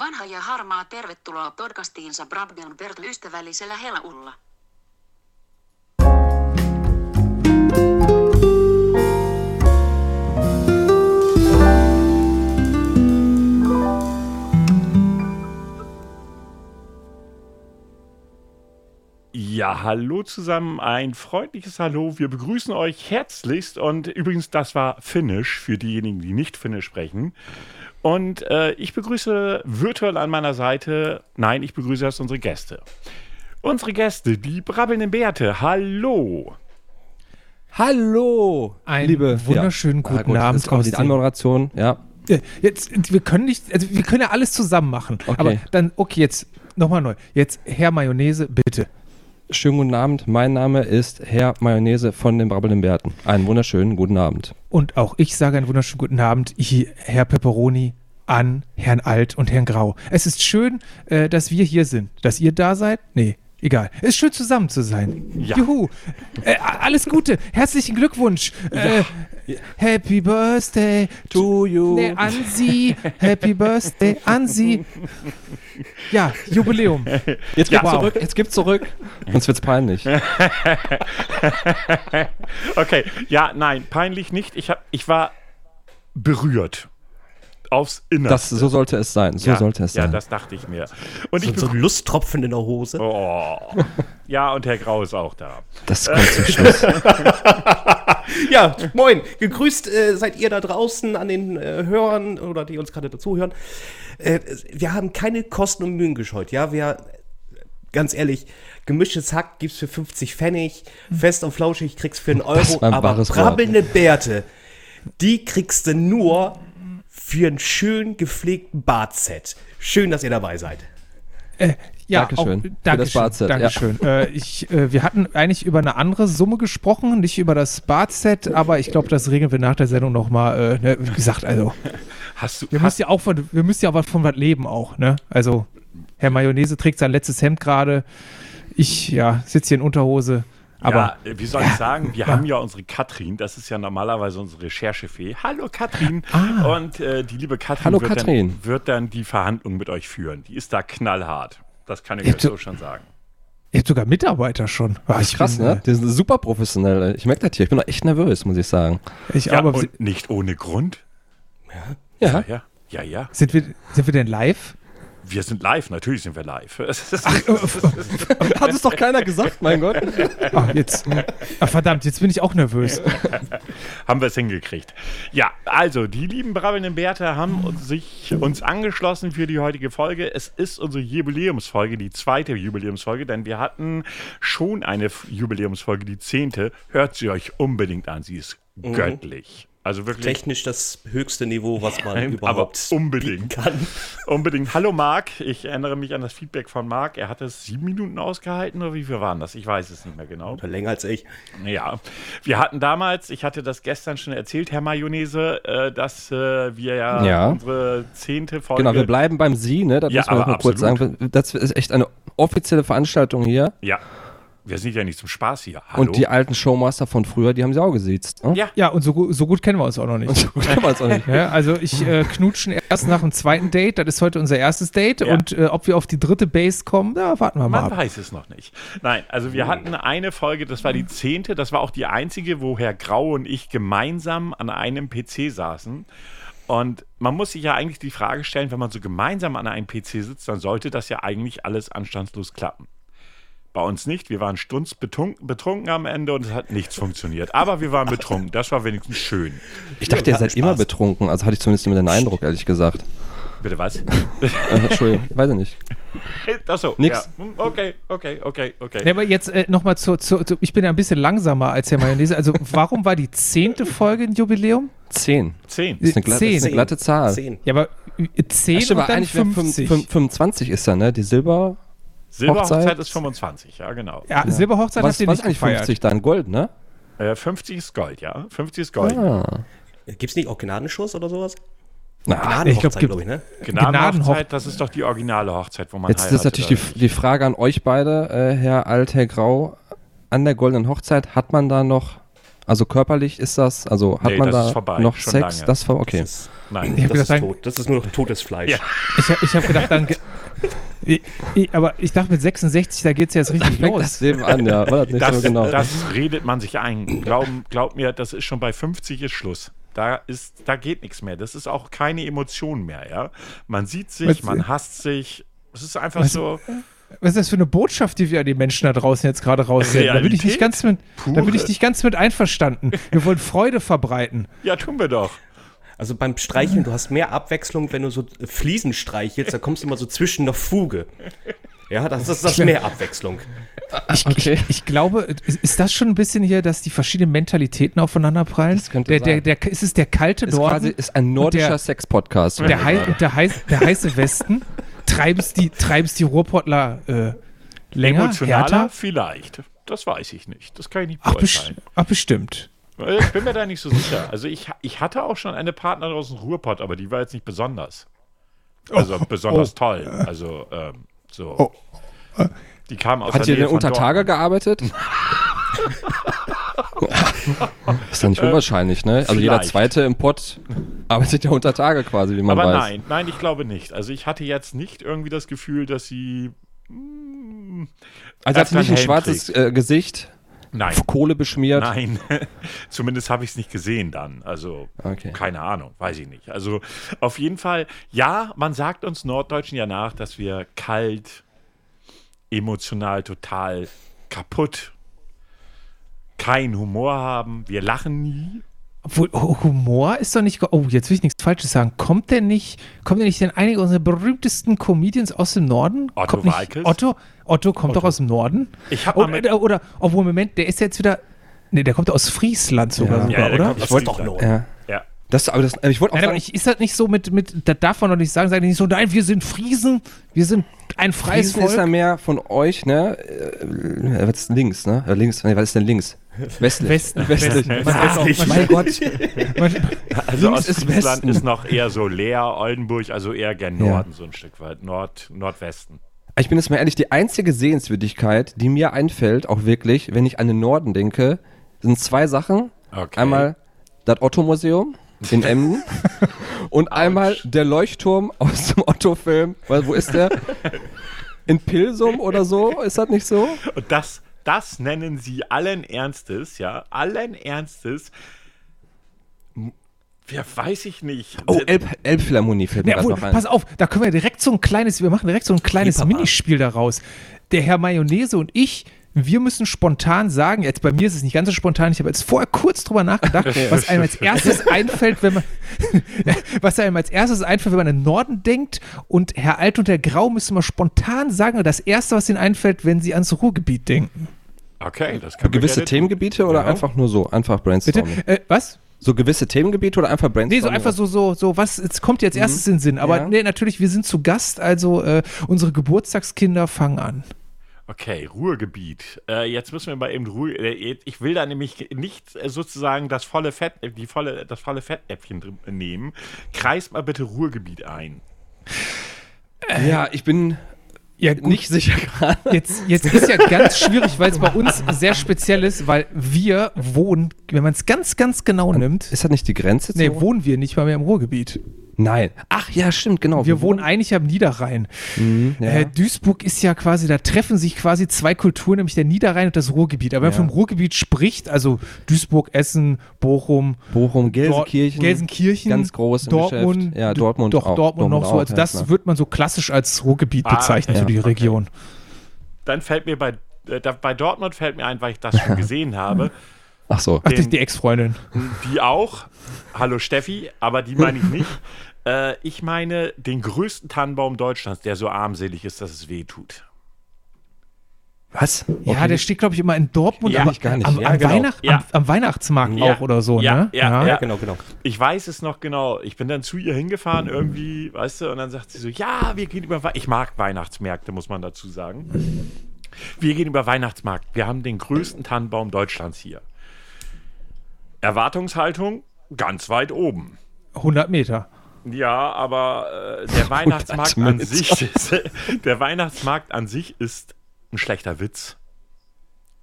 Vanha ja harmaa tervetuloa podcastiinsa Brabgen Bert ystävällisellä helaulla. Ja, hallo zusammen, ein freundliches Hallo. Wir begrüßen euch herzlichst und übrigens, das war Finnisch für diejenigen, die nicht Finnisch sprechen. Und äh, ich begrüße virtuell an meiner Seite, nein, ich begrüße erst unsere Gäste. Unsere Gäste, die brabbelnden Bärte, hallo. Hallo, Einen liebe wunderschönen Ja, guten gut, Abend ist auch die Anmoderation, ja. Jetzt, wir können nicht, also wir können ja alles zusammen machen. Okay. Aber dann, okay, jetzt nochmal neu. Jetzt Herr Mayonnaise, bitte. Schönen guten Abend, mein Name ist Herr Mayonnaise von den Brabbelnden Bärten. Einen wunderschönen guten Abend. Und auch ich sage einen wunderschönen guten Abend, Herr Pepperoni, an Herrn Alt und Herrn Grau. Es ist schön, äh, dass wir hier sind. Dass ihr da seid? Nee, egal. Es ist schön, zusammen zu sein. Ja. Juhu. Äh, alles Gute. Herzlichen Glückwunsch. Äh, Happy Birthday To you. Nee, an Sie. Happy Birthday an Sie. Ja, Jubiläum. Jetzt Ja. gibt's Wow. zurück, jetzt gibt's zurück. Uns wird's peinlich. Okay, ja, nein, peinlich nicht. Ich, hab, ich war berührt. Aufs Innerste. Das, so sollte es sein. So ja, sollte es Ja, sein. das dachte ich mir. Und ich So, so ein Lusttropfen in der Hose. Oh. Ja, und Herr Grau ist auch da. Das kommt zum Schluss. Ja, moin. Gegrüßt äh, seid ihr da draußen an den äh, Hörern oder die uns gerade dazuhören. Äh, wir haben keine Kosten und Mühen gescheut. Ja, wir, ganz ehrlich, gemischtes Hack gibt's für 50 Pfennig, fest und flauschig kriegst für einen Das Euro, aber brabbelnde Bärte, die kriegst du nur für einen schön gepflegten Bartset. Schön, dass ihr dabei seid. Äh, ja, Dankeschön auch, für das Dankeschön. Bartset, ja. Dankeschön. Äh, ich, äh, wir hatten eigentlich über eine andere Summe gesprochen, nicht über das Bartset, aber ich glaube, das regeln wir nach der Sendung nochmal. Äh, ne, wie gesagt, also, Hast du. wir hast, müssen ja auch von, wir müssen ja auch was von was leben auch, ne? Also, Herr Mayonnaise trägt sein letztes Hemd gerade. Ich, ja, sitze hier in Unterhose. Aber ja, wie soll ich sagen, wir haben ja unsere Katrin, das ist ja normalerweise unsere Recherchefee. Hallo Katrin. Und äh, die liebe Katrin, Hallo, wird, Katrin. Dann, wird dann die Verhandlung mit euch führen. Die ist da knallhart. Das kann ich Ja, euch so schon sagen. ihr habt sogar Mitarbeiter schon. Ah, Das ist krass, ne? Die sind super professionell. Ich merke das hier. Ich bin doch echt nervös, muss ich sagen. Ich, Ja, aber und nicht ohne Grund. Ja. Ja, ja, ja. sind, wir, sind wir denn live? Wir sind live, natürlich sind wir live. Es ist- Hat es doch keiner gesagt, mein Gott. Ah, jetzt. Ah, verdammt, jetzt bin ich auch nervös. haben wir es hingekriegt. Ja, also die lieben brabbelnden Bärte haben uns, sich uns angeschlossen für die heutige Folge. Es ist unsere Jubiläumsfolge, die zweite Jubiläumsfolge, denn wir hatten schon eine Jubiläumsfolge, die zehnte. Hört sie euch unbedingt an, sie ist göttlich. Also wirklich Technisch das höchste Niveau, was man aber überhaupt unbedingt. bieten kann. Unbedingt. Hallo Marc, ich erinnere mich an das Feedback von Marc. Er hat es sieben Minuten ausgehalten oder wie viel waren das? Ich weiß es nicht mehr genau. Oder länger als ich. Ja, wir hatten damals, ich hatte das gestern schon erzählt, Herr Mayonnaise, äh, dass äh, wir ja, Ja. unsere zehnte Folge. Genau, wir bleiben beim Sie, ne? Das Ja, muss man aber auch mal kurz sagen. Das ist echt eine offizielle Veranstaltung hier. Ja, wir sind ja nicht zum Spaß hier. Hallo? Und die alten Showmaster von früher, die haben sie auch gesiezt. Ne? ja, Ja, und so, so gut kennen wir uns auch noch nicht. So gut kann man es auch nicht. Ja, also ich äh, knutschen erst nach dem zweiten Date, das ist heute unser erstes Date Ja. und äh, ob wir auf die dritte Base kommen, da warten wir mal man ab. weiß es noch nicht. Nein, also wir hatten eine Folge, das war die zehnte, das war auch die einzige, wo Herr Grau und ich gemeinsam an einem PC saßen. Und man muss sich ja eigentlich die Frage stellen, wenn man so gemeinsam an einem PC sitzt, dann sollte das ja eigentlich alles anstandslos klappen. Bei uns nicht. Wir waren stunzbetrunken betrunken am Ende und es hat nichts funktioniert. Aber wir waren betrunken. Das war wenigstens schön. Ich dachte, ihr seid immer betrunken. Also hatte ich zumindest immer den Eindruck, ehrlich gesagt. Bitte was? Äh, Entschuldigung, weiß ich nicht. Achso. Nix. Ja. Hm, Okay, okay, okay, okay. Ja, aber jetzt äh, nochmal zur, zur, zur, ich bin ja ein bisschen langsamer als Herr Mayonnaise. Also warum war die zehnte Folge ein Jubiläum? Zehn. Zehn. Das ist eine, glatte, das ist eine Zehn. glatte Zahl. Zehn. Ja, aber äh, zehn Ach, stimmt, und aber dann eigentlich wäre 50. 25 ist da, ne? Die Silber. Silberhochzeit Hochzeit? ist 25, ja, genau. ja, Silberhochzeit Was, habt ihr was nicht ist eigentlich gefeiert. 50 dann? Gold, ne? Äh, 50 ist Gold, ja. 50 ist Gold. Ah. Gibt's nicht auch Gnadenschuss oder sowas? Na, Gnadenhochzeit, gibt- glaube ich, ne? Gnadenhochzeit, Gnadenhoch- das ist doch die originale Hochzeit, wo man jetzt ist natürlich die, die Frage an euch beide, äh, Herr Alt, Herr Grau. An der goldenen Hochzeit hat man da noch, Also körperlich ist das, also hat Nee, man das da noch schon Sex? lange. Das war okay. Das ist, Nein. Ich hab das ist tot. Das ist nur noch totes Fleisch. Ja. Ich, hab- ich habe gedacht, dann. Ich, ich, aber ich dachte, mit 66, da geht es jetzt richtig los. das Leben an, ja. War das nicht Das, so genau. das redet man sich ein. Glaub, glaub mir, das ist schon bei 50 ist Schluss. Da, ist, da geht nichts mehr. Das ist auch keine Emotion mehr, ja. Man sieht sich, Was- man hasst sich. Es ist einfach Was- so. Was ist das für eine Botschaft, die wir an die Menschen da draußen jetzt gerade raussenden? Da bin ich nicht ganz mit, da bin ich nicht ganz mit einverstanden. Wir wollen Freude verbreiten. Ja, tun wir doch. Also beim Streicheln, du hast mehr Abwechslung, wenn du so Fliesen streichelst, da kommst du immer so zwischen der Fuge. Ja, das ist das mehr Abwechslung. Ich, Okay. ich, ich glaube, ist, ist das schon ein bisschen hier, dass die verschiedenen Mentalitäten aufeinander prallen? Das könnte der, der, sein. der, ist es der kalte ist Norden? quasi ist ein nordischer der- Sex-Podcast. der, hei, und der, heiß, der heiße Westen? Treiben's die, treiben's die Ruhrpottler äh, länger, Emotionaler härter? vielleicht. Das weiß ich nicht. Das kann ich nicht Ach, best beurteilen. ach, bestimmt. Äh, Ich bin mir da nicht so sicher. Also ich, ich hatte auch schon eine Partnerin aus dem Ruhrpott, aber die war jetzt nicht besonders. Also besonders oh. toll. Also ähm, so. Oh. Die kam aus Hat der ihr denn unter Tage gearbeitet? ist ja nicht unwahrscheinlich, ne? Also jeder vielleicht. Zweite im Pott arbeitet ja unter Tage quasi, wie man Aber weiß. nein, nein, ich glaube nicht. Also ich hatte jetzt nicht irgendwie das Gefühl, dass sie. mm, Also hat sie nicht ein Helm schwarzes äh, Gesicht, Nein. Kohle beschmiert. Nein, zumindest habe ich es nicht gesehen dann. Also Okay. keine Ahnung, weiß ich nicht. Also auf jeden Fall, ja, man sagt uns Norddeutschen ja nach, dass wir kalt, emotional total kaputt, keinen Humor haben, wir lachen nie. Obwohl, oh, Humor ist doch nicht. Oh, jetzt will ich nichts Falsches sagen. Kommt denn nicht, kommt denn nicht denn einige unserer berühmtesten Comedians aus dem Norden? Otto kommt nicht? Otto? Otto kommt doch aus dem Norden. Ich habe mal Oder, mit, oder, oder, obwohl, Moment, der ist jetzt wieder. Nee, der kommt aus Friesland sogar, Ja. sogar Ja, der oder? Ich wollte doch nur. Ja. ja. Das, aber das, ich wollte auch Nein, sagen, ich, ist das nicht so mit, mit, da darf man doch nicht sagen, sagen die nicht so, nein, wir sind Friesen, wir sind ein freies Friesen ist ja Volk. mehr von euch, ne? Äh, was ist links, ne? Äh, links, nee, was ist denn links? Westlich. Westen, Westlich. Auch, Westlich. man, Mein Gott. Also ist Ostfriesland Westen. ist noch eher so leer, Oldenburg, also eher gern Ja. Norden so ein Stück weit, Nord, Nordwesten. Ich bin jetzt mal ehrlich, die einzige Sehenswürdigkeit, die mir einfällt, auch wirklich, wenn ich an den Norden denke, sind zwei Sachen. Okay. Einmal das Otto-Museum in Emden und einmal der Leuchtturm aus dem Otto-Film. Weil, Wo ist der? In Pilsum oder so? Ist das nicht so? Und das, das nennen sie allen Ernstes, ja, allen Ernstes. Ja, weiß ich nicht. Oh, Elb Elbphilharmonie fällt mir Ja, wohl, noch ein. pass auf, da können wir direkt so ein kleines, wir machen direkt so ein kleines. Minispiel daraus. Der Herr Mayonnaise und ich, wir müssen spontan sagen, jetzt bei mir ist es nicht ganz so spontan, ich habe jetzt vorher kurz drüber nachgedacht, was einem als erstes einfällt, wenn man, was einem als erstes einfällt, wenn man an den Norden denkt und Herr Alt und Herr Grau müssen mal spontan sagen, das erste, was ihnen einfällt, wenn sie ans Ruhrgebiet denken. Okay, das kann Gewisse Themengebiete oder Ja. einfach nur so? Einfach Bitte? brainstorming. Äh, was? So gewisse Themengebiete oder einfach brainstorming? Nee, so einfach so, so, so, was, jetzt kommt jetzt erstes in den Sinn. Aber Ja. nee, natürlich, wir sind zu Gast, also äh, unsere Geburtstagskinder fangen an. Okay, Ruhrgebiet. Äh, jetzt müssen wir mal eben Ruhe. Äh, ich will da nämlich nicht äh, sozusagen das volle Fett, äh, die volle, das volle Fettäpfchen drin nehmen. Kreist mal bitte Ruhrgebiet ein. Ja, ich bin Ja, gut. nicht sicher gerade. Jetzt, jetzt ist ja ganz schwierig, weil es bei uns sehr speziell ist, weil wir wohnen, wenn man es ganz, ganz genau nimmt, Ist das nicht die Grenze? nee, wohnen wir nicht mal mehr im Ruhrgebiet. Nein. Ach ja, stimmt, genau. Wir wohnen eigentlich am Niederrhein. Mhm, ja. Äh, Duisburg ist ja quasi, da treffen sich quasi zwei Kulturen, nämlich der Niederrhein und das Ruhrgebiet. Aber wenn Ja. man vom Ruhrgebiet spricht, also Duisburg, Essen, Bochum, Bochum, Gelsenkirchen. Gelsenkirchen, Ganz groß Dortmund. Ja, Dortmund doch auch. Dortmund, noch so. Also das klar. wird man so klassisch als Ruhrgebiet Ah, bezeichnen, ja, so die okay. Region. Dann fällt mir bei, äh, da, bei Dortmund fällt mir ein, weil ich das schon gesehen habe. Ach so. Ach, die, Den- die Ex-Freundin. Die auch. Hallo Steffi, aber die meine ich nicht. Äh, ich meine den größten Tannenbaum Deutschlands, der so armselig ist, dass es weh tut. Was? Ja, der steht, glaube ich, immer in Dortmund, Ja, aber ich gar nicht. Am, Ja, am, genau. Weihnacht, Ja. am, am Weihnachtsmarkt Ja. auch oder so, Ja, ne? ja, Ja, genau, genau. Ich weiß es noch genau. Ich bin dann zu ihr hingefahren, irgendwie, weißt du, und dann sagt sie so: Ja, wir gehen über. Wei ich mag Weihnachtsmärkte, muss man dazu sagen. Wir gehen über Weihnachtsmarkt. Wir haben den größten Tannenbaum Deutschlands hier. Erwartungshaltung ganz weit oben. 100 Meter. Ja, aber äh, der Weihnachtsmarkt an sich ist, der Weihnachtsmarkt an sich ist ein schlechter Witz.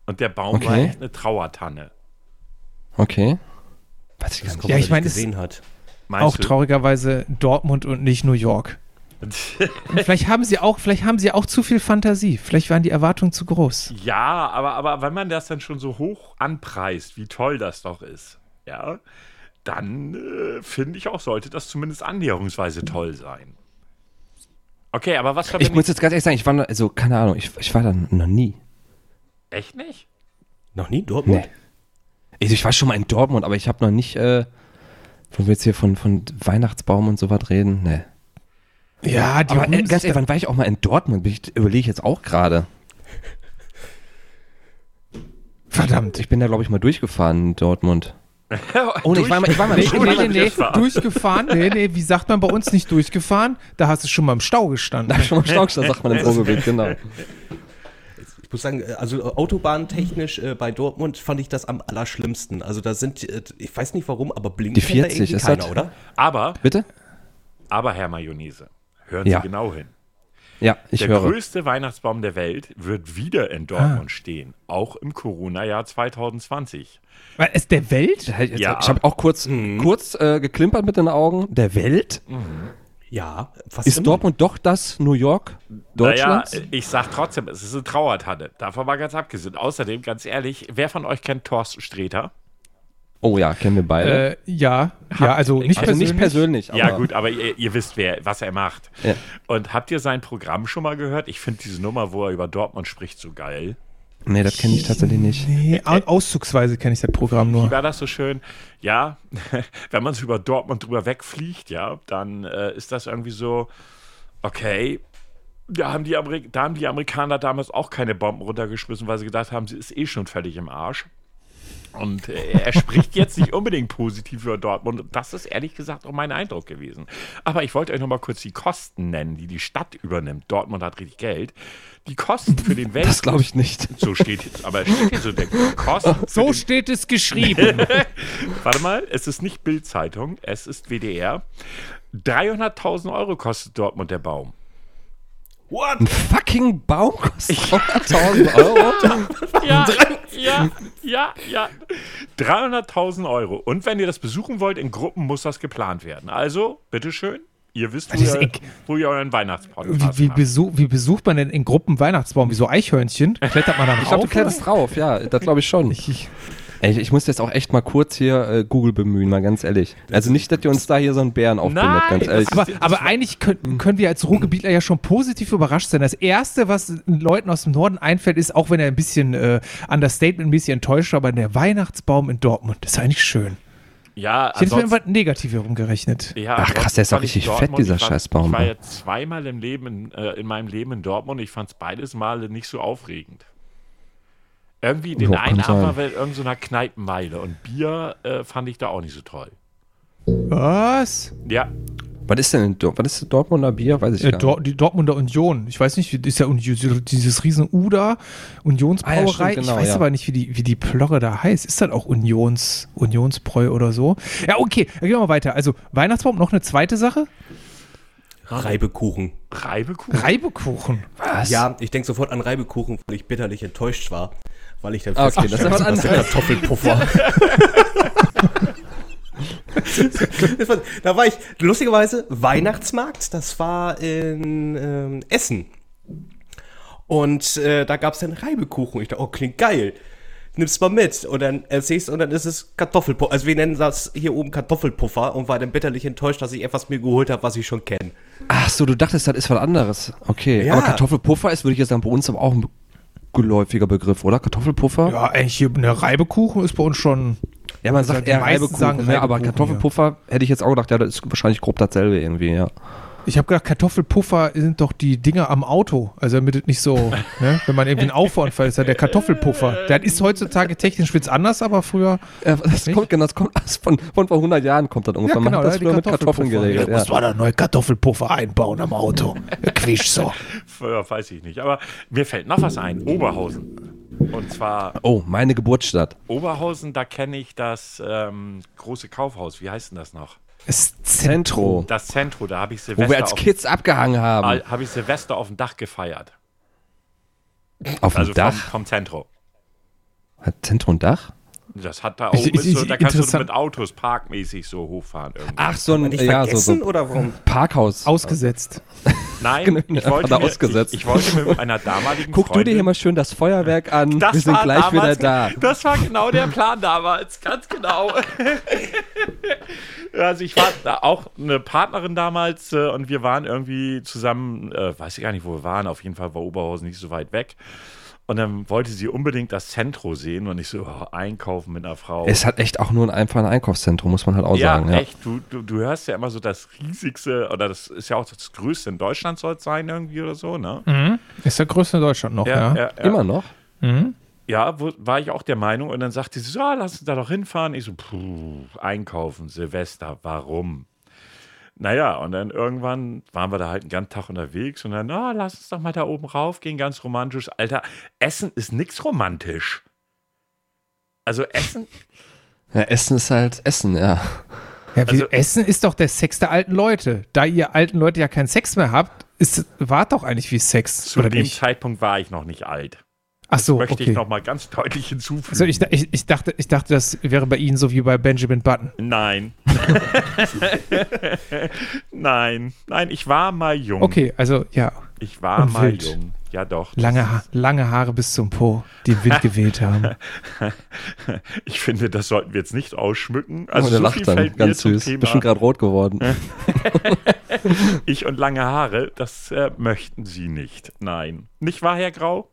Und der Baum war Okay. echt eine Trauertanne. Okay. Weiß ich gar nicht. Ja, ich meine, es- gesehen hat. Meinst Auch du? traurigerweise Dortmund und nicht New York. Vielleicht haben sie auch, vielleicht haben sie auch zu viel Fantasie. Vielleicht waren die Erwartungen zu groß. Ja, aber, aber wenn man das dann schon so hoch anpreist, wie toll das doch ist, ja, dann äh, finde ich auch, sollte das zumindest annäherungsweise toll sein. Okay, aber was Ich muss jetzt ganz ehrlich sagen, ich war, noch, also keine Ahnung, ich, ich war da noch nie. Echt nicht? Noch nie Dortmund? Nee. Also ich war schon mal in Dortmund, aber ich habe noch nicht, äh, wenn wir jetzt hier von, von Weihnachtsbaum und so was reden, nee. Ja, die Aber äh, ganz ehrlich, wann war ich auch mal in Dortmund? Bin Ich überlege ich jetzt auch gerade. da- Verdammt. Ich bin da, glaube ich, mal durchgefahren in Dortmund. Oh, nee, ich war mal, ich war mal Nee, nee, nee, durchgefahren. Nee, nee, wie sagt man bei uns nicht durchgefahren? Da hast du schon mal im Stau gestanden. Da schon mal Staubstau, sagt man im Ruhrgebiet, genau. Ich muss sagen, also autobahntechnisch äh, bei Dortmund fand ich das am allerschlimmsten. Also da sind, äh, ich weiß nicht warum, aber blinken Die kennt da 40 irgendwie ist keiner, das? oder? Aber, Bitte? aber Herr Mayonnaise, hören Ja. Sie genau hin. Ja, ich der höre. größte Weihnachtsbaum der Welt wird wieder in Dortmund stehen, auch im Corona-Jahr 2020. Was, Ist der Welt? Ich, Ja. ich habe auch kurz, kurz äh, geklimpert mit den Augen. Der Welt? Ja, was Ist immer. Dortmund doch das New York Deutschlands? Naja, ich sag trotzdem, es ist eine Trauertanne. Davon mal ganz abgesehen. Außerdem, ganz ehrlich, wer von euch kennt Thorsten Sträter? Oh ja, kennen wir beide. Äh, ja, ja, also nicht also persönlich. nicht persönlich, aber ja, gut, aber ihr, ihr wisst, wer, was er macht. Ja. Und habt ihr sein Programm schon mal gehört? Ich finde diese Nummer, wo er über Dortmund spricht, so geil. Nee, das kenne ich tatsächlich nicht. Nee, au- auszugsweise kenne ich das Programm nur. War das so schön? Ja, wenn man so über Dortmund drüber wegfliegt, ja, dann äh, ist das irgendwie so, okay, da haben, die Amerik da haben die Amerikaner damals auch keine Bomben runtergeschmissen, weil sie gedacht haben, sie ist eh schon völlig im Arsch. Und äh, er spricht jetzt nicht unbedingt positiv über Dortmund. Und Das ist ehrlich gesagt auch mein Eindruck gewesen. Aber ich wollte euch noch mal kurz die Kosten nennen, die die Stadt übernimmt. Dortmund hat richtig Geld. Die Kosten für den Welt. Das glaube ich nicht. So steht jetzt, aber es steht hier so der Kosten. So steht es geschrieben. Warte mal, es ist nicht Bild-Zeitung, es ist WDR. 300.000 Euro kostet Dortmund der Baum. What? Ein fucking Baum kostet 100.000 Euro? Ja, ja, ja, ja. 300.000 Euro. Und wenn ihr das besuchen wollt, in Gruppen muss das geplant werden. Also, bitteschön, ihr wisst, wo ihr, wo ihr euren Wie, Weihnachtspodcast wie, macht. besuch, wie besucht man denn in Gruppen Weihnachtsbaum? Wie so Eichhörnchen? Klettert man dann Ich glaube, du kletterst drauf, ja, das glaube ich schon. Ich- Ey, ich muss jetzt auch echt mal kurz hier äh, Google bemühen, mal ganz ehrlich. Also nicht, dass ihr uns da hier so einen Bären aufbindet, ganz ehrlich. Aber, aber eigentlich können, können wir als Ruhrgebietler ja schon positiv überrascht sein. Das Erste, was den Leuten aus dem Norden einfällt, ist, auch wenn er ein bisschen äh, Understatement, ein bisschen enttäuscht war, aber der Weihnachtsbaum in Dortmund. Das ist eigentlich schön. Ja, Ich hätte mir ansonsten- was Negatives gerechnet. Ja, Ach, krass, der ist auch richtig fett, Dortmund- dieser ich war, Scheißbaum, Ich war jetzt zweimal im Leben, in, äh, in meinem Leben in Dortmund. Ich fand es beides Male nicht so aufregend. Irgendwie den Ja, einen. Abend war irgendeiner so einer Kneipenmeile und Bier äh, fand ich da auch nicht so toll. Was? Ja, Was ist denn in was ist Dortmunder Bier? Weiß ich Äh, gar Dor nicht. die Dortmunder Union. Ich weiß nicht, wie- ist ja dieses riesen U da, Unionsbrauerei. Ah, ja, stimmt, genau, ich weiß ja. aber nicht, wie die, wie die Plörre da heißt. Ist das auch Unions, Unionsbräu oder so? Ja, okay, dann gehen wir mal weiter. Also Weihnachtsbaum, noch eine zweite Sache? Reibekuchen. Reibekuchen. Reibekuchen. Was? Ja, ich denke sofort an Reibekuchen, weil ich bitterlich enttäuscht war. Weil ich dann Ah, okay, das ist festgestellt habe, anderes. Kartoffelpuffer. Das war- da war ich, lustigerweise, Weihnachtsmarkt, das war in ähm, Essen. Und äh, da gab es dann Reibekuchen. Ich dachte, oh, klingt geil. Nimm's mal mit. Und dann erzählst und dann ist es Kartoffelpuffer. Also wir nennen das hier oben Kartoffelpuffer und war dann bitterlich enttäuscht, dass ich etwas mir geholt habe, was ich schon kenne. Ach so, du dachtest, das ist was anderes. Okay. Ja. Aber Kartoffelpuffer ist, würde ich jetzt sagen, bei uns aber auch ein geläufiger Begriff, oder? Kartoffelpuffer? Ja, eigentlich hier eine Reibekuchen ist bei uns schon. Ja, man Ja, sagt eher Reibekuchen, ne? aber Reibekuchen, Kartoffelpuffer hätte ich jetzt auch gedacht, ja, das ist wahrscheinlich grob dasselbe irgendwie, ja. Ich habe gedacht, Kartoffelpuffer sind doch die Dinger am Auto. Also damit es nicht so, ne? wenn man irgendwie einen Auffahrunfall ist, ja der Kartoffelpuffer. Der ist heutzutage technisch wird's anders, aber früher. Ja, das Nicht? kommt, genau, das kommt aus von, von vor 100 Jahren kommt das ungefähr. Man hat das früher mit Kartoffeln geregelt. Ja, muss Ja. man da neue Kartoffelpuffer einbauen am Auto. Quisch so. Ja, weiß ich nicht. Aber mir fällt noch was ein. Oberhausen. Und zwar Oh, meine Geburtsstadt. Oberhausen, da kenne ich das ähm, große Kaufhaus. Wie heißt denn das noch? Das Zentro. Das Zentro, da habe ich Wo Silvester wir als auf, Kids abgehangen haben. habe ich Silvester auf dem Dach gefeiert. Auf dem Also vom, Dach? vom Zentro. Hat Zentro ein Dach? Das hat da Ich- oben, ich- ist so, ich- da kannst du interessant. mit Autos parkmäßig so hochfahren. Irgendwie. Ach, so ein Nicht ja, so, vergessen so oder warum? Parkhaus. Ausgesetzt. Nein, Genau, ich wollte, da mir, ausgesetzt. ich, ich wollte mit einer damaligen Guck du dir Freundin, hier mal schön das Feuerwerk an. das Wir sind gleich wieder damals, da. Das war genau der Plan damals, ganz genau. also ich war da auch eine Partnerin damals äh, und wir waren irgendwie zusammen, äh, weiß ich gar nicht, wo wir waren, auf jeden Fall war Oberhausen nicht so weit weg. Und dann wollte sie unbedingt das Zentro sehen und ich so, oh, einkaufen mit einer Frau. Es hat echt auch nur ein einfach ein Einkaufszentrum, muss man halt auch ja, sagen. Ja. echt. Du, du, du hörst ja immer so das riesigste, oder das ist ja auch das größte in Deutschland soll es sein irgendwie oder so, ne? Mhm. Ist der größte in Deutschland noch, ja. ja. Immer noch? Mhm. Ja, wo, war ich auch der Meinung. Und dann sagte sie so, ja, lass uns da doch hinfahren. Ich so, puh, einkaufen, Silvester, warum? Naja, und dann irgendwann waren wir da halt einen ganzen Tag unterwegs und dann, ah, lass uns doch mal da oben raufgehen, ganz romantisch. Alter, Essen ist nix romantisch. Also Essen, Ja, Essen ist halt Essen, ja. Ja, Also- Essen ist doch der Sex der alten Leute. Da ihr alten Leute ja keinen Sex mehr habt, ist, war doch eigentlich wie Sex, zu oder dem nicht? Zeitpunkt war ich noch nicht alt. Ach so, Möchte okay. ich noch mal ganz deutlich hinzufügen. Also ich, ich, ich, dachte, ich dachte, das wäre bei Ihnen so wie bei Benjamin Button. Nein. nein, nein, ich war mal jung. Okay, also ja, Ich war Und mal wild. jung. Ja, doch. lange, ha lange Haare bis zum Po, die den Wind geweht haben. Ich finde, das sollten wir jetzt nicht ausschmücken. Also Also der so lacht viel dann, ganz süß. Thema Bestimmt gerade rot geworden. ich und lange Haare, das äh, möchten Sie nicht. Nein. Nicht wahr, Herr Grau?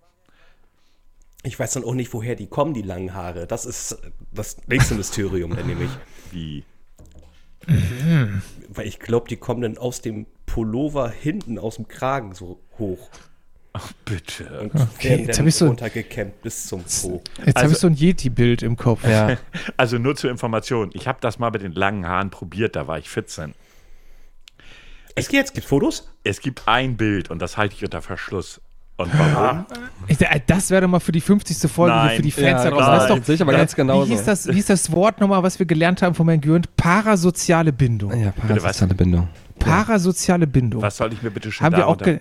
Ich weiß dann auch nicht, woher die kommen, die langen Haare. Das ist äh, das nächste Mysterium, dann nämlich. Wie? Weil ich glaube, die kommen dann aus dem Pullover hinten aus dem Kragen so hoch. Bitte. Und Okay, werden jetzt dann hab ich so- runtergekämmt bis zum Po. Jetzt habe Also- ich so ein Yeti-Bild im Kopf. Ja. Also nur zur Information. Ich habe das mal mit den langen Haaren probiert, da war ich 14. Echt jetzt? Gibt Fotos? Es gibt ein Bild und das halte ich unter Verschluss. Und warum? Ich, äh, das wäre doch mal für die 50. Folge Nein. für die Fans Ja, da draußen. nein, Das ist doch, sehe ich aber ganz genauso. Wie hieß, das, wie hieß das Wort nochmal, was wir gelernt haben von Herrn Gürnt? Parasoziale Bindung. Ja, parasoziale Bindung. Parasoziale Bindung. Was soll ich mir bitte schön haben wir auch darunter- ge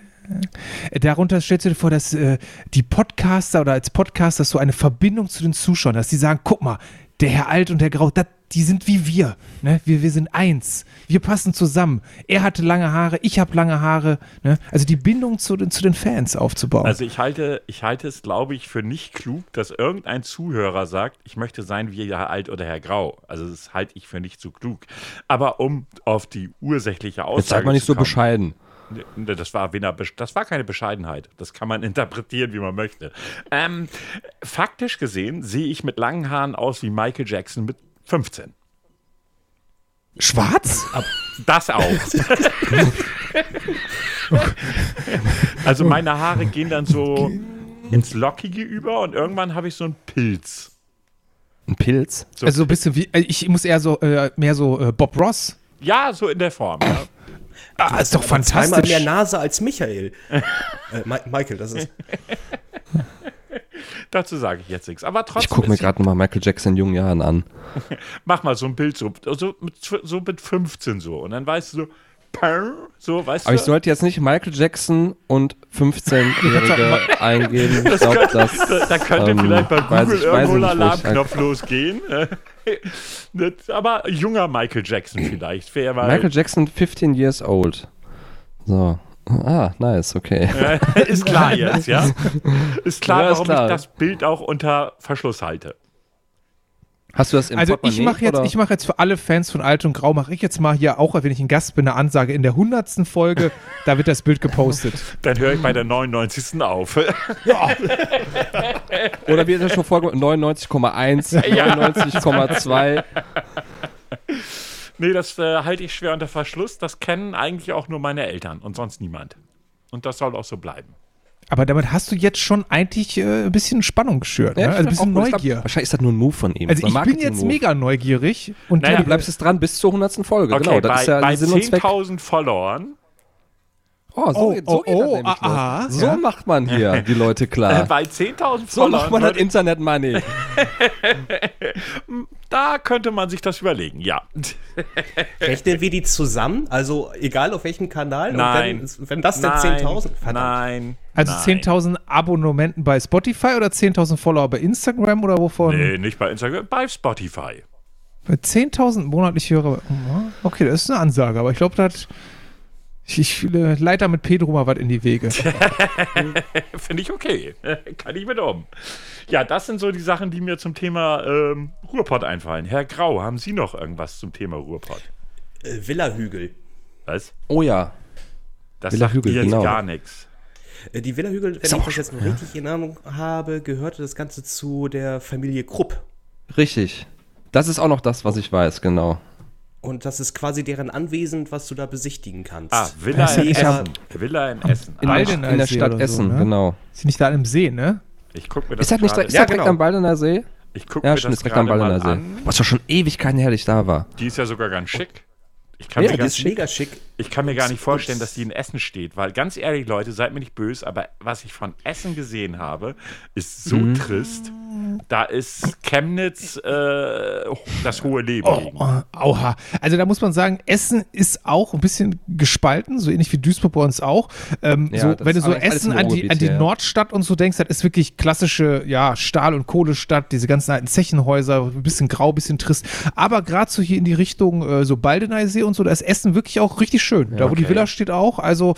äh, Darunter stellst du dir vor, dass äh, die Podcaster oder als Podcaster so eine Verbindung zu den Zuschauern, dass die sagen, guck mal, der Herr Alt und der Grau, dat, die sind wie wir, ne? wir. Wir sind eins. Wir passen zusammen. Er hatte lange Haare, ich habe lange Haare. Ne? Also die Bindung zu den, zu den Fans aufzubauen. Also ich halte, ich halte es, glaube ich, für nicht klug, dass irgendein Zuhörer sagt, ich möchte sein wie Herr Alt oder Herr Grau. Also das halte ich für nicht so klug. Aber um auf die ursächliche Aussage Jetzt seid mal nicht zu so kommen, bescheiden. Ne, Das war, das war keine Bescheidenheit. Das kann man interpretieren, wie man möchte. Ähm, faktisch gesehen sehe ich mit langen Haaren aus wie Michael Jackson mit 15. Schwarz? Das auch. also meine Haare gehen dann so ins Lockige über und irgendwann habe ich so einen Pilz. Ein Pilz? So, Also so ein bisschen wie, äh, ich muss eher so, äh, mehr so äh, Bob Ross. ja, so in der Form. Ja. Ah, ist doch fantastisch. mehr Nase als Michael. äh, Mi Michael, das ist. Dazu sage ich jetzt nichts. Aber trotzdem, Ich gucke mir gerade nochmal Michael Jackson in jungen Jahren an. mach mal so ein Bild so, so, mit, so mit 15 so. Und dann weißt du so, so, weißt Aber du. ich sollte jetzt nicht Michael Jackson und 15-Jährige eingeben. Ich glaube, das. da, da könnte ähm, vielleicht bei Google ich- irgendwo ein Alarmknopf losgehen. Das- Aber junger Michael Jackson vielleicht. Michael Jackson, 15 years old. So. Ah, nice, okay. ist klar jetzt, ja? Ist klar, Ja, ist warum klar. ich das Bild auch unter Verschluss halte. Hast du das im Also ich mache jetzt, oder? ich mache jetzt für alle Fans von Alt und Grau, mache ich jetzt mal hier auch, wenn ich ein Gast bin, eine Ansage in der hundertsten Folge, da wird das Bild gepostet. Dann höre ich bei der 99. auf. Oder wird das schon vorgemacht? 99,1, 99,2. Nee, das äh, halte ich schwer unter Verschluss. Das kennen eigentlich auch nur meine Eltern und sonst niemand. Und das soll auch so bleiben. Aber damit hast du jetzt schon eigentlich äh, ein bisschen Spannung geschürt, ne? Ja, also ein bisschen. Ich glaub, Neugier. Wahrscheinlich ist das nur ein Move von ihm. Also ich bin jetzt mega neugierig und Naja, Ja, ja, du bleibst jetzt dran bis zur 100. Folge. Okay, genau, das bei, ist ja bei Sinn und Zweck. 10.000 Followern Oh, so, Oh, geht- so oh, geht das oh, nämlich los. So ja. macht man hier die Leute klar. bei 10.000 So macht man das Internet-Money. da könnte man sich das überlegen, ja. Rechnen wir die zusammen? Also egal auf welchem Kanal? Und Nein. Wenn, wenn das dann Nein, 10.000? Verdammt. Nein. Also nein. 10.000 Abonnementen bei Spotify oder 10.000 Follower bei Instagram oder wovon? Nee, nicht bei Instagram, bei Spotify. Bei 10.000 monatlich Hörer. Okay, das ist eine Ansage, aber ich glaube, das. Ich, ich äh, leite da mit Pedro mal was in die Wege. Finde ich okay. Kann ich mit um. Ja, das sind so die Sachen, die mir zum Thema ähm, Ruhrpott einfallen. Herr Grau, haben Sie noch irgendwas zum Thema Ruhrpott? Äh, Villa-Hügel. Was? Oh ja. Das Villa sagt Hügel, genau. gar nichts. Äh, Die Villa-Hügel, wenn Ist ich das jetzt noch ja. richtig in Erinnerung habe, gehörte das Ganze zu der Familie Krupp. Richtig. Das ist auch noch das, was ich weiß, genau. Und das ist quasi deren Anwesen, was du da besichtigen kannst. Ah, Villa in Essen. ja- Villa in Essen. In, Ah, der, Waldener in der See Stadt oder so, Essen, ne? genau. Ist nicht da im See, ne? ich gucke mir das Ist das nicht direkt, ist Ja, direkt genau. am Baldener See? Ich guck Ja, mir stimmt, das ist direkt am Baldener See. an. Was doch schon Ewigkeiten her, ich da war. Die ist ja sogar ganz schick. Ich kann, Ja, die ist ist mega schick. Ich kann mir gar nicht vorstellen, dass die in Essen steht, weil ganz ehrlich, Leute, seid mir nicht böse, aber was ich von Essen gesehen habe, ist so Mhm. trist. Da ist Chemnitz äh, das hohe Leben Oh, oh, auha. Also da muss man sagen, Essen ist auch ein bisschen gespalten, so ähnlich wie Duisburg bei uns auch. Ähm, Ja, so, wenn du so Essen an die, an die ja. Nordstadt und so denkst, das ist wirklich klassische ja, Stahl- und Kohlestadt, diese ganzen alten Zechenhäuser, ein bisschen grau, ein bisschen trist. Aber gerade so hier in die Richtung äh, so Baldeneysee und so, da ist Essen wirklich auch richtig schön. da wo die okay. Villa steht auch, also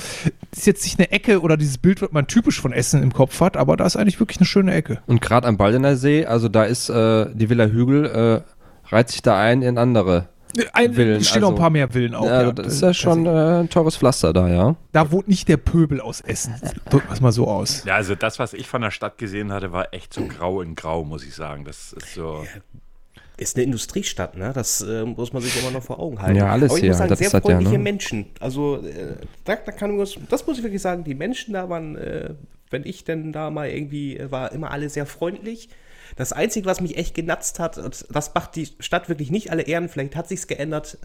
ist jetzt nicht eine Ecke oder dieses Bild, was man typisch von Essen im Kopf hat, aber da ist eigentlich wirklich eine schöne Ecke. Und gerade am Baldener See, also da ist äh, die Villa Hügel, äh, reiht sich da ein in andere. Ein, Villen, stehen noch ein also- paar mehr Villen auch. ja, ja. das ist ja schon äh, ein teures Pflaster da, ja. Da wohnt nicht der Pöbel aus Essen. Drücken wir es mal so aus. Ja, also das, was ich von der Stadt gesehen hatte, war echt so grau in grau, muss ich sagen. Das ist so. Ist eine Industriestadt, ne? Das äh, muss man sich immer noch vor Augen halten. Ja, alles Aber ich hier, muss sagen, das sehr das ja, freundliche ne? Menschen. Also, äh, da, da kann man, das muss ich wirklich sagen, die Menschen da waren, äh, wenn ich denn da mal irgendwie äh, war, immer alle sehr freundlich. Das Einzige, was mich echt genatzt hat, das macht die Stadt wirklich nicht alle Ehren, vielleicht hat sich's geändert.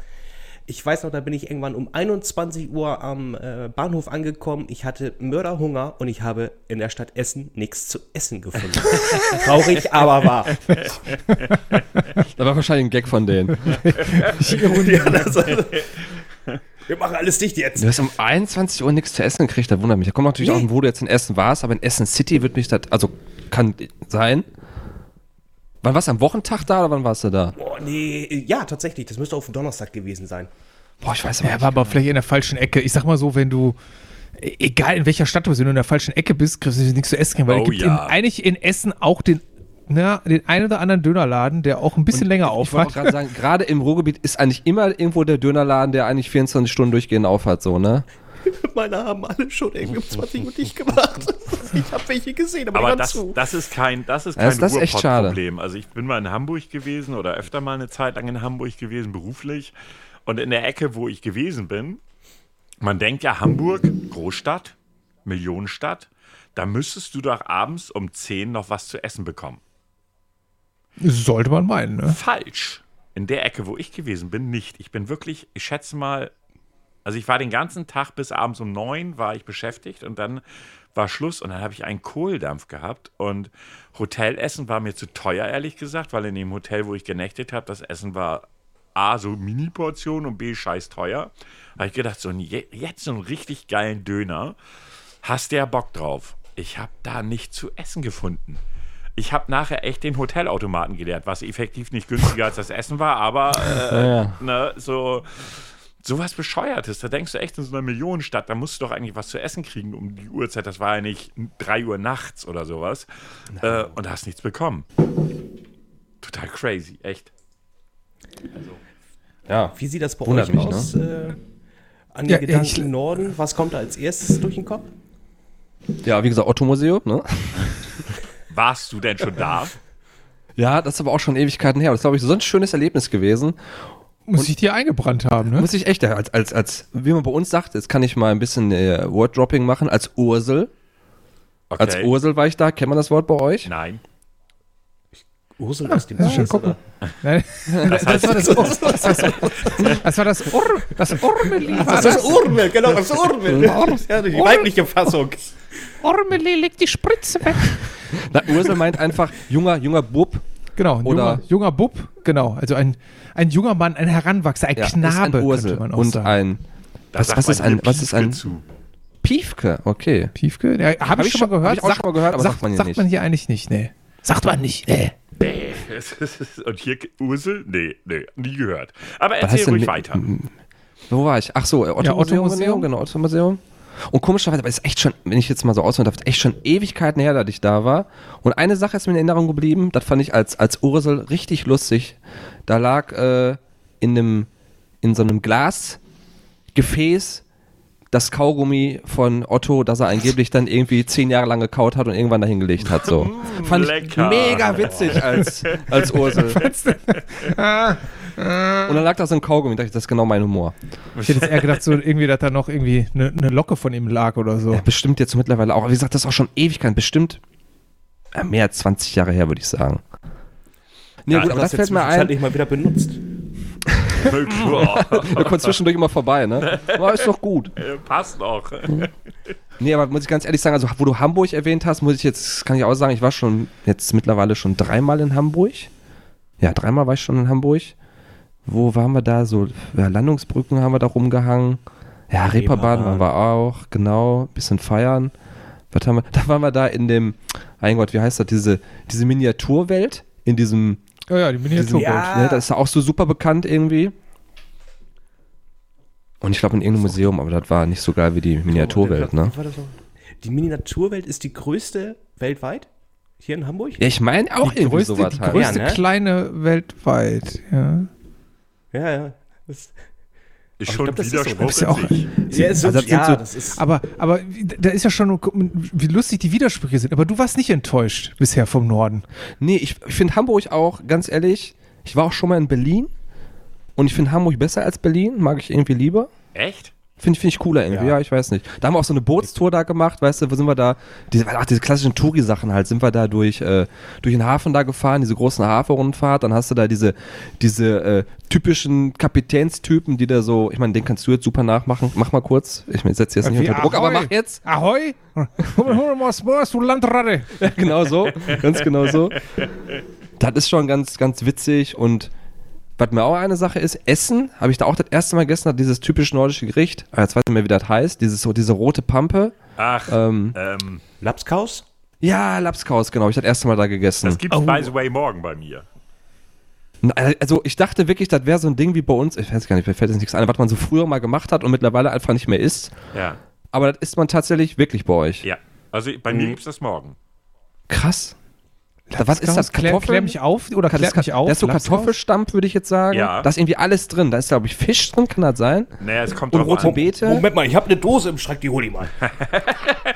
Ich weiß noch, da bin ich irgendwann um 21 Uhr am äh, Bahnhof angekommen. Ich hatte Mörderhunger und ich habe in der Stadt Essen nichts zu essen gefunden. Traurig, aber wahr. Da war wahrscheinlich ein Gag von denen. Ja, das, wir machen alles dicht jetzt. Du hast um 21 Uhr nichts zu essen gekriegt, da wundert mich. Da kommt natürlich Nee. auch, an, wo du jetzt in Essen warst, aber in Essen City wird mich das, also kann sein. Wann warst du am Wochentag da oder wann warst du da? Oh, nee, ja, tatsächlich. Das müsste auf Donnerstag gewesen sein. Boah, ich weiß aber Er nicht. war aber vielleicht in der falschen Ecke. Ich sag mal so, wenn du, e- egal in welcher Stadt du bist, wenn du in der falschen Ecke bist, kriegst du nichts zu essen. Weil Oh es gibt ja. in, eigentlich in Essen auch den, na, den einen oder anderen Dönerladen, der auch ein bisschen länger Ich wollte gerade sagen, gerade im Ruhrgebiet ist eigentlich immer irgendwo der Dönerladen, der eigentlich 24 Stunden durchgehend aufhat, so, ne? Meine haben alle schon irgendwie um 20 Uhr dicht gemacht. Ich habe welche gesehen, aber, Aber das, zu. das ist kein, das ist kein das- das ist echt schade. Ruhrpott-Problem. Also ich bin mal in Hamburg gewesen oder öfter mal eine Zeit lang in Hamburg gewesen, beruflich. Und in der Ecke, wo ich gewesen bin, man denkt ja Hamburg, Großstadt, Millionenstadt, da müsstest du doch abends um 10 noch was zu essen bekommen. Sollte man meinen, ne? Falsch. In der Ecke, wo ich gewesen bin, nicht. Ich bin wirklich, ich schätze mal, also ich war den ganzen Tag bis abends um neun war ich beschäftigt und dann war Schluss und dann habe ich einen Kohldampf gehabt und Hotelessen war mir zu teuer, ehrlich gesagt, weil in dem Hotel, wo ich genächtigt habe, das Essen war A, so Mini-Portion und B, scheiß teuer. Da habe ich gedacht, so ein, je- jetzt so einen richtig geilen Döner, hast du ja Bock drauf. Ich habe da nicht zu essen gefunden. Ich habe nachher echt den Hotelautomaten geleert, was effektiv nicht günstiger als das Essen war, aber äh, Ja. ne, so sowas Bescheuertes. Da denkst du echt in so einer Millionenstadt, da musst du doch eigentlich was zu essen kriegen um die Uhrzeit. Das war ja nicht 3 Uhr nachts oder sowas. Äh, und hast nichts bekommen. Total crazy, echt. Ja. Wie sieht das bei Wundert euch mich, aus? Äh, an Ja, den Gedanken ich- Norden, was kommt da als erstes durch den Kopf? Ja, wie gesagt, Otto-Museum, ne? Warst du denn schon da? Ja, das ist aber auch schon Ewigkeiten her. Das ist, glaube ich, so ein schönes Erlebnis gewesen. Muss ich dir eingebrannt haben, ne? Muss ich echt, als, als, als, wie man bei uns sagt, jetzt kann ich mal ein bisschen äh, Word-Dropping machen, als Ursel. Okay. Als Ursel war ich da. Kennt man das Wort bei euch? Nein. Ursel aus dem Käse, gucken. Nein, das, war das, Ur, das, war das, das war das Ur, das Urmeli Das ist Urmel, genau, das ist Urmel. Ja, die weibliche Fassung. Urmeli legt die Spritze weg. Na, Ursel meint einfach junger, junger Bub. Genau, ein Oder- junger, junger Bub, genau. Also ein, ein junger Mann, ein Heranwachsender, ein Ja, Knabe, ist ein Ursel könnte man auch und sagen. ein was, sagt was ist ein was ist ein Piefke zu. Piefke? Okay. Piefke? Ja, Habe Hab ich ich schon mal gehört. hab ich auch schon mal gehört, aber sagt man hier sagt nicht. man hier eigentlich nicht, nee. Sagt man nicht, nee. Nee. Und hier Ursel? Nee, nee, nie gehört. Aber erzähl ruhig mit- weiter. Wo war ich? Ach so, äh, Otto, Ja, Museum, Otto-Museum. genau, Otto Museum. Und komischerweise, aber es ist echt schon, wenn ich jetzt mal so ausholen darf, echt schon Ewigkeiten her, dass ich da war. Und eine Sache ist mir in Erinnerung geblieben, das fand ich als, als Ursel richtig lustig. Da lag äh, in, einem, in so einem Glasgefäß das Kaugummi von Otto, das er angeblich dann irgendwie zehn Jahre lang gekaut hat und irgendwann dahin gelegt hat. So. Fand lecker. ich mega witzig als, als Ursel. und dann lag da so ein Kaugummi, dachte ich, das ist genau mein Humor. Ich hätte jetzt eher gedacht, so irgendwie, dass da noch irgendwie eine, eine Locke von ihm lag oder so. Ja, bestimmt jetzt mittlerweile auch. Aber wie gesagt, das ist auch schon Ewigkeit. Bestimmt mehr als 20 Jahre her, würde ich sagen. Nee, Ja, gut, aber das fällt mir ein. Wahrscheinlich mal wieder benutzt. Wir kommen zwischendurch immer vorbei, ne? Aber ist doch gut. Passt noch. Nee, aber muss ich ganz ehrlich sagen, also wo du Hamburg erwähnt hast, muss ich jetzt, kann ich auch sagen, ich war schon jetzt mittlerweile schon dreimal in Hamburg. Ja, dreimal war ich schon in Hamburg. Wo waren wir da? So, ja, Landungsbrücken haben wir da rumgehangen. Ja, Reeperbahn waren wir auch, genau. Bisschen feiern. Was haben wir? Da waren wir da in dem, mein Gott, wie heißt das? Diese, diese Miniaturwelt in diesem Ja, ja, die Miniaturwelt. Ja. Ne, das ist ja auch so super bekannt irgendwie. Und ich glaube in irgendeinem Museum, aber das war nicht so geil wie die Miniaturwelt, ne? Die Miniaturwelt ist die größte weltweit? Hier in Hamburg? Ja, ich meine auch Die irgendwie größte, sowas die halt. größte Ja, ne? kleine weltweit. Ja. Ja, ja. Das, Ist ich schon glaub, das ist Widerspruch ist sich. ja, so, Also das sind ja, so- das ist. Aber, aber da ist ja schon, wie lustig die Widersprüche sind. Aber du warst nicht enttäuscht bisher vom Norden. Nee, ich, ich finde Hamburg auch, ganz ehrlich, ich war auch schon mal in Berlin und ich finde Hamburg besser als Berlin, mag ich irgendwie lieber. Echt? Finde find ich cooler irgendwie, ja. Ja. ich weiß nicht. Da haben wir auch so eine Bootstour da gemacht, weißt du, wo sind wir da? Diese, ach, diese klassischen Touri-Sachen halt, sind wir da durch, äh, durch den Hafen da gefahren, diese großen Hafenrundfahrt, dann hast du da diese, diese äh, typischen Kapitänstypen, die da so, ich meine, den kannst du jetzt super nachmachen, mach mal kurz, ich setze jetzt nicht Wie, unter Druck, aber Ahoi. mach jetzt. Ahoi! Du Landratte! genau so, ganz genau so. Das ist schon ganz, ganz witzig und was mir auch eine Sache ist, Essen, habe ich da auch das erste Mal gegessen, dieses typisch nordische Gericht, ah, jetzt weiß ich nicht mehr, wie das heißt, dieses, so, diese rote Pampe. Ach, Ähm, ähm, Lapskaus? ja, Lapskaus, genau, ich das erste Mal da gegessen. das gibt's by the way morgen bei mir. Also ich dachte wirklich, das wäre so ein Ding wie bei uns, ich weiß gar nicht, mir fällt jetzt nichts ein, was man so früher mal gemacht hat und mittlerweile einfach nicht mehr isst. Ja. Aber das isst man tatsächlich wirklich bei euch. Ja. Also bei mir gibt's das morgen. Krass. Da, was ist das? Klär, klär mich auf oder Das klär mich auf. Da ist so Lapskaus? Kartoffelstampf, würde ich jetzt sagen. Ja. Da ist irgendwie alles drin. Da ist, glaube ich, Fisch drin, kann das sein? Naja, es kommt Und rote an. Beete. Moment mal, ich habe eine Dose im Schrank, die hol ich mal.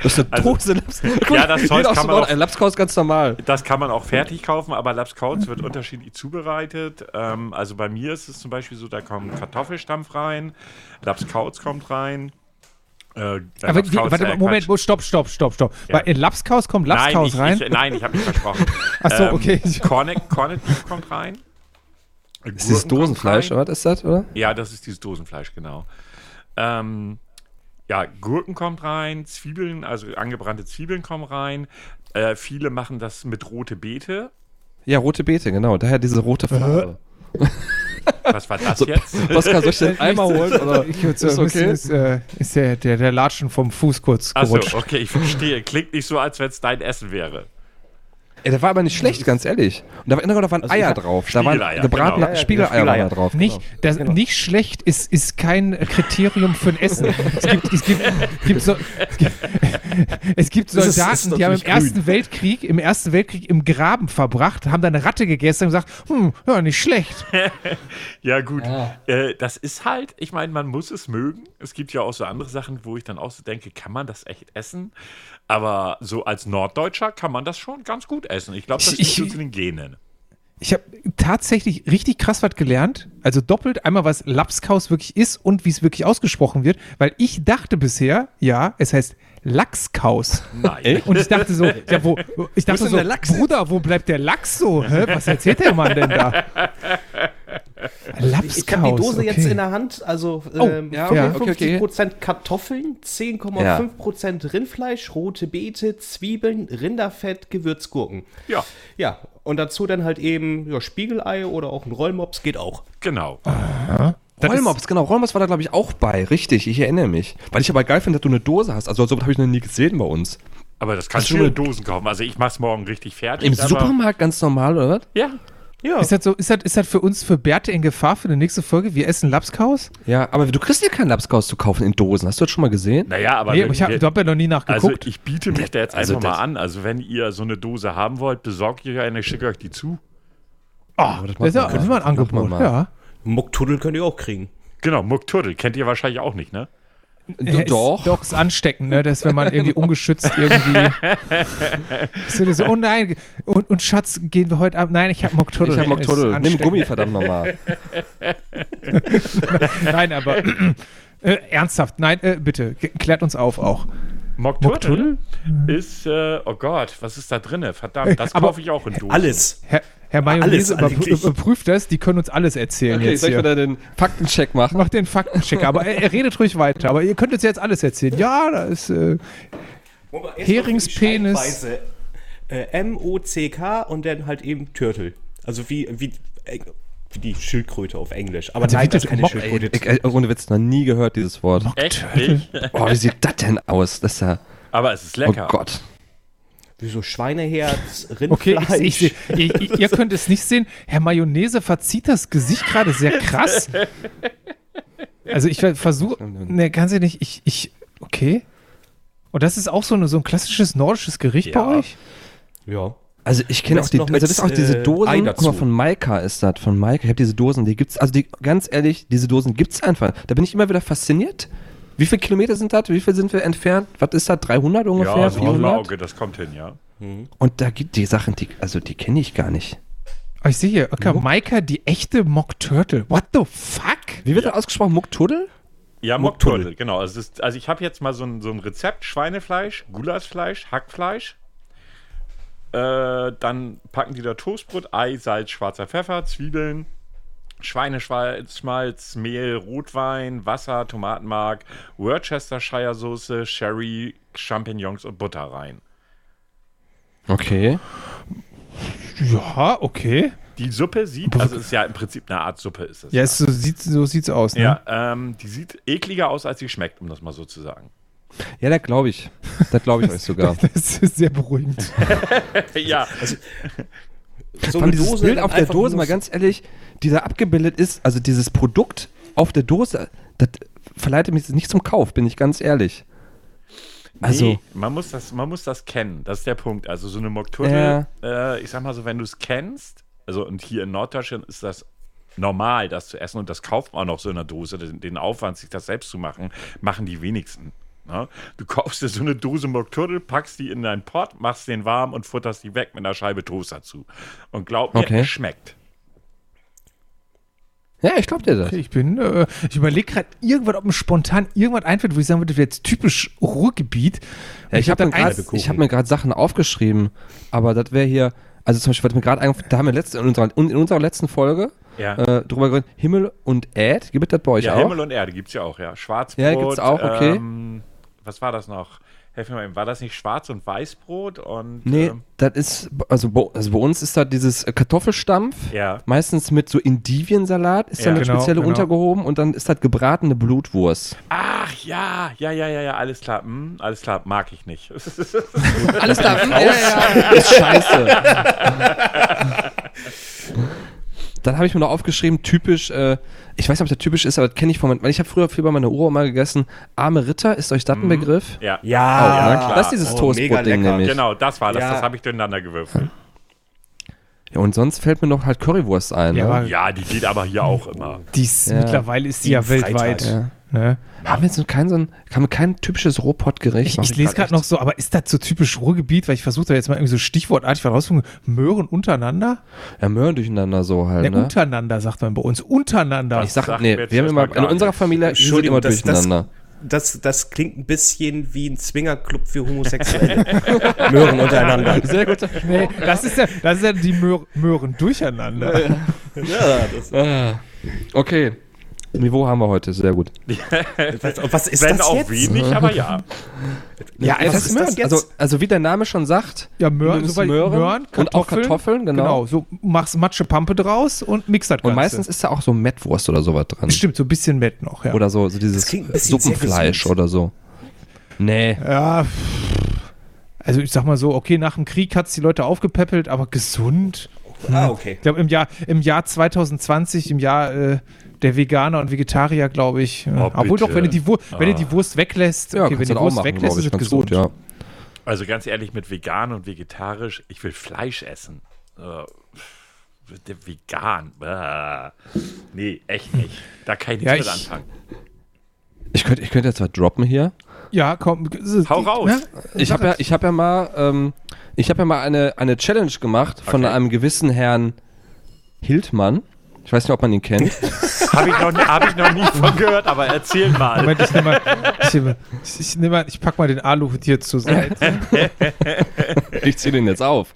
Das ist eine Dose Laps. Also Ja, das Zeug kann man auch- Ein Lapskaus ganz normal. Das kann man auch fertig kaufen, aber Lapskaus wird unterschiedlich zubereitet. Ähm, also bei mir ist es zum Beispiel so, da kommt Kartoffelstampf rein, Lapskaus kommt rein. Äh, Aber wie, Lapskaus, warte äh, Moment, Quatsch. stopp, stopp, stopp, stopp. Ja. Weil in Lapskaus kommt Nein, Lapskaus ich, rein. Ich, nein, ich habe mich versprochen. Ach so, okay. Cornet, Cornet Beef kommt rein. Ist dieses Dosenfleisch, oder was ist das, oder? Ja, das ist dieses Dosenfleisch, genau. Ähm, ja, Gurken kommt rein, Zwiebeln, also angebrannte Zwiebeln kommen rein. Äh, viele machen das mit rote Beete. Ja, rote Beete, genau. Daher diese rote Farbe. Was war das jetzt? Oskar, soll ich den Eimer holen? Oder? Ich würd so, Ist okay? Ist, äh, ist der, der, der Latschen vom Fuß kurz Achso, gerutscht. okay, ich verstehe. Klingt nicht so, als wenn es dein Essen wäre. Ey, der war aber nicht schlecht, ganz ehrlich. Und da, war, da waren Eier drauf. Da waren gebratene genau. Spiegeleier Spiegeleier. drauf. Nicht, genau. das, nicht schlecht ist, ist kein Kriterium für ein Essen. es gibt, es gibt, gibt so, es gibt, es gibt ist- Soldaten, ist die haben im nicht Ersten grün. Weltkrieg, im Ersten Weltkrieg im Graben verbracht, haben da eine Ratte gegessen und gesagt, hm, ja, nicht schlecht. Ja, gut. Äh, das ist halt, ich meine, man muss es mögen. Es gibt ja auch so andere Sachen, wo ich dann auch so denke, kann man das echt essen? Aber so als Norddeutscher kann man das schon ganz gut essen. Ich glaube, das Ich- liegt so zu den Genen. Ich habe tatsächlich richtig krass was gelernt. Also doppelt einmal, was Lapskaus wirklich ist und wie es wirklich ausgesprochen wird. Weil ich dachte bisher, ja, es heißt Lachskaus. Nein. Und ich dachte so, ja, wo, ich dachte so, der Lachs? Bruder, wo bleibt der Lachs so? Hä? Was erzählt der Mann denn da? Lapskaus. Ich habe die Dose okay. jetzt in der Hand, also Oh, ähm, ja, okay, 55% Kartoffeln, 10,5% Rindfleisch, rote Beete, Zwiebeln, Rinderfett, Gewürzgurken. Ja, Ja, und dazu dann halt eben ja, Spiegelei oder auch ein Rollmops geht auch. genau. Ist- Rollmops, genau. Rollmops war da, glaube ich, auch bei. Richtig, ich erinnere mich. Weil ich aber geil finde, dass du eine Dose hast. Also, so habe ich noch nie gesehen bei uns. Aber das kannst Hast du in Dosen kaufen. Also ich mach's morgen richtig fertig. Im aber- Supermarkt ganz normal, oder was? Ja. Ja, Ist das, so, ist, das, ist das für uns, für Bärte in Gefahr für die nächste Folge? Wir essen Lapskaus? Ja, aber du kriegst ja keinen Lapskaus zu kaufen in Dosen. Hast du das schon mal gesehen? Naja, aber Nee, ich habe hab ja noch nie also nachgeguckt. ich biete mich da jetzt Also einfach mal das- an. Also wenn ihr so eine Dose haben wollt, besorgt ihr eine, ich schicke euch die zu. Ah, das das, ist ja, das ein Angebot. mal. Ja. Mucktuddel könnt ihr auch kriegen. Genau, Muckturtle. Kennt ihr wahrscheinlich auch nicht, ne? Du, Ist, doch. Doch, ist ansteckend, ne? Das, wenn man irgendwie ungeschützt irgendwie. Ist so, oh nein, und, und Schatz, gehen wir heute ab? Nein, ich habe Moktuddel. Ich hab Ist Moktuddel. Nimm. Gummi, verdammt nochmal. Nein, aber äh, ernsthaft, nein, äh, bitte, klärt uns auf auch. Mockturtle ist, äh, oh Gott, was ist da drinne? Verdammt, das Aber- kaufe ich auch in Dosen. Alles. Herr, Herr Mayonnaise Alles überprü- eigentlich. überprüft das, die können uns alles erzählen Okay, jetzt soll ich hier. wieder den Faktencheck machen? Macht den Faktencheck, aber er, er redet ruhig weiter. Aber ihr könnt uns jetzt alles erzählen. Ja, da ist. Äh, Heringspenis. Äh, M-O-C-K und dann halt eben Turtle. Also wie, wie, äh, wie die Schildkröte auf Englisch. Aber Also nein, das ist keine Mock- Schildkröte. Ich, äh, ohne Witz, noch nie gehört, dieses Wort. Echt nicht? Oh, wie sieht das denn aus? Das ist ja. Aber es ist Oh lecker. Gott. Wie so Schweineherz, okay, Rindfleisch. ich, ich, ihr, ihr- ihr könnt es nicht sehen. Herr Mayonnaise verzieht das Gesicht gerade sehr krass. Also ich versuche. Ne, kann sie nicht. Ich, ich. Okay. Und das ist auch so, eine, so ein klassisches nordisches Gericht Ja. bei euch? ja. Also ich kenne auch die, also das ist auch diese äh, Dosen, guck mal, von Maika ist das, von Maika, ich habe diese Dosen, die gibt's, also die, ganz ehrlich, diese Dosen gibt's einfach, da bin ich immer wieder fasziniert. Wie viele Kilometer sind das, wie viel sind wir entfernt, was ist das, 300 ungefähr, Ja, so im 400? Auge, das kommt hin, ja. Und da gibt die Sachen, die, also die kenne ich gar nicht. Oh, ich sehe hier, okay, Maika, die echte Mock Turtle. What the fuck? Wie wird das ausgesprochen, Mucktuddel? Ja, Mockturtle. Mockturtle, genau. Also, ist, also ich habe jetzt mal so ein, so ein Rezept: Schweinefleisch, Gulaschfleisch, Hackfleisch. Äh, dann packen die da Toastbrot, Ei, Salz, schwarzer Pfeffer, Zwiebeln, Schweineschmalz, Schmalz, Mehl, Rotwein, Wasser, Tomatenmark, Worcestershire Soße, Sherry, Champignons und Butter rein. Okay. Ja, okay. Die Suppe sieht, also es ist ja im Prinzip eine Art Suppe, ist es. Ja, es so, sieht, so sieht's aus, ne? ja ähm, die sieht ekliger aus, als sie schmeckt, um das mal so zu sagen. Ja, das glaube ich. Das glaube ich euch sogar. Das ist sehr beruhigend. ja, So Von dieses Bild dann auf der Dose, mal ganz ehrlich, die da abgebildet ist, also dieses Produkt auf der Dose, das verleitet mich nicht zum Kauf, bin ich ganz ehrlich. Also, nee, man muss das, man muss das kennen. Das ist der Punkt. Also so eine Mockturtle, äh, ich sag mal so, wenn du es kennst, also und hier in Norddeutschland ist das normal, das zu essen und das kauft man auch noch so in einer Dose. Den, den Aufwand, sich das selbst zu machen, machen die wenigsten. Ne? Du kaufst dir so eine Dose Mockturtle, packst die in deinen Pott, machst den warm und futterst die weg mit einer Scheibe Toast dazu. Und glaub mir, Okay. es schmeckt. ja, ich glaube dir das. Ich bin, äh, ich überlege gerade irgendwas, ob mir spontan irgendwas einfällt, wo ich sagen würde, das wäre jetzt typisch Ruhrgebiet. Ja, ich hab habe ich hab mir gerade Sachen aufgeschrieben, aber das wäre hier, also zum Beispiel, was mir gerade eingefallen, da haben wir letzte, in, unserer, in unserer letzten Folge Ja. äh, drüber geredet, Himmel und Äd, gibt es das bei euch Ja, auch? Himmel und Erde gibt es ja auch, ja. Schwarzbrot. Ja, gibt's auch, okay. Ähm, was war das noch? Helf mir mal, eben. war das nicht Schwarz- und Weißbrot? Und, Nee, ähm, das ist, also bei, also bei uns ist da dieses Kartoffelstampf, Ja. meistens mit so Indiviensalat, ist Ja. da eine Genau, spezielle genau. untergehoben und dann ist das gebratene Blutwurst. Ach ja, ja, ja, ja, ja, alles klar. Hm, alles klar, mag ich nicht. Alles da raus? Ja, ja. Ist scheiße. Dann habe ich mir noch aufgeschrieben, typisch, äh, ich weiß nicht, ob das typisch ist, aber das kenne ich von, mein- weil ich habe früher viel bei meiner Uroma gegessen, arme Ritter, ist euch das ein Begriff? ja. Ja, Oh, ja, klar. Das ist dieses Oh, Toastbrot-Ding nämlich. Genau, das war das. Ja. Das habe ich durcheinander gewürfelt. Ja, und sonst fällt mir noch halt Currywurst ein. Ja, ne? Ja, die geht aber hier auch immer. dies, Ja. mittlerweile ist die ja weltweit. Ja. Ne? Haben wir jetzt so kein, so ein, haben wir kein typisches Rohpott-Gericht? Ich, ich lese gerade noch so, aber ist das so typisch Ruhrgebiet? Weil ich versuche da jetzt mal irgendwie so stichwortartig was rauszufinden. Möhren untereinander? Ja, Möhren durcheinander so halt, Ja, ne? untereinander sagt man bei uns. Untereinander. Ich sag, Sag nee, wir haben immer, in unserer. Familie ist Entschuldigung, immer das- das- durcheinander. das, das klingt ein bisschen wie ein Zwingerclub für Homosexuelle. Möhren untereinander. Sehr gut. Nee, das ist ja, das ist ja die Möhr, Möhren durcheinander. Ja, das, Ah, okay. Niveau haben wir heute, sehr gut. was, was ist Wenn das auch jetzt? wenig, aber ja. Ja, was das ist das jetzt? Also, also wie der Name schon sagt, Ja, Möhren, so Möhren Möhren und auch Kartoffeln, genau. Genau, so machst Matsche Pampe draus und mix das Ganze. Und meistens ist da auch so Mettwurst oder sowas dran. Stimmt, so ein bisschen Mett noch, ja. Oder so, so dieses Suppenfleisch oder so. Nee. Ja, also ich sag mal so, okay, nach dem Krieg hat es die Leute aufgepäppelt, aber gesund. Ah, okay. Ich glaube, im Jahr, im Jahr 2020, im Jahr äh, der Veganer und Vegetarier, glaube ich. Äh, Oh, obwohl doch, wenn du die, Wur wenn du die Wurst weglässt, Ja, okay, wenn die Wurst machen, weglässt, ist es gesund. gut, ja. Also ganz ehrlich, mit vegan und vegetarisch, ich will Fleisch essen. Äh, der vegan. Äh. Nee, echt nicht. Da kann ich Ja, nichts mit ich- anfangen. Ich könnte ich könnte jetzt was droppen hier. Ja, komm. Hau raus. Ja, Ich habe ja, ich hab ja mal, ähm, ich habe ja mal eine, eine Challenge gemacht von Okay. einem gewissen Herrn Hildmann. Ich weiß nicht, ob man ihn kennt. Habe ich, noch nie- hab ich noch nie von gehört, aber erzähl mal. Moment, ich nehme mal, ich, nehme- ich, nehm mal, ich pack mal den Aluhut hier zur Seite. ich ziehe den jetzt auf.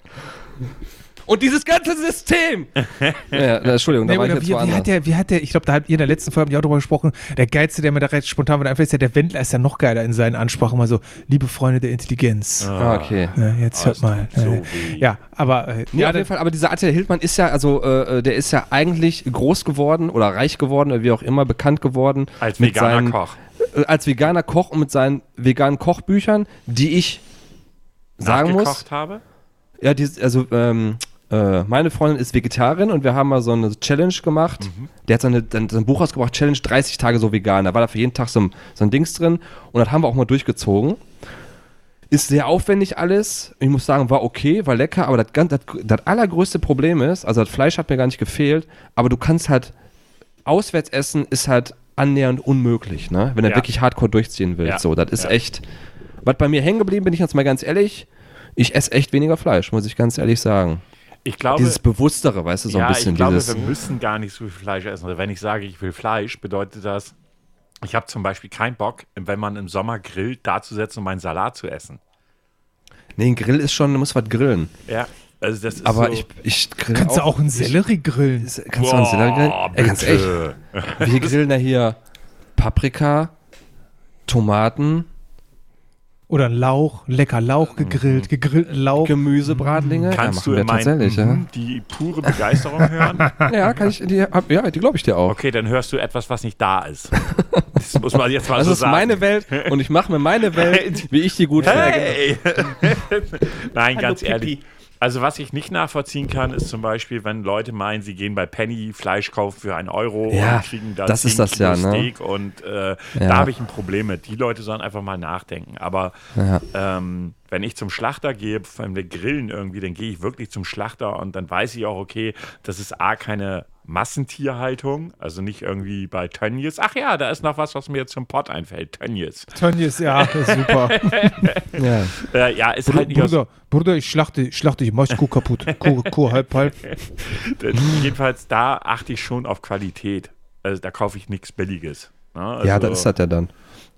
Und dieses ganze System! ja, Entschuldigung, da Nee, war ich jetzt wie, wie hat der, wie hat der, ich glaube, da habt ihr in der letzten Folge auch drüber gesprochen, der Geilste, der mir da recht spontan wieder einfällt, ist ja der Wendler, ist ja noch geiler in seinen Ansprachen, mal so, liebe Freunde der Intelligenz. ah, okay. Ja, jetzt Oh, hört mal. so Äh, ja, aber äh, Nee, ja, auf jeden Fall, aber dieser Attila Hildmann ist ja, also, äh, der ist ja eigentlich groß geworden oder reich geworden oder wie auch immer bekannt geworden. Als mit veganer seinen, Koch. Äh, als veganer Koch und mit seinen veganen Kochbüchern, die ich sagen muss. Habe. Ja, die, also ähm, äh, meine Freundin ist Vegetarierin und wir haben mal so eine Challenge gemacht. Der hat so, eine, so ein Buch rausgebracht, Challenge 30 Tage so vegan. Da war da für jeden Tag so ein, so ein Dings drin und das haben wir auch mal durchgezogen. Ist sehr aufwendig alles. Ich muss sagen, war okay, war lecker, aber das, das, das allergrößte Problem ist, also das Fleisch hat mir gar nicht gefehlt, aber du kannst halt auswärts essen, ist halt annähernd unmöglich, ne? Wenn du Ja. wirklich hardcore durchziehen willst. Ja. So, das ist Ja. echt. Was bei mir hängen geblieben bin ich jetzt mal ganz ehrlich, ich esse echt weniger Fleisch, muss ich ganz ehrlich sagen. Ich glaube, Dieses Bewusstere, weißt du, so ja, ein bisschen ich glaube, dieses. wir müssen gar nicht so viel Fleisch essen. Also wenn ich sage, ich will Fleisch, bedeutet das, ich habe zum Beispiel keinen Bock, wenn man im Sommer grillt, da zu setzen und meinen Salat zu essen. Nee, ein Grill ist schon, du musst was grillen. Ja, also das ist Aber so, ich, ich grill kannst du auch einen Sellerie grillen? Kannst du auch einen Sellerie grillen? Ey, ganz echt. Wir grillen ja hier Paprika, Tomaten, Oder ein Lauch, lecker Lauch gegrillt, gegrillten Lauch. Gemüsebratlinge. Kannst ja, du tatsächlich, meinen die pure Begeisterung hören? ja. Ja, kann ich, die, hab, ja, die glaube ich dir auch. Okay, dann hörst du etwas, was nicht da ist. Das muss man jetzt mal Das so ist sagen. meine Welt und ich mache mir meine Welt, wie ich die gut finde. Hey! Nein, Hallo, ganz Pipi. ehrlich. Also was ich nicht nachvollziehen kann, ist zum Beispiel, wenn Leute meinen, sie gehen bei Penny Fleisch kaufen für einen Euro Ja, und kriegen da das 10 ist das Kilo ja, ne? Steak und äh, Ja. da habe ich ein Problem mit. Die Leute sollen einfach mal nachdenken. Aber Ja. ähm, wenn ich zum Schlachter gehe, wenn wir grillen irgendwie, dann gehe ich wirklich zum Schlachter und dann weiß ich auch, okay, das ist A, keine Massentierhaltung, also nicht irgendwie bei Tönnies. Ach ja, da ist noch was, was mir jetzt zum Pott einfällt. Tönnies. Tönnies, ja, super. Ja. Äh, ja, ist Bruder, halt nicht aus, Bruder, Bruder, ich schlachte, ich schlachte die Kuh kaputt. Kuh, Kuh halb, halb. Jedenfalls da achte ich schon auf Qualität. Also da kaufe ich nichts Billiges. Ne? Also, ja, das ist das ja dann.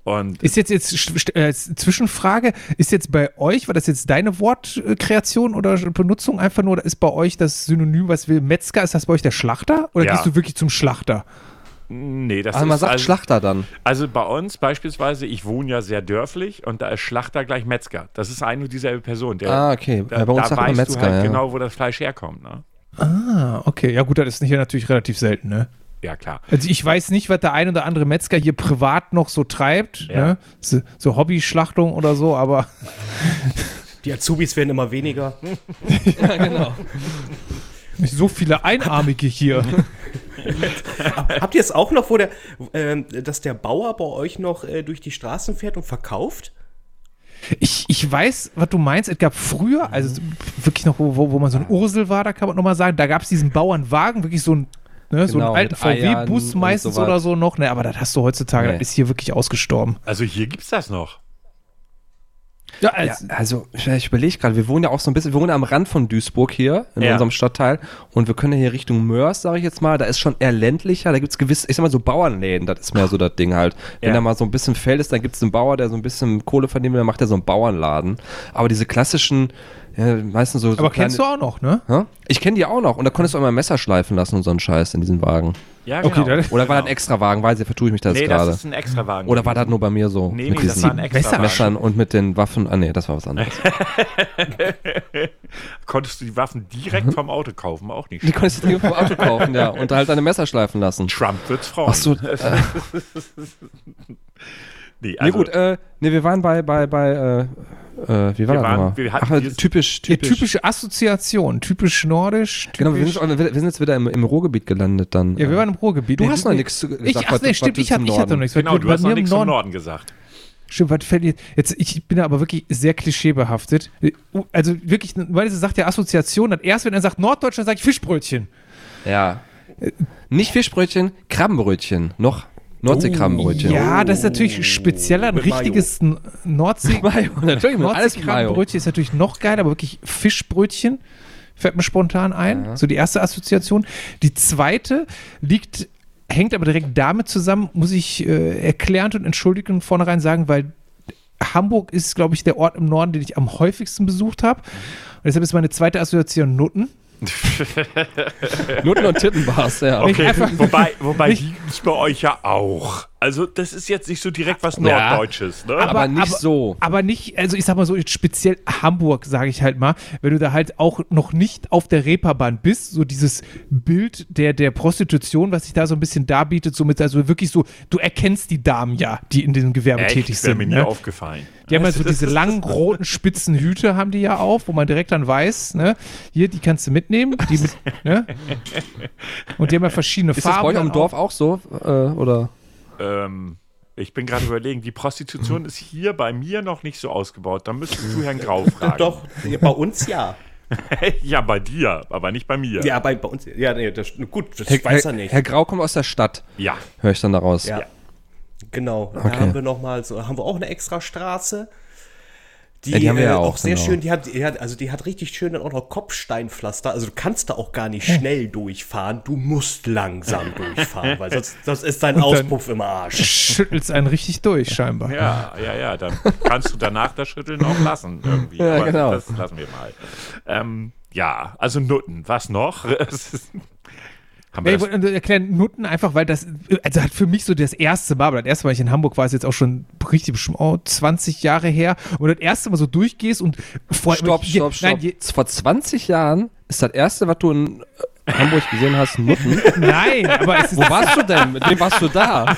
Und Ist jetzt, jetzt äh, Zwischenfrage, ist jetzt bei euch, war das jetzt deine Wortkreation oder Benutzung einfach nur, oder ist bei euch das Synonym, was will Metzger, ist das bei euch der Schlachter? Oder Ja. gehst du wirklich zum Schlachter? nee, das Also man ist sagt also, Schlachter dann. also bei uns beispielsweise, ich wohne ja sehr dörflich und da ist Schlachter gleich Metzger. Das ist eine und dieselbe Person. Der, Ah, okay. Da, Ja, bei uns da sagt man weißt Metzger, du halt ja. genau, wo das Fleisch herkommt. Ne? Ah, okay. Ja gut, das ist hier natürlich relativ selten, ne? Ja, klar. Also ich weiß nicht, was der ein oder andere Metzger hier privat noch so treibt, Ja. ne? So, so Hobbyschlachtung oder so, aber Die Azubis werden immer weniger. nicht so viele Einarmige hier. Habt ihr es auch noch, wo der, ähm, dass der Bauer bei euch noch äh, durch die Straßen fährt und verkauft? Ich, ich weiß, was du meinst. Es gab früher, also wirklich noch, wo, wo wo man so ein Ursel war, da kann man nochmal sagen, da gab es diesen Bauernwagen, wirklich so ein ne, so Genau, einen alten VW-Bus meistens oder so noch, ne, aber das hast du heutzutage, Nee. das ist hier wirklich ausgestorben. Also hier gibt's das noch. Ja, Ja, als, also ich, überlege gerade, wir wohnen ja auch so ein bisschen, wir wohnen ja am Rand von Duisburg hier, in Ja. unserem Stadtteil und wir können ja hier Richtung Mörs, sage ich jetzt mal, da ist schon eher ländlicher, da gibt's gewiss, ich sag mal so Bauernläden, das ist mehr so das Ding halt. Wenn Ja. da mal so ein bisschen Feld ist, dann gibt's einen Bauer, der so ein bisschen Kohle verdient, dann macht er so einen Bauernladen. Aber diese klassischen, ja, meistens so, so aber kennst du auch noch, ne? Hä? Ich kenne die auch noch und da konntest du auch immer ein Messer schleifen lassen und so einen Scheiß in diesen Wagen. Ja, Okay, genau. dann- Oder war das ein extra Wagen, weiß ich, vertue ich mich da jetzt Nee, das gerade. ist ein Extrawagen. Oder war das nur bei mir so? Nee, mit nee, das war ein Extrawagen. Messern und mit den Waffen? Ah, nee, das war was anderes. Konntest du die Waffen direkt vom Auto kaufen? Auch nicht. Die konntest du dir vom Auto kaufen, ja. Und halt deine Messer schleifen lassen. Trump wird's freuen. Ach so, nee, Nee, also, gut, äh, nee, wir waren bei, bei, bei, äh, äh, wie war Wir das waren- wir hatten Ach, äh, dieses- typisch, Ja, typisch. typische Assoziation, typisch nordisch. Typisch, Genau, wir sind, jetzt- wir sind jetzt wieder im, im Ruhrgebiet gelandet dann. ja, wir waren im Ruhrgebiet. Du Nee, hast noch nichts gesagt. Ich, ach was- nee, stimmt, du ich, hatte, ich hatte noch nichts. genau, du hast noch mir im nichts vom Norden- Norden gesagt. Stimmt, was fällt dir jetzt? Ich bin da aber wirklich sehr klischeebehaftet. Also wirklich, weil es sagt ja Assoziation, dann erst wenn er sagt Norddeutschland, sage ich Fischbrötchen. Ja. Nicht Fischbrötchen, Krabbenbrötchen. Noch Nordseekrabbenbrötchen. Ja, das ist natürlich spezieller. Ein Mit richtiges N- Nordsee. Mayo, natürlich, mit alles mit Mayo. Nordseekrabbenbrötchen ist natürlich noch geiler, aber wirklich Fischbrötchen fällt mir spontan ein. So die erste Assoziation. Die zweite liegt, hängt aber direkt damit zusammen, muss ich äh, erklärend und entschuldigend vornherein sagen, weil Hamburg ist, glaube ich, der Ort im Norden, den ich am häufigsten besucht habe. Und deshalb ist meine zweite Assoziation Nutten. Nutten und Tittenbars, ja. Einfach- Wobei, wobei Nicht- die gibt's bei euch ja auch. Also, das ist jetzt nicht so direkt was Ja. Norddeutsches, ne? Aber nicht so. Aber nicht, also ich sag mal so, speziell Hamburg, sage ich halt mal, wenn du da halt auch noch nicht auf der Reeperbahn bist, so dieses Bild der, der Prostitution, was sich da so ein bisschen darbietet, somit also wirklich so, du erkennst die Damen ja, die in diesem Gewerbe tätig Echt, wäre sind. mir nie Ne? aufgefallen. Die haben ja so diese langen, roten, spitzen Hüte haben die ja auf, wo man direkt dann weiß, ne, hier, die kannst du mitnehmen, die mit, ne? Und die haben ja verschiedene Ist das Farben. bei euch am Dorf auch so? Äh, oder? Ähm, ich bin gerade überlegen, die Prostitution ist hier bei mir noch nicht so ausgebaut. Da müsstest du Herrn Grau fragen. Doch, bei uns ja. ja, bei dir, aber nicht bei mir. Ja, bei, bei uns. Ja, nee, das, gut, das Herr, weiß er nicht. Herr Grau kommt aus der Stadt, Ja. höre ich dann daraus. Ja. Genau. Da Okay. haben wir noch mal so, haben wir auch eine extra Straße. Die, Ja, die haben wir äh, ja auch, auch, sehr genau. schön, die hat, die hat, also die hat richtig schön dann auch noch Kopfsteinpflaster. Also du kannst da auch gar nicht schnell durchfahren. Du musst langsam durchfahren, weil sonst, sonst ist dein Auspuff im Arsch. schüttelst einen richtig durch, scheinbar. Ja, ja, ja, dann kannst du danach das Schütteln auch lassen irgendwie. Ja, Aber genau. Das lassen wir mal. Ähm, ja, also Nutten. Was noch? Haben Ja, wir ich das, wollte erklären, Nutten einfach, weil das, also hat für mich so das erste Mal, aber das erste Mal, ich in Hamburg war, ist jetzt auch schon richtig bestimmt oh, 20 Jahre her, und das erste Mal so durchgehst und vor Stopp, stopp, stopp. Nein, Vor 20 Jahren ist das erste, was du in äh, Hamburg gesehen hast, Nutten. nein, aber es ist Wo warst du denn? Mit wem warst du da?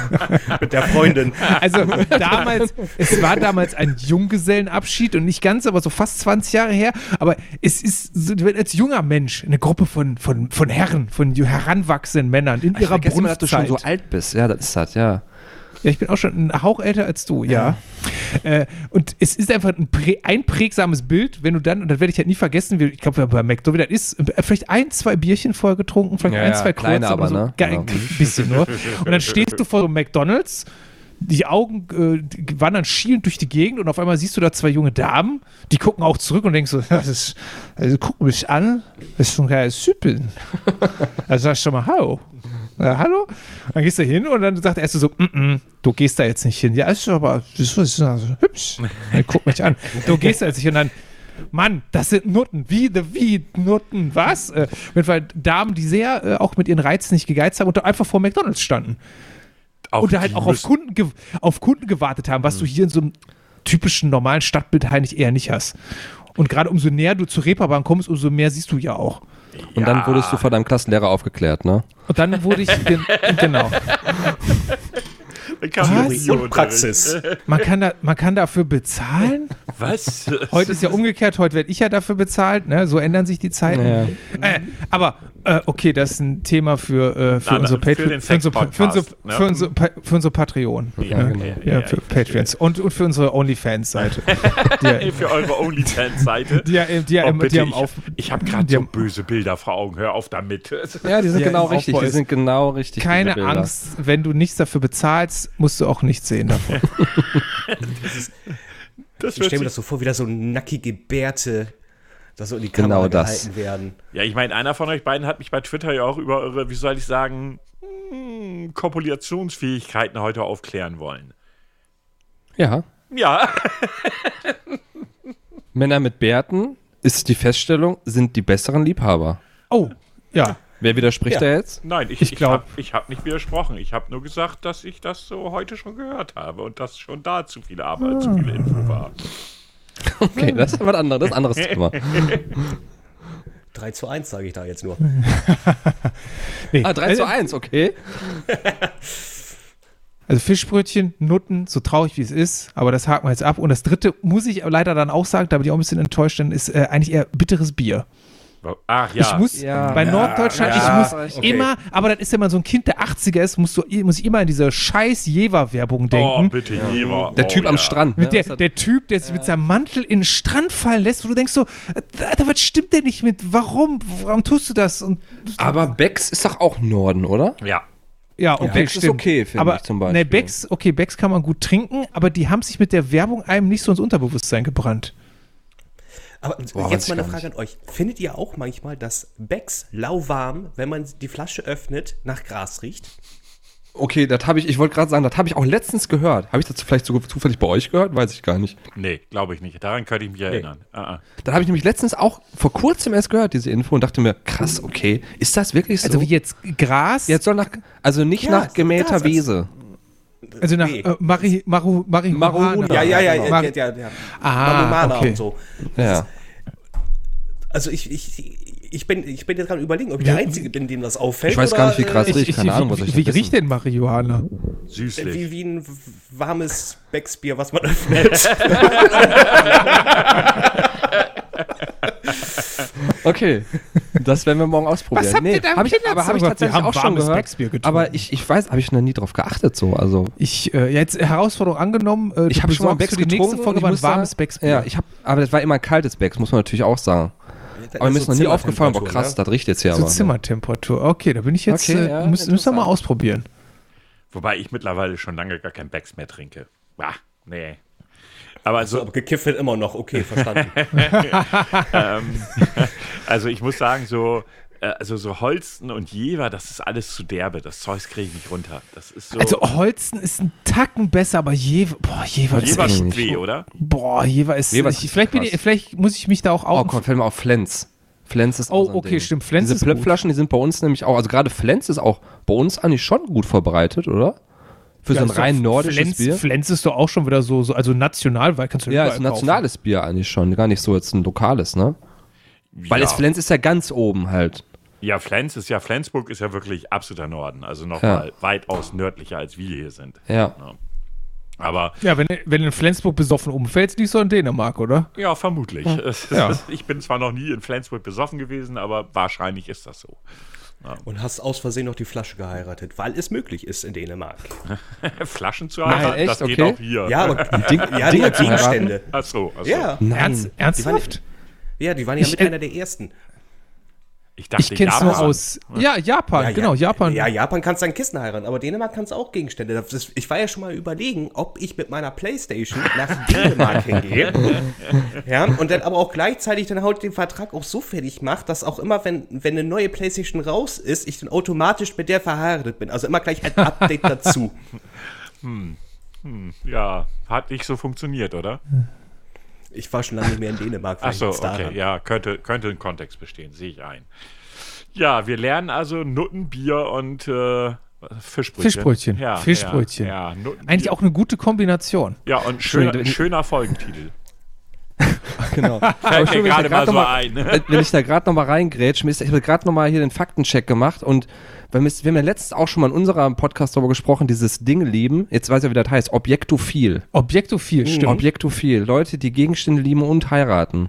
Mit der Freundin. Also damals, es war damals ein Junggesellenabschied und nicht ganz, aber so fast 20 Jahre her. Aber es ist so, wenn als junger Mensch eine Gruppe von, von, von Herren, von heranwachsenden Männern in Ich ihrer vergesse immer, dass du schon so alt bist. Ja, das ist das, ja. Ja, ich bin auch schon ein Hauch älter als du, ja. Äh, und es ist einfach ein prä einprägsames Bild, wenn du dann, und das werde ich halt nie vergessen, wie, ich glaube, bei McDonald's ist, äh, vielleicht ein, zwei Bierchen vorher getrunken, vielleicht Ja, ein, ja, zwei kurze aber, so. ne? Geil, Ja. Ein bisschen nur. Und dann stehst du vor so einem McDonalds, die Augen äh, wandern schielend durch die Gegend und auf einmal siehst du da zwei junge Damen, die gucken auch zurück und denkst so, das ist, also guck mich an, das ist schon geil Süppeln. Also sagst du schon mal, hallo. Ja, hallo? Dann gehst du hin und dann sagt er erst so, mm -mm, du gehst da jetzt nicht hin. Ja, ist aber ist also hübsch. Dann guck mich an. Du gehst da jetzt nicht hin und dann, Mann, das sind Nutten. Wie, wie Nutten? Was? Äh, jeden Fall Damen, die sehr äh, auch mit ihren Reizen nicht gegeizt haben und da einfach vor McDonalds standen. auch und da halt auch auf Kunden, auf Kunden gewartet haben, was du hier in so einem typischen normalen Stadtbild eigentlich eher nicht hast. Und gerade umso näher du zur Reeperbahn kommst, umso mehr siehst du ja auch. Und dann wurdest du von deinem Klassenlehrer aufgeklärt, ne? Und dann wurde ich, gen genau. Dann kam Was? Theorie- Und Praxis. Man kann, da, man kann dafür bezahlen. Was? Heute ist ja umgekehrt, heute werde ich ja dafür bezahlt. Ne? So ändern sich die Zeiten. Ja. Äh, aber äh, okay, das ist ein Thema für, äh, für für Patreon. den Für unsere, für unsere, Sex-Podcast, ne? für unsere, Pa- für unsere Patreon. Ja, ne? okay. ja, Ja, für ich. Patreons. Und, und für unsere OnlyFans-Seite. die, ja- Für eure OnlyFans-Seite. die, die, Oh, immer- bitte, die haben ich, auf. ich habe gerade die so böse Bilder vor Augen. Hör auf damit. Ja, die sind Ja, genau im richtig. Die ist- sind genau richtig. Keine. Angst, wenn du nichts dafür bezahlst, musst du auch nichts sehen davon. Das Ich wird stelle mir das so vor, wie da so nackige Bärte da so in die Genau Kamera das. gehalten werden. Ja, ich meine, einer von euch beiden hat mich bei Twitter ja auch über eure, wie soll ich sagen, hm, Kopulationsfähigkeiten heute aufklären wollen. Ja. Ja, Männer mit Bärten ist die Feststellung, sind die besseren Liebhaber. Oh, ja. Wer widerspricht Ja. da jetzt? nein, ich, Ich ich, habe ich hab nicht widersprochen. Ich habe nur gesagt, dass ich das so heute schon gehört habe und dass schon da zu viele Arbeit, zu viele Info war. Okay, das ist was anderes, das ist ein anderes Thema. 3 zu 1 sage ich da jetzt nur. Nee. Ah, 3 zu 1, okay. Also Fischbrötchen, Nutten, so traurig wie es ist, aber das haken wir jetzt ab. Und das dritte muss ich leider dann auch sagen, da bin ich auch ein bisschen enttäuscht, denn ist äh, eigentlich eher bitteres Bier. Ach ja. Ich muss Ja. bei Norddeutschland, ja, ich muss okay. immer, aber das ist, wenn man so ein Kind der 80er ist, musst du, muss ich immer an diese scheiß Jever-Werbung oh, denken. bitte, Jever. Der oh, Typ am ja. Strand. Mit ne? der, der Typ, der sich mit seinem Mantel in den Strand fallen lässt, wo du denkst so, Alter, was stimmt denn nicht mit? Warum? Warum tust du das? Und Aber Becks ist doch auch Norden, oder? Ja. ja, okay, Becks ist stimmt. okay, finde aber, ich zum Nee, Beispiel. Becks, okay, Becks kann man gut trinken, aber die haben sich mit der Werbung einem nicht so ins Unterbewusstsein gebrannt. Aber Boah, jetzt mal eine Frage an euch. Findet ihr auch manchmal, dass Becks lauwarm, wenn man die Flasche öffnet, nach Gras riecht? Okay, das habe ich, ich wollte gerade sagen, das habe ich auch letztens gehört. Habe ich das vielleicht sogar zufällig bei euch gehört? Weiß ich gar nicht. Nee, glaube ich nicht. Daran könnte ich mich erinnern. Ah, ah. Dann habe ich nämlich letztens auch vor kurzem erst gehört, diese Info, und dachte mir, krass, okay, ist das wirklich so? Also wie jetzt Gras, Jetzt soll nach, also nicht Ja, nach gemähter Gras als- Wese. Also nach Nee. äh, Mari, Maru, Marihuana. Marihuana. Ja, ja, ja, genau. ja, Mar- ja, ja, ja. Ah, Marmomana okay. und so. Ja. Also ich, ich, ich, bin, ich bin jetzt gerade überlegen, ob ich der Einzige bin, dem das auffällt. Ich weiß gar nicht, wie krass äh, riecht. keine Ahnung, was wie, ich wie riecht denn Marihuana? Süßlich. Wie, wie ein warmes Becksbier, was man öffnet. Okay, das werden wir morgen ausprobieren. Was habt ihr da im hab ich, aber habe ich tatsächlich auch schon warmes gehört. Aber ich, ich weiß, habe ich noch nie drauf geachtet so. Also Ich, äh, jetzt Herausforderung angenommen, äh, ich habe schon mal Becks die nächste getrunken. Folge mal ein ich muss warmes Becksbier. Ja, ich habe, aber das war immer ein kaltes Becks, muss man natürlich auch sagen. Aber mir ist noch nie aufgefallen, boah krass, das riecht jetzt hier so aber. Zimmertemperatur. Okay, da bin ich jetzt, Okay, äh, ja, müssen, wir mal ausprobieren. Wobei ich mittlerweile schon lange gar kein Becks mehr trinke. Ah, nee. Aber So, so, aber gekifft wird immer noch. Okay, verstanden. ähm, also ich muss sagen, so, äh, also so Holsten und Jever, das ist alles zu derbe. Das Zeugs kriege ich nicht runter. Das ist so. Also Holzen ist ein Tacken besser, aber Jever, boah, Jever ist Jever echt, tut weh, oder? boah, Jever ist, Jever ist ich, vielleicht, bin ich, vielleicht muss ich mich da auch Oh, auch komm, fällt mir auf Flens. Flens ist Oh, auch so ein okay, Ding. stimmt, Flens Diese ist gut. Plöpflaschen, die sind bei uns nämlich auch, also gerade Flens ist auch bei uns eigentlich schon gut verbreitet, oder? Für so ein rein nordisches Flens, Bier. Flens ist doch auch schon wieder so, so also national, weil kannst du Ja, ist ein nationales Bier eigentlich schon, gar nicht so jetzt ein lokales, ne? Weil ja. es Flens ist ja ganz oben halt. Ja, Flens ist ja, Flensburg ist ja wirklich absoluter Norden. Also noch Ja. weitaus nördlicher, als wir hier sind. Ja. Aber kaufen. Ja, wenn, wenn du in Flensburg besoffen umfällst, liegst du in Dänemark, oder? ja, vermutlich. Ja. Ich bin zwar noch nie in Flensburg besoffen gewesen, aber wahrscheinlich ist das so. Und hast aus Versehen noch die Flasche geheiratet, weil es möglich ist in Dänemark. Flaschen zu heiraten, echt? das geht Okay. auch hier. Ja, aber Ding, ja, Dinge die? Gegenstände. Ach so, ach so. Ja, Ernst, ernsthaft? ja, die waren ja Ich, mit äh, einer der ersten. Ich dachte, Ich kenn's nur Japan. aus. Ja, Japan, Ja, genau, ja, Japan. Ja, Japan kannst dann Kissen heiraten, aber Dänemark kannst auch Gegenstände. Das ist, ich war ja schon mal überlegen, ob ich mit meiner Playstation nach Dänemark hingehe. Ja, und dann aber auch gleichzeitig dann halt den Vertrag auch so fertig macht, dass auch immer, wenn, wenn eine neue Playstation raus ist, ich dann automatisch mit der verheiratet bin. Also immer gleich ein Update dazu. Ja, hat nicht so funktioniert, oder? Ich war schon lange nicht mehr in Dänemark. Ach so, okay, ja, könnte, könnte ein Kontext bestehen, sehe ich ein. Ja, wir lernen also Nutten, Bier und äh, Fischbrötchen. Fischbrötchen, Ja, Fischbrötchen. Ja, ja, Eigentlich auch eine gute Kombination. Ja, und schöner, schöner Folgentitel. Genau. Fällt mir wenn ich da gerade mal grad so noch mal- ein. äh, Wenn ich da gerade nochmal ist- ich habe gerade nochmal hier den Faktencheck gemacht und wir, wir haben ja letztens auch schon mal in unserem Podcast darüber gesprochen, dieses Ding lieben, jetzt weiß ich, wie das heißt, Objektophil. Objektophil, stimmt. Objektophil, Leute, die Gegenstände lieben und heiraten.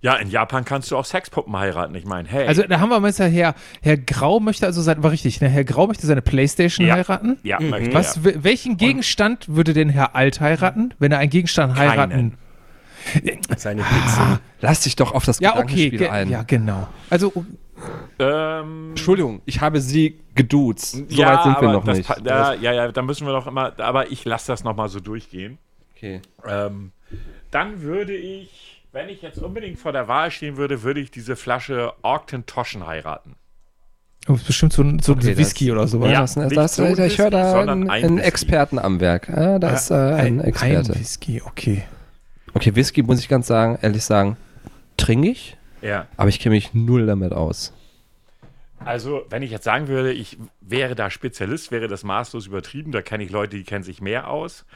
Ja, in Japan kannst du auch Sexpuppen heiraten. Ich meine, hey. Also da haben wir mal Herr, Herr, Herr Grau möchte also sein, war richtig, ne? Herr Grau möchte seine Playstation Ja. heiraten. ja, möchte Was, welchen Gegenstand würde denn Herr Alt heiraten, wenn er einen Gegenstand heiraten? Seine Pixel. Lass dich doch auf das Ja, okay, Gedankenspiel ge ein. ja, genau. Also Ähm, Entschuldigung, ich habe sie geduzt. So ja, weit sind wir aber noch nicht. pa- Ja, ja, da müssen wir noch immer, aber ich lasse das nochmal so durchgehen. Okay. Ähm, dann würde ich, wenn ich jetzt unbedingt vor der Wahl stehen würde, würde ich diese Flasche Ogden Toschen heiraten. Das ist bestimmt so ein, so ein Okay, Whisky oder so. Ja. Das, das, nicht das, so ein ich höre da einen, ein. Experten am Werk. Ja, da ist äh, ein Experte. Ein Whisky, okay. Okay, Whisky muss ich ganz sagen, ehrlich sagen, trinke ich, Ja. aber ich kenne mich null damit aus. Also, wenn ich jetzt sagen würde, ich wäre da Spezialist, wäre das maßlos übertrieben. Da kenne ich Leute, die kennen sich mehr aus.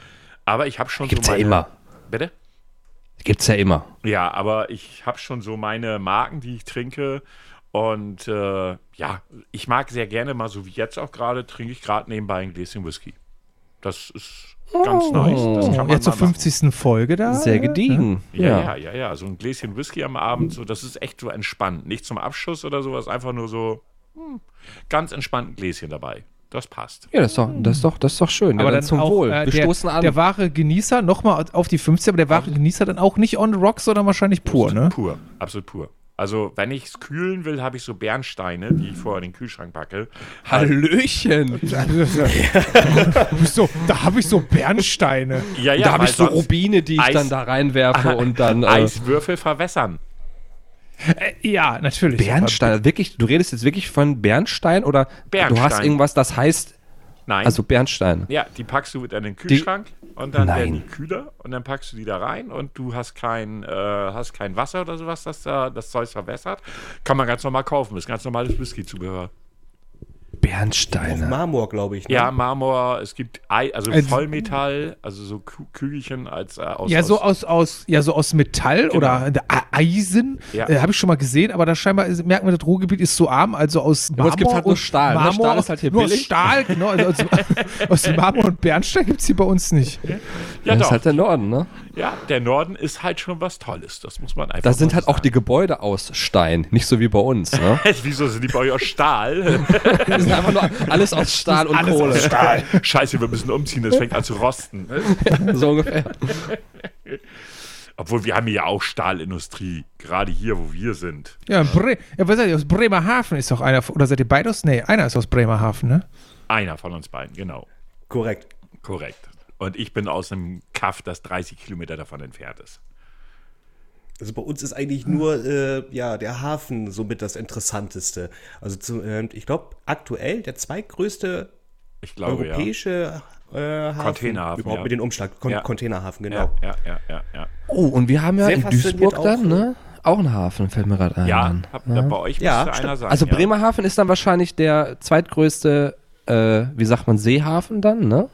Aber ich habe schon Gibt's so ja meine. immer. Bitte? Gibt's ja immer. Ja, aber ich habe schon so meine Marken, die ich trinke. Und äh, ja, ich mag sehr gerne mal, so wie jetzt auch gerade, trinke ich gerade nebenbei ein Gläschen Whisky. Das ist ganz nice. Das kann man Jetzt zur mal machen. 50. Folge da. Sehr gediegen. Ja, ja, ja, ja. So ein Gläschen Whisky am Abend, so, das ist echt so entspannt. Nicht zum Abschuss oder sowas, einfach nur so hm, ganz entspannt ein Gläschen dabei. Das passt. Ja, das ist doch, das ist doch, das ist doch schön. Aber ja, dann zum auch, Wohl. äh, Wir der, stoßen an. der wahre Genießer, nochmal auf die 50, aber der wahre Genießer dann auch nicht on the rocks, sondern wahrscheinlich pur, ne? Pur, absolut pur. Also, wenn ich es kühlen will, habe ich so Bernsteine, die ich vorher in den Kühlschrank packe. Hallöchen. so, da habe ich so Bernsteine. Ja, ja, da habe ich so Rubine, die ich Eis- dann da reinwerfe und dann. Äh, Eiswürfel verwässern. Äh, ja, natürlich. Bernstein, wirklich, du redest jetzt wirklich von Bernstein oder du Bernstein. hast irgendwas, das heißt, Nein. also Bernstein. ja, die packst du in den Kühlschrank und dann Nein. werden die kühler und dann packst du die da rein und du hast kein, äh, hast kein Wasser oder sowas, das da das Zeug verwässert. Kann man ganz normal kaufen. Ist ganz normales Whisky-Zubehör. Bernsteine. Marmor, glaube ich. Ne? Ja, Marmor, es gibt Ei, also Also- Vollmetall, also so Kü Kügelchen als äh, aus. Ja, so aus, aus, aus, ja, so aus Metall oder äh, Eisen. Ja. Äh, Habe ich schon mal gesehen, aber da scheinbar ist, merken wir, das Ruhrgebiet ist so arm, also aus Marmor. es gibt halt nur und Stahl, ne? Marmor, Stahl ist halt hier nur aus billig. Stahl, genau. Also aus, aus Marmor und Bernstein gibt es hier bei uns nicht. ja, das ist doch. halt der Norden, ne? ja, der Norden ist halt schon was Tolles. Das muss man einfach. Da sind halt so auch die Gebäude aus Stein, nicht so wie bei uns, ne? sagen. Wieso sind die bei euch aus Stahl? Ist einfach nur alles aus Stahl und Alles Kohle. aus Stahl. Scheiße, wir müssen umziehen, das fängt an zu rosten. So ungefähr. Obwohl wir haben hier ja auch Stahlindustrie, gerade hier, wo wir sind. Ja, Bre ja was seid ihr, aus Bremerhaven ist doch einer, oder seid ihr beide aus? Nee, einer ist aus Bremerhaven, ne? Einer von uns beiden, genau. Korrekt. Korrekt. Und ich bin aus einem Kaff, das 30 Kilometer davon entfernt ist. Also bei uns ist eigentlich nur äh, ja, der Hafen somit das Interessanteste. Also zu, äh, ich glaube, aktuell der zweitgrößte Ich glaube, europäische äh, Hafen. Containerhafen, Überhaupt ja. mit den Umschlag. Con Ja. Containerhafen, ja. genau. Ja, ja, ja, ja. Oh, und wir haben ja Sehr in Duisburg auch, dann, ne? Auch einen Hafen, fällt mir gerade ein. Ja, hab, da bei euch Ja, müsste einer stimmt. sein. Also ja. Bremerhaven ist dann wahrscheinlich der zweitgrößte, äh, wie sagt man, Seehafen dann, ne?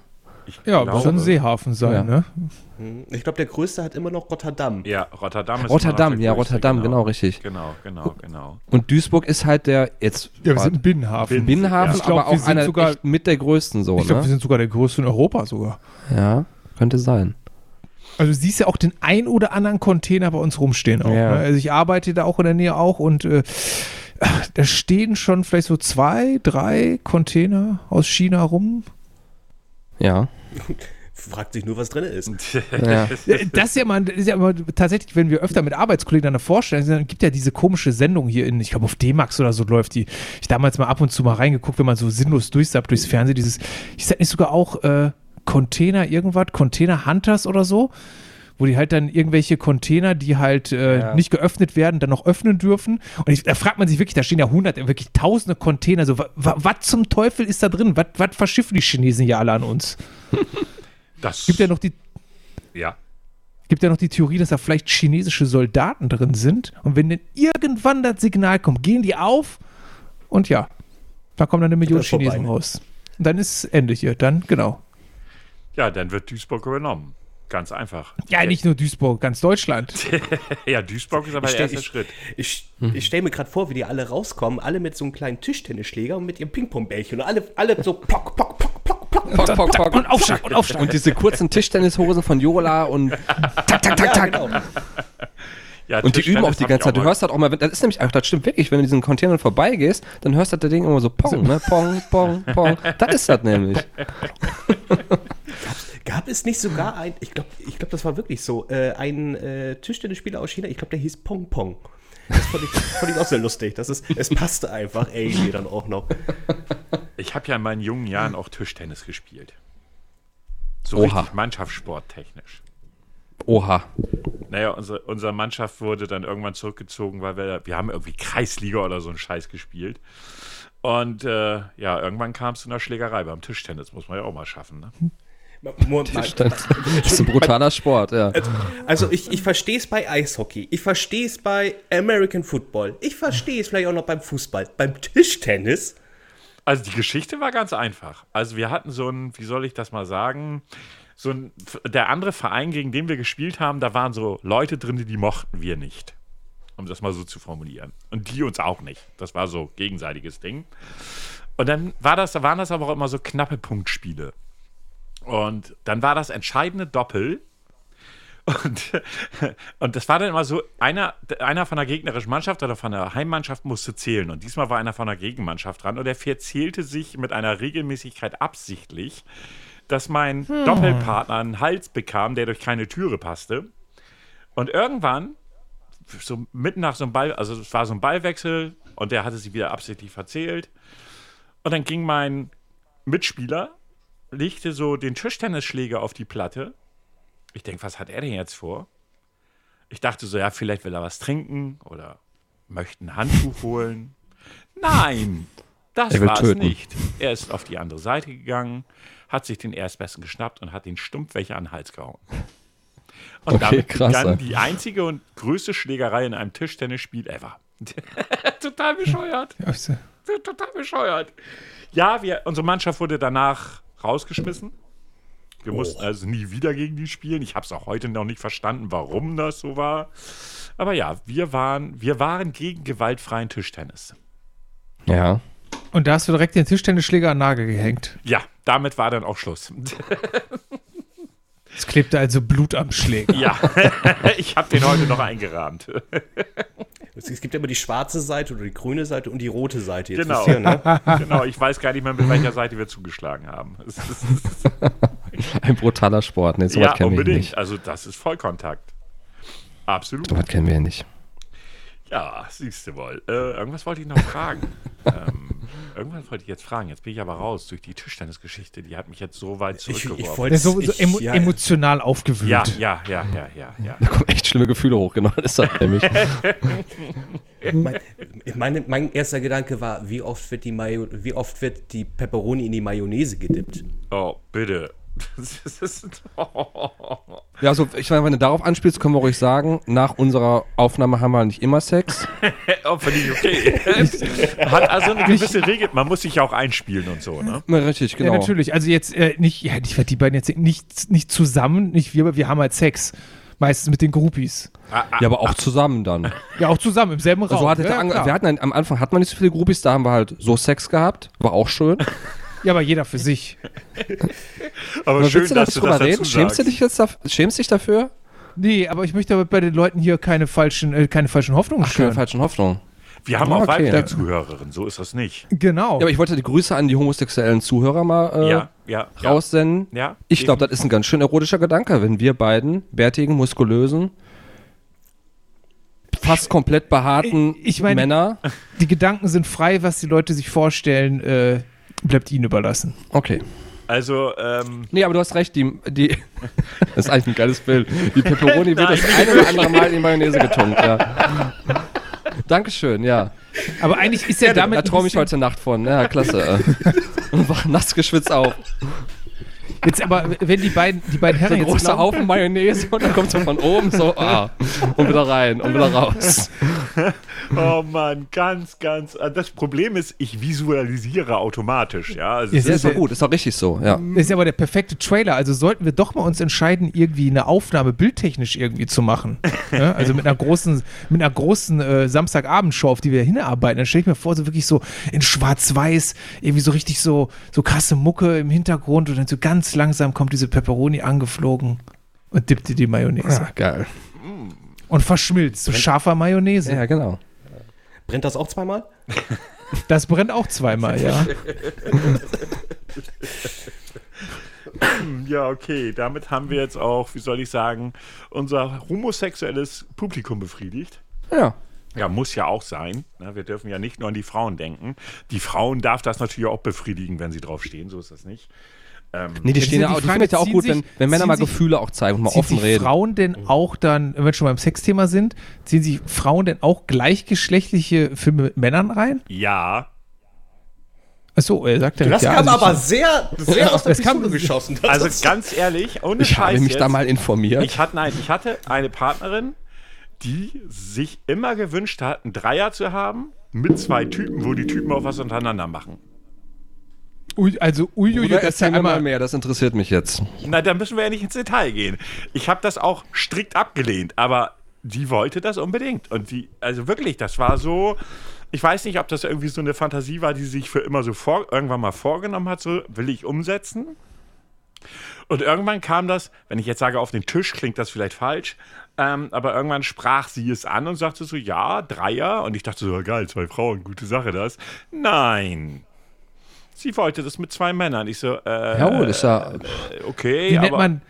Ich Ja, glaube- schon ein Seehafen sein, Ja. ne? Hm, Ich glaube, der größte hat immer noch Rotterdam. Ja, Rotterdam ist Rotterdam, immer noch der ja, größte, Rotterdam, genau, richtig. Genau, genau, genau. Und Duisburg ist halt der, jetzt Ja, wir sind ein Binnenhafen. Bin- Binnenhafen, Ich glaub, aber wir auch sind einer sogar- echt mit der größten so, Ich glaube, wir ne? sind sogar der größte in Europa sogar. Ja, könnte sein. Also du siehst ja auch den ein oder anderen Container bei uns rumstehen auch. Ja. Ne? Also ich arbeite da auch in der Nähe auch und äh, da stehen schon vielleicht so zwei, drei Container aus China rum. Ja. Fragt sich nur, was drin ist. ja. Das ist ja mal, ist ja immer tatsächlich, wenn wir öfter mit Arbeitskollegen dann vorstellen, dann gibt ja diese komische Sendung hier in, ich glaube auf D-Max oder so läuft die. Ich damals mal ab und zu mal reingeguckt, wenn man so sinnlos durchsappt durchs Fernsehen, dieses, ich sag nicht sogar auch äh, Container irgendwas, Container Hunters oder so, wo die halt dann irgendwelche Container, die halt äh, Ja. nicht geöffnet werden, dann noch öffnen dürfen. Und ich, da fragt man sich wirklich, da stehen ja hunderte, wirklich tausende Container, so, wa- wa- was zum Teufel ist da drin? Was verschiffen die Chinesen ja alle an uns? Das Gibt ja noch die ja. gibt ja noch die Theorie, dass da vielleicht chinesische Soldaten drin sind. Und wenn dann irgendwann das Signal kommt, gehen die auf und ja, da kommen dann eine Million ist vorbei, Chinesen ne? raus. Und dann ist Ende hier. Dann, genau. ja, dann wird Duisburg übernommen. Ganz einfach. Ja, nicht nur Duisburg, ganz Deutschland. Ja, Duisburg ist aber Ich der erste Schritt. Ich, ich stelle mir gerade vor, wie die alle rauskommen, alle mit so einem kleinen Tischtennisschläger und mit ihrem Ping-Pong-Bällchen und alle, alle so plock, plock, plock, plock, plock. Pock, pock, pock. Und Aufschlag, und Aufschlag. Und diese kurzen Tischtennishosen von Jola und tak, tak, tak, Ja, tak. genau. Ja, Und die üben auch die ganze ich Zeit. Du hörst halt auch mal, das ist nämlich, ach, das stimmt wirklich, wenn du diesen Containern vorbeigehst, dann hörst du das Ding immer so Pong, ne? Pong, Pong, Pong. Das ist das nämlich. Gab es nicht sogar ein, ich glaube, ich glaub, das war wirklich so, äh, ein äh, Tischtennisspieler aus China, ich glaube, der hieß Pong Pong. Das fand ich, fand ich auch sehr lustig. Das ist, es passte einfach, ey, dann auch noch. Ich habe ja in meinen jungen Jahren auch Tischtennis gespielt. So Oha. richtig Mannschaftssport technisch. Oha. naja, unsere, unsere Mannschaft wurde dann irgendwann zurückgezogen, weil wir, wir haben irgendwie Kreisliga oder so einen Scheiß gespielt. Und äh, ja, irgendwann kam es zu einer Schlägerei beim Tischtennis, muss man ja auch mal schaffen. Ne? Moment mal. Das ist ein brutaler Sport, ja. Also ich, ich verstehe es bei Eishockey, ich verstehe es bei American Football, ich verstehe es vielleicht auch noch beim Fußball, beim Tischtennis. Also die Geschichte war ganz einfach. Also wir hatten so ein, wie soll ich das mal sagen, so ein, der andere Verein, gegen den wir gespielt haben, da waren so Leute drin, die mochten wir nicht. Um das mal so zu formulieren. Und die uns auch nicht. Das war so gegenseitiges Ding. Und dann war das, waren das aber auch immer so knappe Punktspiele. Und dann war das entscheidende Doppel. Und, und das war dann immer so, einer, einer von der gegnerischen Mannschaft oder von der Heimmannschaft musste zählen. Und diesmal war einer von der Gegenmannschaft dran. Und der verzählte sich mit einer Regelmäßigkeit absichtlich, dass mein Doppelpartner einen Hals bekam, der durch keine Türe passte. Und irgendwann, so mitten nach so einem Ball, also es war so ein Ballwechsel und der hatte sich wieder absichtlich verzählt. Und dann ging mein Mitspieler, legte so den Tischtennisschläger auf die Platte. Ich denke, was hat er denn jetzt vor? Ich dachte so, ja, vielleicht will er was trinken oder möchte ein Handtuch holen. Nein, das will war es nicht. Er ist auf die andere Seite gegangen, hat sich den Erstbesten geschnappt und hat den stumpf welche an den Hals gehauen. Und Okay, damit krass, begann die einzige und größte Schlägerei in einem Tischtennisspiel ever. Total bescheuert. Ja, Total bescheuert. Ja, wir, unsere Mannschaft wurde danach rausgeschmissen. Wir mussten also nie wieder gegen die spielen. Ich habe es auch heute noch nicht verstanden, warum das so war. Aber ja, wir waren, wir waren gegen gewaltfreien Tischtennis. Ja. Und da hast du direkt den Tischtennisschläger an den Nagel gehängt. Ja, damit war dann auch Schluss. Es klebte also Blut am Schläger. ja, ich habe den heute noch eingerahmt. Es, es gibt ja immer die schwarze Seite oder die grüne Seite und die rote Seite. Jetzt Genau. ihr, ne? genau, ich weiß gar nicht mehr, mit welcher Seite wir zugeschlagen haben. Es ist, Ein brutaler Sport. Nee, sowas ja, hier unbedingt. nicht. Also das ist Vollkontakt. Absolut. Sowas kennen wir hier nicht. Ja, siehst du wohl. Äh, irgendwas wollte ich noch fragen. ähm, irgendwas wollte ich jetzt fragen. Jetzt bin ich aber raus durch die Tischtennisgeschichte. Die hat mich jetzt so weit Ich, ich zurückgeworfen. wollte so, so ich- emo ja, emotional aufgewühlt. ja, ja, ja, ja, ja, ja. Da kommen echt schlimme Gefühle hoch, genau. Das ist das nämlich. Mein, meine, mein erster Gedanke war, wie oft wird die Mayo, wie oft wird die Pepperoni in die Mayonnaise gedippt? Oh, bitte. Ist, Ja, also ich meine, wenn du darauf anspielst, können wir ruhig sagen, nach unserer Aufnahme haben wir nicht immer Sex. oh, finde ich okay. Hat also eine gewisse Regel. Man muss sich ja auch einspielen und so, ne? Na, richtig, genau. Ja, natürlich. Also jetzt äh, nicht, ja, ich werde die beiden jetzt nicht, nicht zusammen, nicht wir, aber wir haben halt Sex. Meistens mit den Groupies. Ja, aber auch zusammen dann. Ja, auch zusammen im selben Raum. So hat ja, ja, wir hatten ein, am Anfang hatten wir nicht so viele Groupies, da haben wir halt so Sex gehabt. War auch schön. Ja, aber jeder für sich. Aber Aber schön, willst du da dass du drüber das dazu reden? Schämst du dich jetzt dafür? Schämst dich dafür? Nee, aber ich möchte aber bei den Leuten hier keine falschen, äh, keine falschen Hoffnungen Ach, keine schüren. falschen Hoffnungen. Wir haben Ah, auch okay. weibliche. Zuhörerinnen, so ist das nicht. Genau. Ja, aber ich wollte die Grüße an die homosexuellen Zuhörer mal äh, Ja, ja. raussenden. Ja, Ich glaube, das ist ein ganz schön erotischer Gedanke, wenn wir beiden bärtigen, muskulösen, fast komplett behaarten Ich- ich meine- Männer. die Gedanken sind frei, was die Leute sich vorstellen, äh, bleibt ihnen überlassen. Okay. Also, ähm, Nee, aber du hast recht, die, die das ist eigentlich ein geiles Bild. Die Pepperoni wird das eine oder andere Mal in die Mayonnaise getunkt, ja. Dankeschön, ja. Aber eigentlich ist ja, damit. Da ein träume ich heute Nacht von. Ja, klasse. Und wach nass geschwitzt auf. Jetzt aber, wenn die beiden, die beiden So Herren ein jetzt großer Haufen Mayonnaise und dann kommt so von oben so, ah, und wieder rein und wieder raus. oh Mann, ganz, ganz. äh, Das Problem ist, ich visualisiere automatisch, ja. Also, ist, ist doch gut, ist doch richtig so, ja. Ist ja aber der perfekte Trailer. Also sollten wir doch mal uns entscheiden, irgendwie eine Aufnahme bildtechnisch irgendwie zu machen. ja? Also mit einer großen, mit einer großen äh, Samstagabendshow, auf die wir hinarbeiten. Dann stelle ich mir vor, so wirklich so in Schwarz-Weiß, irgendwie so richtig so, so krasse Mucke im Hintergrund und dann so ganz langsam kommt diese Pepperoni angeflogen und dippt in die Mayonnaise. Ja, geil. Und verschmilzt. So scharfer Mayonnaise. Ja, genau. Brennt das auch zweimal? Das brennt auch zweimal, ja. ja, okay. Damit haben wir jetzt auch, wie soll ich sagen, unser homosexuelles Publikum befriedigt. Ja. Ja, muss ja auch sein. Wir dürfen ja nicht nur an die Frauen denken. Die Frauen darf das natürlich auch befriedigen, wenn sie drauf stehen, so ist das nicht. Ähm, Nee, die Das stehen ja die auch, die finde ich ja auch gut, sich- wenn, wenn Männer mal sich- Gefühle auch zeigen und mal offen reden. Frauen denn auch dann, wenn wir schon beim Sexthema sind, ziehen sich Frauen denn auch gleichgeschlechtliche Filme mit Männern rein? ja, Achso, er sagt ja Das ja, kam also ich- aber sehr, sehr aus der Pistole geschossen. Also ganz ehrlich, ohne Ich habe Scheiß mich jetzt, da mal informiert. Ich hatte, nein, ich hatte eine Partnerin, die sich immer gewünscht hat, einen Dreier zu haben mit zwei Typen, wo die Typen auch was untereinander machen. Ui, also uiuiui, das ist ja einmal, mehr, das interessiert mich jetzt. Na, da müssen wir ja nicht ins Detail gehen. Ich habe das auch strikt abgelehnt, aber die wollte das unbedingt. Und die, also wirklich, das war so. Ich weiß nicht, ob das irgendwie so eine Fantasie war, die sie sich für immer so vor, irgendwann mal vorgenommen hat, so will ich umsetzen. Und irgendwann kam das, wenn ich jetzt sage auf den Tisch, klingt das vielleicht falsch, ähm, aber irgendwann sprach sie es an und sagte so, ja, Dreier. Und ich dachte so, geil, zwei Frauen, gute Sache das. Nein. Sie wollte das mit zwei Männern. Ich so, äh, Ja, gut, ist ja. äh, okay, wie nennt aber man,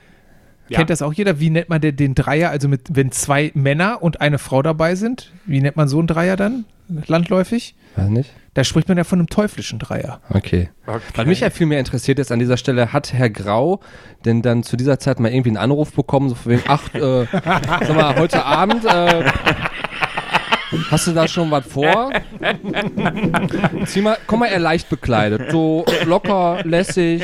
Ja. kennt das auch jeder, wie nennt man den, den Dreier, also mit, wenn zwei Männer und eine Frau dabei sind, wie nennt man so einen Dreier dann, landläufig? Weiß nicht. Da spricht man ja von einem teuflischen Dreier. Okay. Okay. Was mich ja viel mehr interessiert jetzt an dieser Stelle, hat Herr Grau denn dann zu dieser Zeit mal irgendwie einen Anruf bekommen, so von wegen, ach, äh, sag mal, heute Abend, äh, hast du da schon was vor? Zieh mal, komm mal eher leicht bekleidet, so locker, lässig.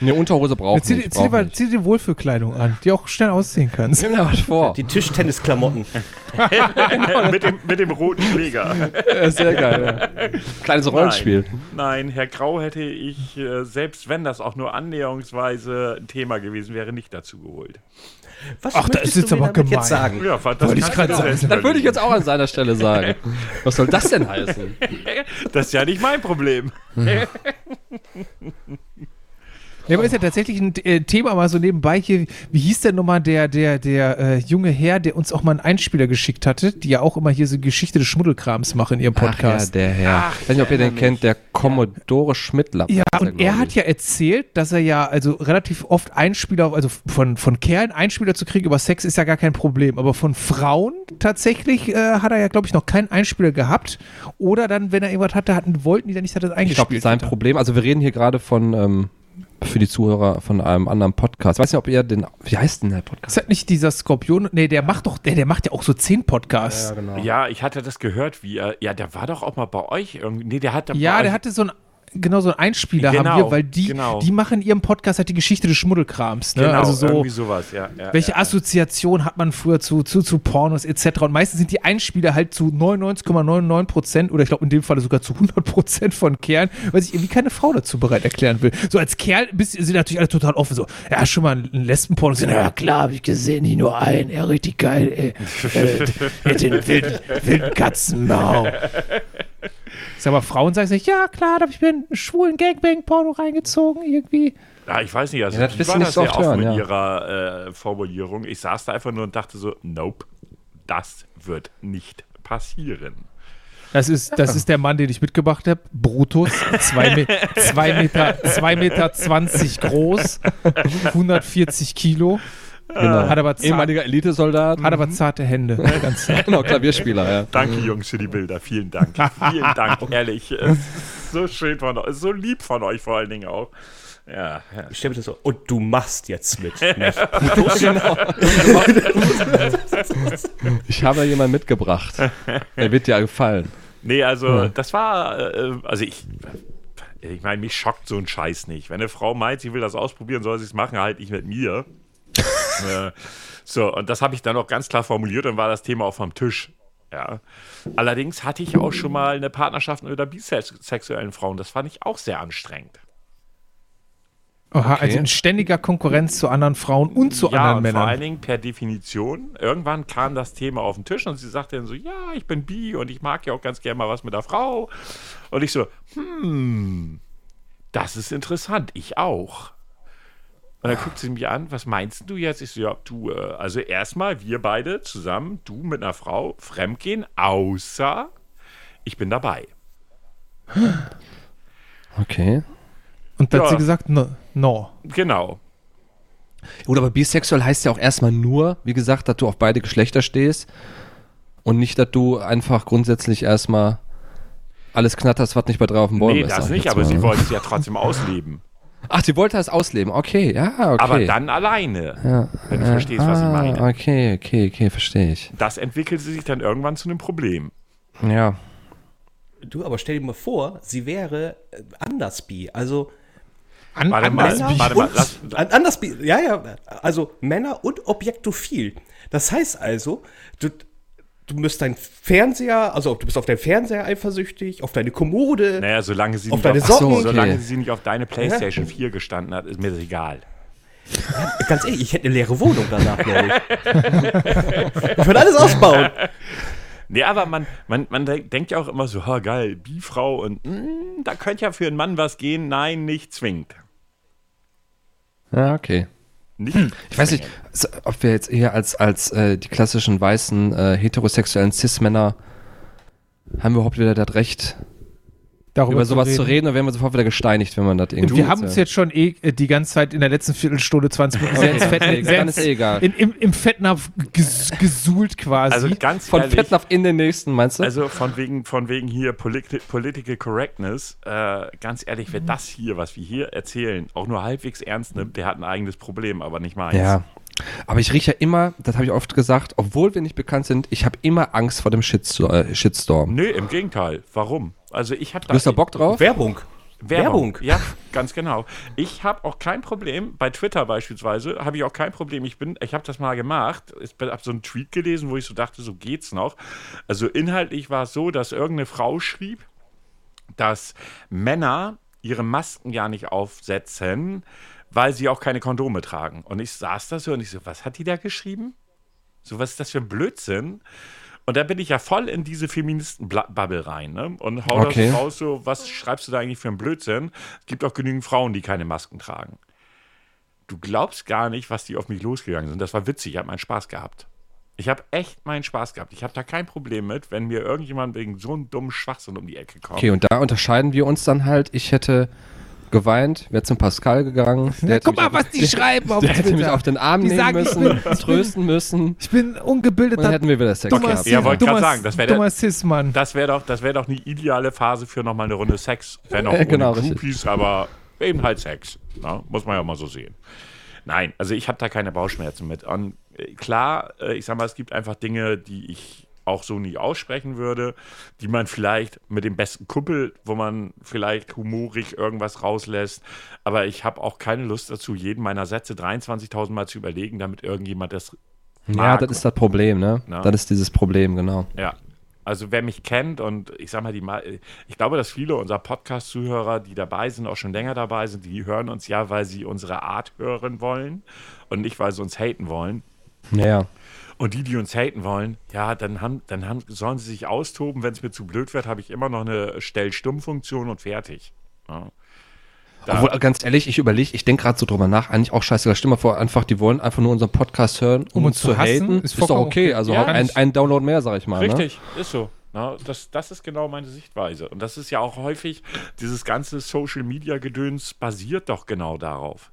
Ne, Unterhose braucht Zieh, nicht. zieh, dir- nicht. zieh dir Wohlfühlkleidung an, die auch schnell ausziehen kannst. Nimm da was vor. Die Tischtennisklamotten. mit, dem, mit dem roten Schläger. Ja, sehr geil. Ja. Kleines Rollenspiel. Nein, nein, Herr Grau hätte ich, äh, selbst wenn das auch nur annäherungsweise ein Thema gewesen wäre, nicht dazu geholt. Was Ach, da möchtest ist jetzt aber gemein. jetzt sagen? Ja, das ich gerade sagen. Das würde ich jetzt auch an seiner Stelle sagen. Was soll das denn heißen? Das ist ja nicht mein Problem. Ja, aber ist ja tatsächlich ein äh, Thema mal so nebenbei hier. Wie hieß denn nochmal der, der, der äh, junge Herr, der uns auch mal einen Einspieler geschickt hatte, die ja auch immer hier so Geschichte des Schmuddelkrams machen in ihrem Podcast. Ach ja, der Herr. Ach, ich weiß nicht, ob ihr den kennt, der Commodore Schmidtlapp. Ja, und er hat ja erzählt, dass er ja also relativ oft Einspieler, also von, von Kerlen Einspieler zu kriegen über Sex ist ja gar kein Problem, aber von Frauen tatsächlich äh, hat er ja, glaube ich, noch keinen Einspieler gehabt. Oder dann, wenn er irgendwas hatte, hatten, wollten die dann nicht, dass er das Ich glaube, eingespielt sein hat. Problem, also wir reden hier gerade von, ähm, für die Zuhörer von einem anderen Podcast. Ich weiß nicht, ob ihr den, wie heißt denn der Podcast? Ist das nicht dieser Skorpion? Nee, der macht doch, der, der macht ja auch so zehn Podcasts. genau. Ja, ich hatte das gehört, wie er. Ja, der war doch auch mal bei euch irgendwie. Nee, der hat da Ja, bei der euch- hatte so ein genau so einen Einspieler Genau, haben wir, weil die, genau. die machen in ihrem Podcast halt die Geschichte des Schmuddelkrams. Ne? Genau, also so, irgendwie sowas, ja. ja welche ja, Assoziation hat man früher zu, zu, zu Pornos etc. Und meistens sind die Einspieler halt zu 99,99 Prozent oder ich glaube in dem Fall sogar zu 100 Prozent von Kerlen, weil sich irgendwie keine Frau dazu bereit erklären will. So als Kerl bist, sind natürlich alle total offen. So, ja, schon mal ein Lesbenporno gesehen? Ja, klar, habe ich gesehen, nicht nur einen. Ja, richtig geil, ey. äh, mit den wilden, wilden Katzenmau. Sag mal, Frauen sagen sich, ja klar, da habe ich mir einen schwulen Gangbang-Porno reingezogen irgendwie. Ja, ich weiß nicht, also Ja, das die wirst du war nicht das so sehr oft offen hören, mit ja. ihrer äh, Formulierung. Ich saß da einfach nur und dachte so, nope, das wird nicht passieren. Das ist, das ist der Mann, den ich mitgebracht habe. Brutus, 2 Me zwei Meter, zwei Meter 20 groß, 140 Kilo, Genau. hat aber, zart, Ehemaliger Elitesoldat. hat aber zarte Hände. Ganz, genau, Klavierspieler, ja. Danke, Jungs, für die Bilder. Vielen Dank. Vielen Dank, ehrlich. So schön von euch, so lieb von euch vor allen Dingen auch. Ja, ja. Ich stelle mir das so, und du machst jetzt mit. Ich habe jemanden mitgebracht. Der wird dir gefallen. Nee, also das war, äh, also ich, ich meine, mich schockt so ein Scheiß nicht. Wenn eine Frau meint, sie will das ausprobieren, soll sie es machen, halt nicht mit mir. Äh, so, und das habe ich dann auch ganz klar formuliert und war das Thema auch vom Tisch. Ja. Allerdings hatte ich auch schon mal eine Partnerschaft mit einer bisexuellen Frau und das fand ich auch sehr anstrengend. Aha, also in ständiger Konkurrenz zu anderen Frauen und zu ja, anderen und vor allen Männern. Dingen per Definition. Irgendwann kam das Thema auf den Tisch und sie sagte dann so, ja, ich bin bi und ich mag ja auch ganz gerne mal was mit der Frau. Und ich so, hm, das ist interessant, ich auch. Und dann guckt sie mich an, was meinst du jetzt? Ich so, ja, du, äh, also erstmal wir beide zusammen, du mit einer Frau, fremdgehen, außer ich bin dabei. Okay. Und da hat Ja. sie gesagt, no. no. Genau. Gut, aber bisexuell heißt ja auch erstmal nur, wie gesagt, dass du auf beide Geschlechter stehst und nicht, dass du einfach grundsätzlich erstmal alles knatterst, was nicht bei drei auf dem Bäumen nee, ist. das sag ich nicht, aber mal, sie ne? wollte es ja trotzdem ausleben. Ach, sie wollte das ausleben. Okay, ja, okay. Aber dann alleine, ja. wenn du verstehst, was ich ah, meine. Okay, okay, okay, verstehe ich. Das entwickelte sich dann irgendwann zu einem Problem. Ja. Du, aber stell dir mal vor, sie wäre äh, anders bi. Also An, Warte mal, anders- warte mal, und, lass, an- anders bi. Ja, ja. Also Männer und Objektophil. Das heißt also, du, du müsst dein Fernseher, also du bist auf deinen Fernseher eifersüchtig, auf deine Kommode. naja, solange sie, Auf nicht deine auf, Socken? So, solange okay. sie nicht auf deine Playstation 4 gestanden hat, ist mir das egal. Ganz ehrlich, ich hätte eine leere Wohnung danach, glaube ich. ich würde alles ausbauen. Nee, aber man, man, man de- denkt ja auch immer so, ha, geil, Bifrau und mm, da könnte ja für einen Mann was gehen. Nein, nicht zwingend. Ja, okay. Nicht? Ich weiß nicht, ob wir jetzt eher als, als äh, die klassischen weißen äh, heterosexuellen Cis-Männer haben wir überhaupt wieder das Recht, darüber über sowas zu reden, oder werden wir sofort wieder gesteinigt, wenn man das irgendwie. Und wir haben uns jetzt schon eh äh, die ganze Zeit in der letzten Viertelstunde, 20 Minuten sehr ins Okay, Fettnapf, sehr dann ist eh egal. in, im, im Fettnapf ges, gesuhlt quasi. Also ganz Von ehrlich, Fettnapf in den nächsten, meinst du? also von wegen, von wegen hier Politi Political Correctness, äh, ganz ehrlich, wer das hier, was wir hier erzählen, auch nur halbwegs ernst nimmt, der hat ein eigenes Problem, aber nicht meins. ja. Aber ich rieche ja immer, das habe ich oft gesagt, obwohl wir nicht bekannt sind, ich habe immer Angst vor dem Shitstorm. Äh, Shitstorm. Nö, im Gegenteil. Warum? Also ich habe Du hast da Bock drauf? Werbung. Werbung. Werbung. Ja, ganz genau. Ich habe auch kein Problem, bei Twitter beispielsweise, habe ich auch kein Problem. Ich bin, ich habe das mal gemacht. Ich habe so einen Tweet gelesen, wo ich so dachte, so geht's noch. Also inhaltlich war es so, dass irgendeine Frau schrieb, dass Männer ihre Masken ja nicht aufsetzen, weil sie auch keine Kondome tragen. Und ich saß da so und ich so, was hat die da geschrieben? So, was ist das für ein Blödsinn? Und da bin ich ja voll in diese Feministen-Bubble rein ne? und hau Okay. das raus, so, was schreibst du da eigentlich für einen Blödsinn? Es gibt auch genügend Frauen, die keine Masken tragen. Du glaubst gar nicht, was die auf mich losgegangen sind. Das war witzig, ich habe meinen Spaß gehabt. Ich habe echt meinen Spaß gehabt. Ich habe da kein Problem mit, wenn mir irgendjemand wegen so einem dummen Schwachsinn um die Ecke kommt. Okay, und da unterscheiden wir uns dann halt. Ich hätte geweint, wäre zum Pascal gegangen. Der hätte Guck mich mal, auf- was die schreiben auf Der hätte mich auf den Arm Die nehmen sagen, ich müssen, bin- trösten müssen. Ich bin Und dann hätten wir wieder Sex dummer gehabt. Ja, wollte dummer, sagen, das wär der- dummer Cis-Mann. Das wäre doch, das wär doch eine ideale Phase für nochmal eine Runde Sex. Wenn auch Ja, ohne genau, richtig. Groupies, aber eben halt Sex. Na, muss man ja mal so sehen. Nein, also ich habe da keine Bauchschmerzen mit. Und äh, klar, äh, ich sag mal, es gibt einfach Dinge, die ich auch so nie aussprechen würde, die man vielleicht mit dem besten Kumpel, wo man vielleicht humorig irgendwas rauslässt. Aber ich habe auch keine Lust dazu, jeden meiner Sätze 23.000 Mal zu überlegen, damit irgendjemand das Ja, mag. das ist das Problem, ne? Na. Das ist dieses Problem, genau. Ja. Also wer mich kennt und ich sag mal, die, ma- ich glaube, dass viele unserer Podcast-Zuhörer, die dabei sind, auch schon länger dabei sind, die hören uns ja, weil sie unsere Art hören wollen und nicht, weil sie uns haten wollen. Ja. Und die, die uns haten wollen, ja, dann, haben, dann haben, sollen sie sich austoben. Wenn es mir zu blöd wird, habe ich immer noch eine Stell-Stumm-Funktion und fertig. Ja. Da, Obwohl, ganz ehrlich, ich überlege, ich denke gerade so drüber nach, eigentlich auch scheißegal. Stimme mal vor, einfach, die wollen einfach nur unseren Podcast hören, um, Um uns uns zu hassen, haten. ist Ist, doch okay. Also Ja, ein, ein Download mehr, sag ich mal. Ne? Richtig, ist so. Na, das, das ist genau meine Sichtweise. Und das ist ja auch häufig, dieses ganze Social-Media-Gedöns basiert doch genau darauf.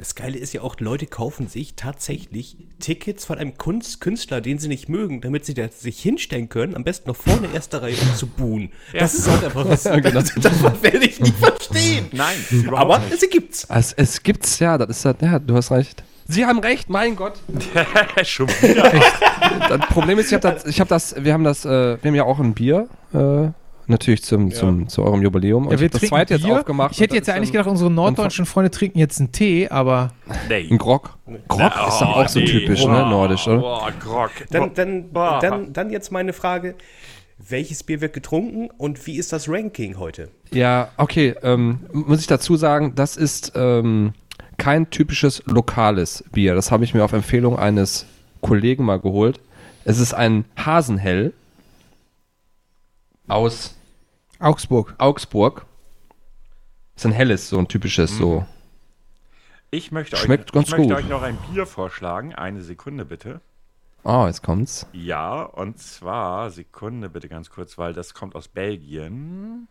Das Geile ist ja auch, Leute kaufen sich tatsächlich Tickets von einem Kunst Künstler, den sie nicht mögen, damit sie da sich hinstellen können, am besten noch vorne erste Reihe, um zu buhen. Das ist halt einfach was, genau. das, das werde ich nicht verstehen. Nein, Aber nicht. sie gibt's. Also, es gibt's ja, das ist ja, du hast recht. Sie haben recht, mein Gott. Schon wieder. Das Problem ist, ich habe das, ich hab das, wir haben das, äh, wir haben ja auch ein Bier, äh, natürlich zum, zum, zu eurem Jubiläum. Und Ja, ich wir hab das zweite jetzt Bier. aufgemacht. Ich hätte jetzt ja eigentlich gedacht, unsere norddeutschen Freunde trinken jetzt einen Tee, aber Nee. Ein Grog. Grog ist doch auch so nee. typisch, ne? Nordisch, oder? Boah, Grog. Dann, dann, Boah. dann, dann jetzt meine Frage. Welches Bier wird getrunken und wie ist das Ranking heute? Ja, okay. Ähm, muss ich dazu sagen, das ist ähm, kein typisches lokales Bier. Das habe ich mir auf Empfehlung eines Kollegen mal geholt. Es ist ein Hasenhell aus Augsburg. Augsburg. Ist ein helles, so ein typisches, so. Ich möchte, Schmeckt euch, ganz ich möchte gut. euch noch ein Bier vorschlagen. Eine Sekunde bitte. Oh, jetzt kommt's. Ja, und zwar, Sekunde bitte ganz kurz, weil das kommt aus Belgien.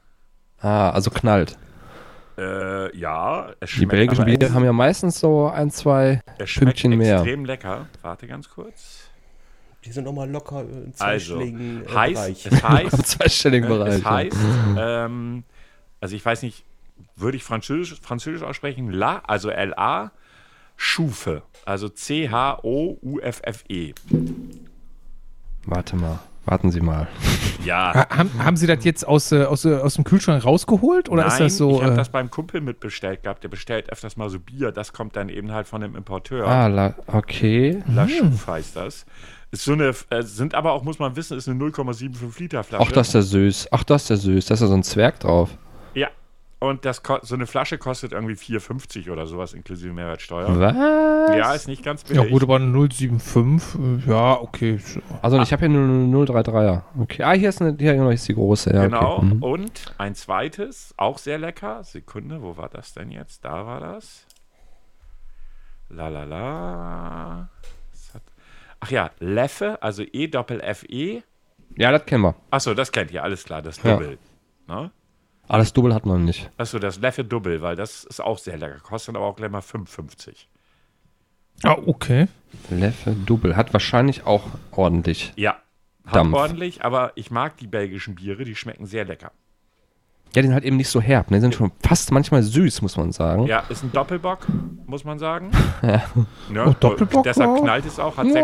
Ah, also knallt. Äh, ja, es Die schmeckt belgischen aber Biere ex- haben ja meistens so ein, zwei es schmeckt Pünktchen mehr. extrem lecker. Warte ganz kurz. Die sind nochmal locker im Also, zweistelligen äh, heißt, Bereich. es heißt, zweistelligen äh, Bereich. es heißt, ähm, also ich weiß nicht, würde ich französisch, französisch aussprechen, La, also L-A, Schufe, also C-H-O-U-F-F-E. Warte mal. Warten Sie mal. Ja, Ha- Haben, haben Sie das jetzt aus, äh, aus, äh, aus dem Kühlschrank rausgeholt oder Nein, ist das so? ich habe äh, das beim Kumpel mitbestellt gehabt. Der bestellt öfters mal so Bier. Das kommt dann eben halt von dem Importeur. Ah, la, okay. La Chouffe heißt das. Ist so eine, äh, sind aber auch, muss man wissen, ist eine 0,75 Liter Flasche. Ach, das ist der süß. Ach, das ist der süß. Da ist ja so ein Zwerg drauf. Ja. Und das, so eine Flasche kostet irgendwie 4,50 oder sowas inklusive Mehrwertsteuer. Was? Ja, ist nicht ganz billig. ja gut, aber eine 075, äh, ja, okay. so. Also ich habe hier nur 033er. Okay. Ah, hier ist, eine, hier ist die große. Ja, Genau. Okay. Mhm. Und ein zweites, auch sehr lecker. Sekunde, wo war das denn jetzt? Da war das. La la la. Ach ja, Leffe, also E-Doppel-F-E. Ja, das kennen wir. Achso, das kennt ihr, alles klar, das Ja. Double. Ne? Aber das Double hat man nicht. Achso, das Leffe Double, weil das ist auch sehr lecker. Kostet aber auch gleich mal 5,50. Ah, okay. Leffe Double. Hat wahrscheinlich auch ordentlich. Ja, hat Dampf. ordentlich, aber ich mag die belgischen Biere, die schmecken sehr lecker. Ja, die sind halt eben nicht so herb. Ne? Die sind schon fast manchmal süß, muss man sagen. Ja, ist ein Doppelbock, muss man sagen. Ja. Oh, Doppelbock, Deshalb ja. knallt es auch, hat Ja.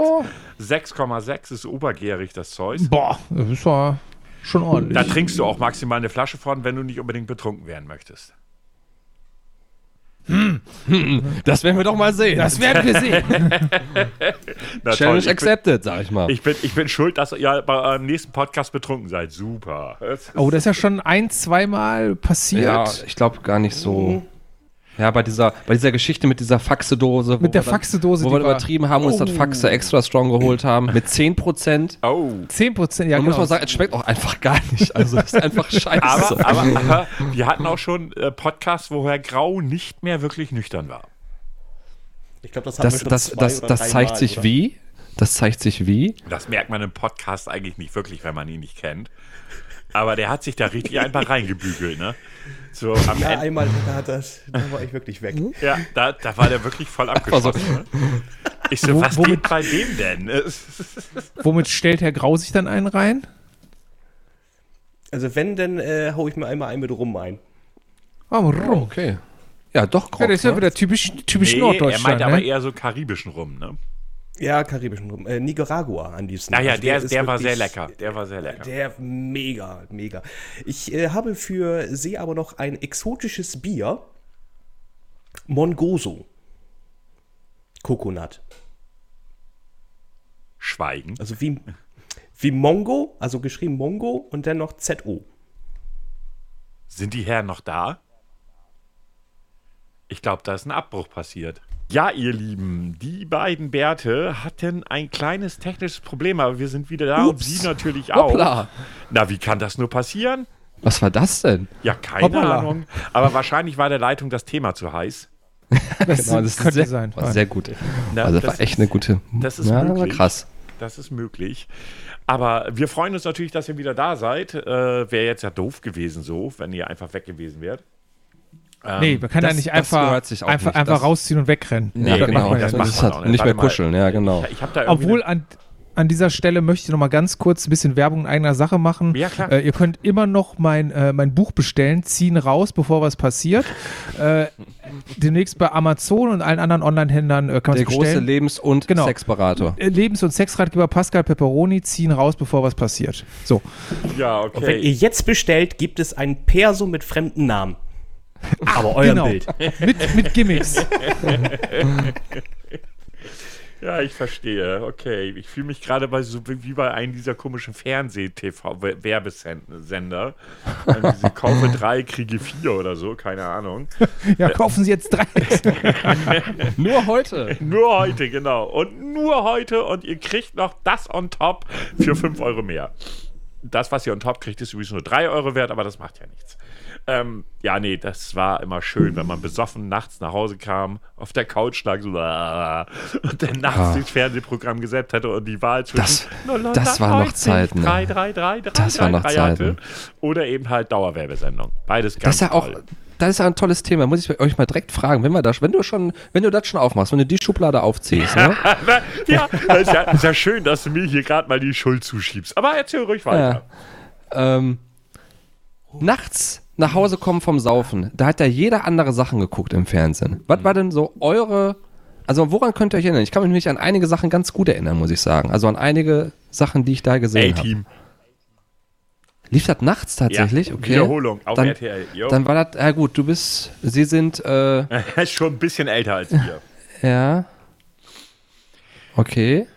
6 6,6, ist obergärig, das Zeug. Boah, das ist ja schon ordentlich. Da trinkst du auch maximal eine Flasche von, wenn du nicht unbedingt betrunken werden möchtest. Das werden wir doch mal sehen. das werden wir sehen. Na, toll, Challenge ich bin, accepted, sag ich mal. ich, bin, ich bin schuld, dass ihr bei eurem nächsten Podcast betrunken seid. Super. Oh, das ist ja schon ein, zweimal passiert. ja, ich glaube gar nicht so. Ja, bei dieser, bei dieser Geschichte mit dieser Faxedose. wo Mit der wir dann- Faxedose, Wo die wir war- übertrieben haben und uns das Faxe extra strong geholt haben. Mit 10%. Oh. 10 Prozent, ja, Und muss genau. man sagen, es schmeckt auch einfach gar nicht. Also, es ist einfach scheiße. Aber, aber, aber wir hatten auch schon äh, Podcasts, wo Herr Grau nicht mehr wirklich nüchtern war. Ich glaube, das hatten das, das, zwei das, oder das zeigt sich oder? wie? Das zeigt sich wie? Das merkt man im Podcast eigentlich nicht wirklich, wenn man ihn nicht kennt. Aber der hat sich da richtig einfach reingebügelt, ne? So am Ja, Ende. einmal, da, hat das, da war ich wirklich weg. Ja, da, da war der wirklich voll abgeschossen. Ne? Ich so, Wo- was womit- geht bei dem denn? Womit stellt Herr Grau sich dann einen rein? Also wenn, dann äh, hau ich mir einmal ein mit rum ein. Oh, rum. Okay. Ja, doch, Ja, Grog, das ist ja ne? wieder typisch, typisch Nee, er Norddeutschland. meint aber ne? eher so karibischen rum, ne? Ja, karibischen rum. Äh, Nicaragua an liebsten. Naja, Also der, ist der war sehr lecker. Der war sehr lecker. Der mega, mega. Ich äh, habe für Sie aber noch ein exotisches Bier. Mongoso. Coconut. Schweigen. Also wie, wie Mongo, also geschrieben Mongo und dann noch ZO. Sind die Herren noch da? Ich glaube, da ist ein Abbruch passiert. Ja, ihr Lieben, die beiden Bärte hatten ein kleines technisches Problem, aber wir sind wieder da und Ups. sie natürlich auch. Hoppla. Na, wie kann das nur passieren? Was war das denn? Ja, keine Hoppala. Ahnung. Aber wahrscheinlich war der Leitung das Thema zu heiß. Das Genau, das könnte sehr, sein. War sehr gut. Na, Also, das, das war echt eine gute. das ist ja, war möglich. krass. Das ist möglich. Aber wir freuen uns natürlich, dass ihr wieder da seid. Äh, Wäre jetzt ja doof gewesen so, wenn ihr einfach weg gewesen wärt. Ähm, Nee, man kann das- ja nicht das einfach, einfach, nicht, einfach das- rausziehen und wegrennen. Ja, das genau. macht man ja Das, halt nicht. nicht mehr kuscheln, ja, genau. Ich, ich Obwohl an, an dieser Stelle möchte ich noch mal ganz kurz ein bisschen Werbung in eigener Sache machen. Ja, klar. Äh, ihr könnt immer noch mein, äh, mein Buch bestellen, ziehen raus, bevor was passiert. äh, demnächst bei Amazon und allen anderen Online-Händlern äh, kann man Der es große bestellen. Lebens- und Genau. Sexberater. Äh, Lebens- und Sexratgeber Pascal Pepperoni ziehen raus, bevor was passiert. So. ja, Und wenn okay. ihr jetzt bestellt, gibt es ein Perso mit fremden Namen. Aber euer genau. Bild. Mit, mit Gimmicks. Ja, ich verstehe. Okay. Ich fühle mich gerade bei so wie bei einem dieser komischen Fernseh-TV-Werbesender. Diese Kaufe drei, kriege vier oder so, keine Ahnung. Ja, kaufen Sie jetzt drei. Nur heute. Nur heute, genau. Und nur heute und ihr kriegt noch das on top für 5 Euro mehr. Das, was ihr on top kriegt, ist übrigens nur 3 Euro wert, aber das macht ja nichts. Ähm, ja, nee, das war immer schön, wenn man besoffen nachts nach Hause kam, auf der Couch lag so und dann nachts Ah. das Fernsehprogramm gesetzt hätte und die Wahl zwischen Das- das waren noch 090, Zeiten, ne? 3, 3, 3, 3, Das waren noch 3 hatte. Zeiten. Oder eben halt Dauerwerbesendung. Beides Das ganz ist ja auch, toll. Das ist ja ein tolles Thema. Muss ich euch mal direkt fragen, wenn wir das, wenn du schon, wenn du das schon aufmachst, wenn du die Schublade aufziehst, ne? ja, ist ja, ist ja schön, dass du mir hier gerade mal die Schuld zuschiebst. Aber erzähl ruhig weiter. Ja. ähm, nachts nach Hause kommen vom Saufen, da hat ja jeder andere Sachen geguckt im Fernsehen. Was war denn so eure, also woran könnt ihr euch erinnern? Ich kann mich an einige Sachen ganz gut erinnern, muss ich sagen. Also an einige Sachen, die ich da gesehen habe. Lief das nachts tatsächlich? Ja, okay. Wiederholung auf dann, RTL. Jo. Dann war das, ja gut, du bist, sie sind, äh, Er ist schon ein bisschen älter als wir. ja. Okay.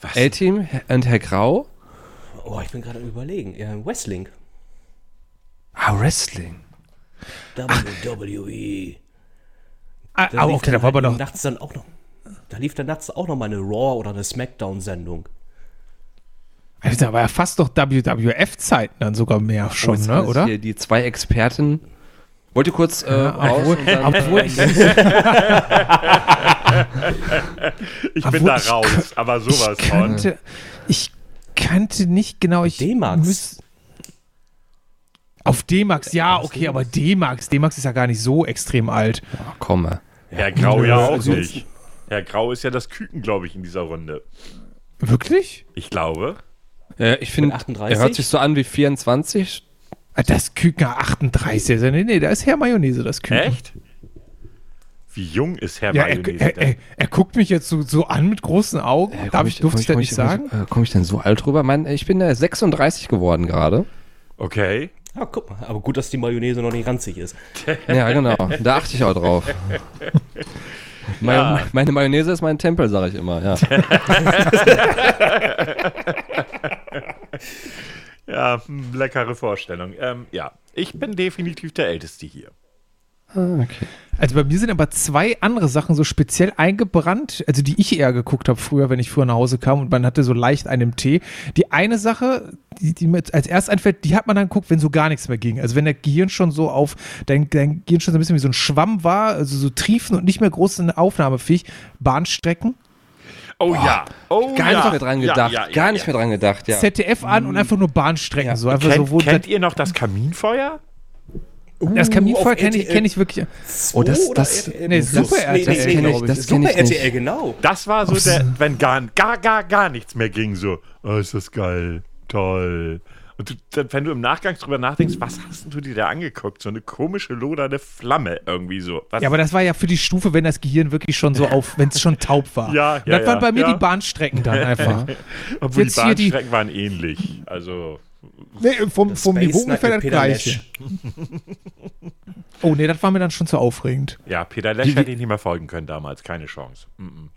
Was? A-Team und Herr Grau. Oh, ich bin gerade am überlegen. Ja, Wrestling. Ah, Wrestling. WWE. Ah, Da lief okay, da dann war aber noch. nachts dann auch noch. Da lief dann nachts auch noch mal eine Raw oder eine Smackdown-Sendung. Da war ja fast doch WWF-Zeiten dann sogar mehr schon, Jetzt ne, oder? Hier die zwei Experten. Wollt ihr kurz äh, raus? Obwohl, obwohl ich, Ich bin da ich raus, aber sowas ich von. kannte, ich kannte nicht genau. Ich D-Max. Auf D-Max, ja, okay, aber D-Max, D-Max ist ja gar nicht so extrem alt. Ach, komm mal. Herr Grau ja auch also- nicht. Herr Grau ist ja das Küken, glaube ich, in dieser Runde. Wirklich? Ich glaube. Äh, ich finde, Mit 38? er hört sich so an wie 24. Ah, Das Küken 38. Also, nee, nee, da ist Herr Mayonnaise, das Küken. Echt? Wie jung ist Herr Ja, er, Mayonnaise er, denn? er, er guckt mich jetzt so, so an mit großen Augen. Äh, Darf komm ich, durfte ich das nicht sagen? Komm ich, äh, ich denn so alt rüber? Mein, ich bin äh, 36 geworden gerade. Okay. Ja, guck mal. Aber gut, dass die Mayonnaise noch nicht ranzig ist. Ja, genau. Da achte ich auch drauf. Meine, Ja. meine Mayonnaise ist mein Tempel, sage ich immer. Ja. Ja, leckere Vorstellung. Ähm, ja, ich bin definitiv der Älteste hier. Ah, okay. Also bei mir sind aber zwei andere Sachen so speziell eingebrannt, also die ich eher geguckt habe früher, wenn ich früher nach Hause kam und man hatte so leicht einen Tee. Die eine Sache, die, die mir als erst einfällt, die hat man dann geguckt, wenn so gar nichts mehr ging. Also wenn der Gehirn schon so auf, dein, dein Gehirn schon so ein bisschen wie so ein Schwamm war, also so triefen und nicht mehr groß in aufnahmefähig. Bahnstrecken, Oh ja. Oh Gar ja. nicht mehr dran Ja, gedacht. ja, ja, Gar nicht ja. mehr dran gedacht, ja. ZDF an und einfach nur Bahnstrecken. Ja. So einfach Kennt, so, wo kennt ihr noch das Kaminfeuer? das Kaminfeuer kenne ich, kenn ich wirklich. Oh, das- das- nee? Super RTL, das kenn ich- das kenn Super ich nicht. RTL, genau. Das war so der, wenn gar, gar, gar, gar nichts mehr ging, so, oh, ist das geil, toll. Und du, dann, wenn du im Nachgang drüber nachdenkst, was hast denn du dir da angeguckt? So eine komische, lodernde Flamme irgendwie so. Was? Ja, aber das war ja für die Stufe, wenn das Gehirn wirklich schon so auf, wenn es schon taub war. Ja, ja, Das waren ja, bei mir ja. die Bahnstrecken dann einfach. Obwohl jetzt die hier die- Bahnstrecken waren ähnlich. Also, Nee, vom, vom Niveau ungefähr das gleiche. Oh nee, das war mir dann schon zu aufregend. ja, Peter Lesch hätte ich nicht mehr folgen können damals. Keine Chance. Mm -mm.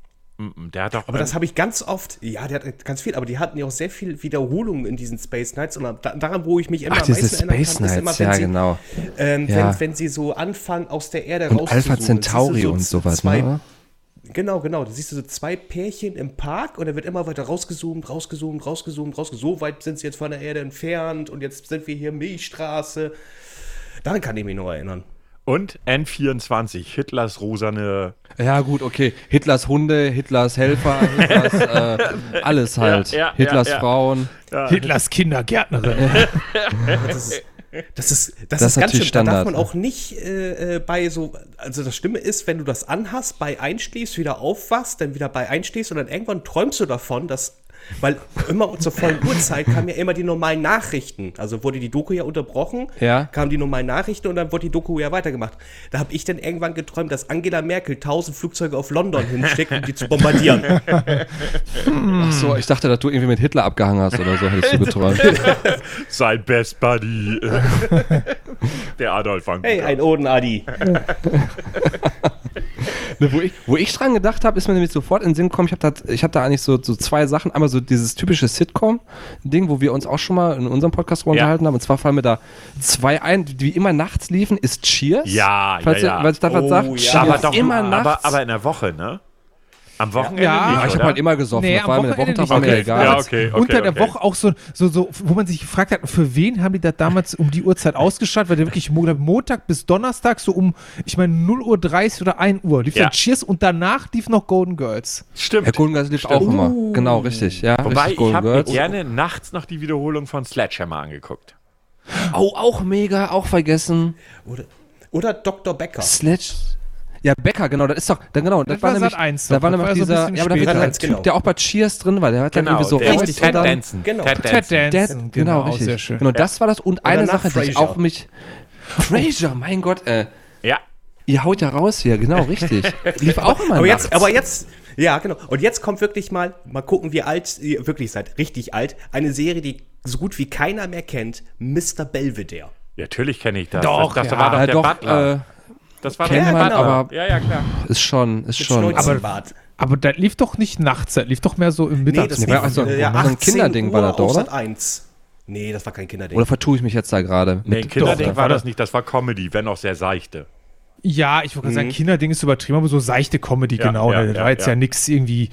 Der hat doch. Aber das habe ich ganz oft, ja, der hat ganz viel, aber die hatten ja auch sehr viel Wiederholungen in diesen Space Nights und da, daran, wo ich mich immer Ach, am diese meisten Space kann, ist immer, Nights, wenn ja, sie, genau. ähm, Ja. Wenn, wenn sie so anfangen, aus der Erde Und rauszuzoomen. Alpha Centauri du und sowas, zwei, ne? Genau, genau. Da siehst du so zwei Pärchen im Park und da wird immer weiter rausgezoomt, rausgezoomt, rausgezoomt, rausgezoomt. So weit sind sie jetzt von der Erde entfernt und jetzt sind wir hier Milchstraße. Daran kann ich mich noch erinnern. Und N24, Hitlers rosane. Ja, gut, okay. Hitlers Hunde, Hitlers Helfer, Hitlers, äh, alles halt. Ja, ja, Hitlers ja, ja. Frauen. Hitlers Kindergärtnerin. Das ist, das ist, das Das ist ist ganz natürlich schön. Da darf Standard, man ne? auch nicht äh, äh, bei so, also das Schlimme ist, wenn du das anhast, bei einschläfst, wieder aufwachst, dann wieder bei einschläfst und dann irgendwann träumst du davon, dass, weil immer zur vollen Uhrzeit kamen ja immer die normalen Nachrichten. Also wurde die Doku ja unterbrochen, Ja. kamen die normalen Nachrichten und dann wurde die Doku ja weitergemacht. Da habe ich dann irgendwann geträumt, dass Angela Merkel tausend Flugzeuge auf London hinschickt, um die zu bombardieren. Ach so, ich dachte, dass du irgendwie mit Hitler abgehangen hast oder so, hättest du geträumt. Sein Best Buddy. Der Adolf van Hey, ein Oden-Adi. Ne, wo, ich, wo ich dran gedacht habe, ist mir nämlich sofort in den Sinn gekommen, ich habe da, ich hab da eigentlich so, so zwei Sachen. Einmal so dieses typische Sitcom-Ding, wo wir uns auch schon mal in unserem Podcast Ja. unterhalten haben. Und zwar fallen mir da zwei ein, die immer nachts liefen, ist Cheers. Ja, Falls, ja, ihr- ja. falls ich da was Oh, sagt. ja. Cheers. aber doch immer aber, nachts. aber in der Woche, ne? Am Wochenende Ja, nicht, ja, ich habe halt immer gesoffen. Nee, das am war mir der Wochenende Wochentag war mir Okay, egal. ja, okay, okay, Unter der okay. Woche auch so, so, so, wo man sich gefragt hat, für wen haben die das damals um die Uhrzeit ausgestrahlt? Weil der wirklich Mo- Montag bis Donnerstag so um, ich meine, 0 Uhr 30 oder 1 Uhr lief Ja. dann Cheers und danach lief noch Golden Girls. Stimmt. Herr Golden Girls lief auch immer. Genau, richtig. Ja, Wobei, richtig ich habe gerne nachts noch die Wiederholung von Sledgehammer angeguckt. Oh, auch mega, auch vergessen. Oder, oder Dr. Becker. Sledge. Ja, Becker, genau, das ist doch, dann genau, das, Das war war nämlich, Sat. 1 da war das nämlich war so ein dieser, ja, aber da später. der Typ, genau. der auch bei Cheers drin war, der hat dann irgendwie so der Voice Ted Danson. Genau. Ted Ted Danson. Genau, auch richtig. sehr schön. Genau, das war das. Und eine Sache, die ich auch mich. Frasier, mein Gott, äh, Ja. ihr haut ja raus hier, genau, richtig. Lief auch immer Aber jetzt, aber jetzt, ja, genau. Und jetzt kommt wirklich mal, mal gucken, wie alt ihr wirklich seid. Richtig alt. Eine Serie, die so gut wie keiner mehr kennt. Mr. Belvedere. Ja, Natürlich kenne ich das. Doch, das, das ja. war doch der doch, Butler. äh, das war kennt der man, Butler. aber- ja, ja, klar. ist schon, ist Mit schon. Schnäuzenbart. Aber das lief doch nicht nachts, das lief doch mehr so im Mittags. lief- war also- äh, war so ein Kinderding war das doch, auf oder? Sat 1. Nee, das war kein Kinderding. Oder vertue ich mich jetzt da gerade? Nee, Kinderding Doch, war da- das nicht, das war Comedy, wenn auch sehr seichte. Ja, ich wollte gerade sagen, Kinderding ist übertrieben, aber so seichte Comedy, Ja, genau. ja, da ja, war jetzt ja, ja. nichts irgendwie,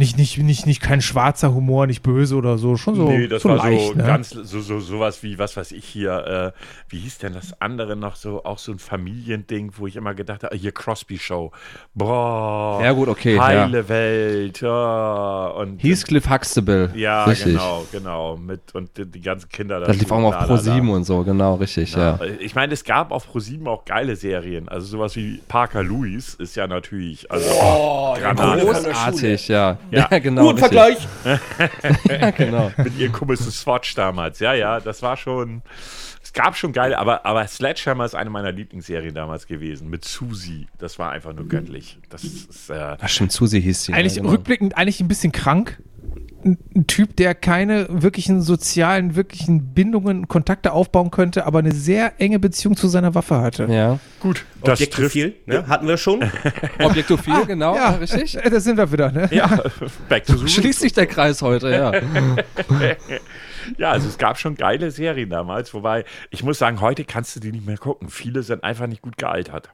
nicht, nicht, nicht, nicht kein schwarzer Humor, nicht böse oder so, schon so, nee, das so war leicht. so ne? ganz, so, so, sowas wie, was weiß ich hier, äh, wie hieß denn das andere noch so, auch so ein Familiending, wo ich immer gedacht habe, hier Crosby Show. Boah. Ja, gut, okay, Heile Welt, ja. Und, Heathcliff Huxtable. ja, richtig. genau, genau. Mit, und die, die ganzen Kinder Das lief auch mal auf Pro 7 und so, genau, richtig, ja. Ja. Ich meine, es gab auf Pro7 auch geile Serien. Also sowas wie Parker Lewis ist ja natürlich, also oh. Großartig, ja. Ja. Ja, genau. Vergleich. Ja, genau. mit Kumpels zu Swatch damals. Ja, ja, das war schon. Es gab schon geile, aber, aber Sledgehammer ist eine meiner Lieblingsserien damals gewesen. Mit Susi. Das war einfach nur göttlich. Das ist. Äh, Ach, stimmt, Susi hieß sie. Eigentlich ja, genau. rückblickend eigentlich ein bisschen krank. Ein, Typ, der keine wirklichen sozialen, wirklichen Bindungen, Kontakte aufbauen könnte, aber eine sehr enge Beziehung zu seiner Waffe hatte. Ja. gut, das trifft. Objektophil, ne? Hatten wir schon. Objektophil, genau, Ja, richtig. äh, da sind wir wieder, ne? Ja, back to. Schließt sich der Kreis heute, ja. Ja, also es gab schon geile Serien damals, wobei ich muss sagen, heute kannst du die nicht mehr gucken. Viele sind einfach nicht gut gealtert.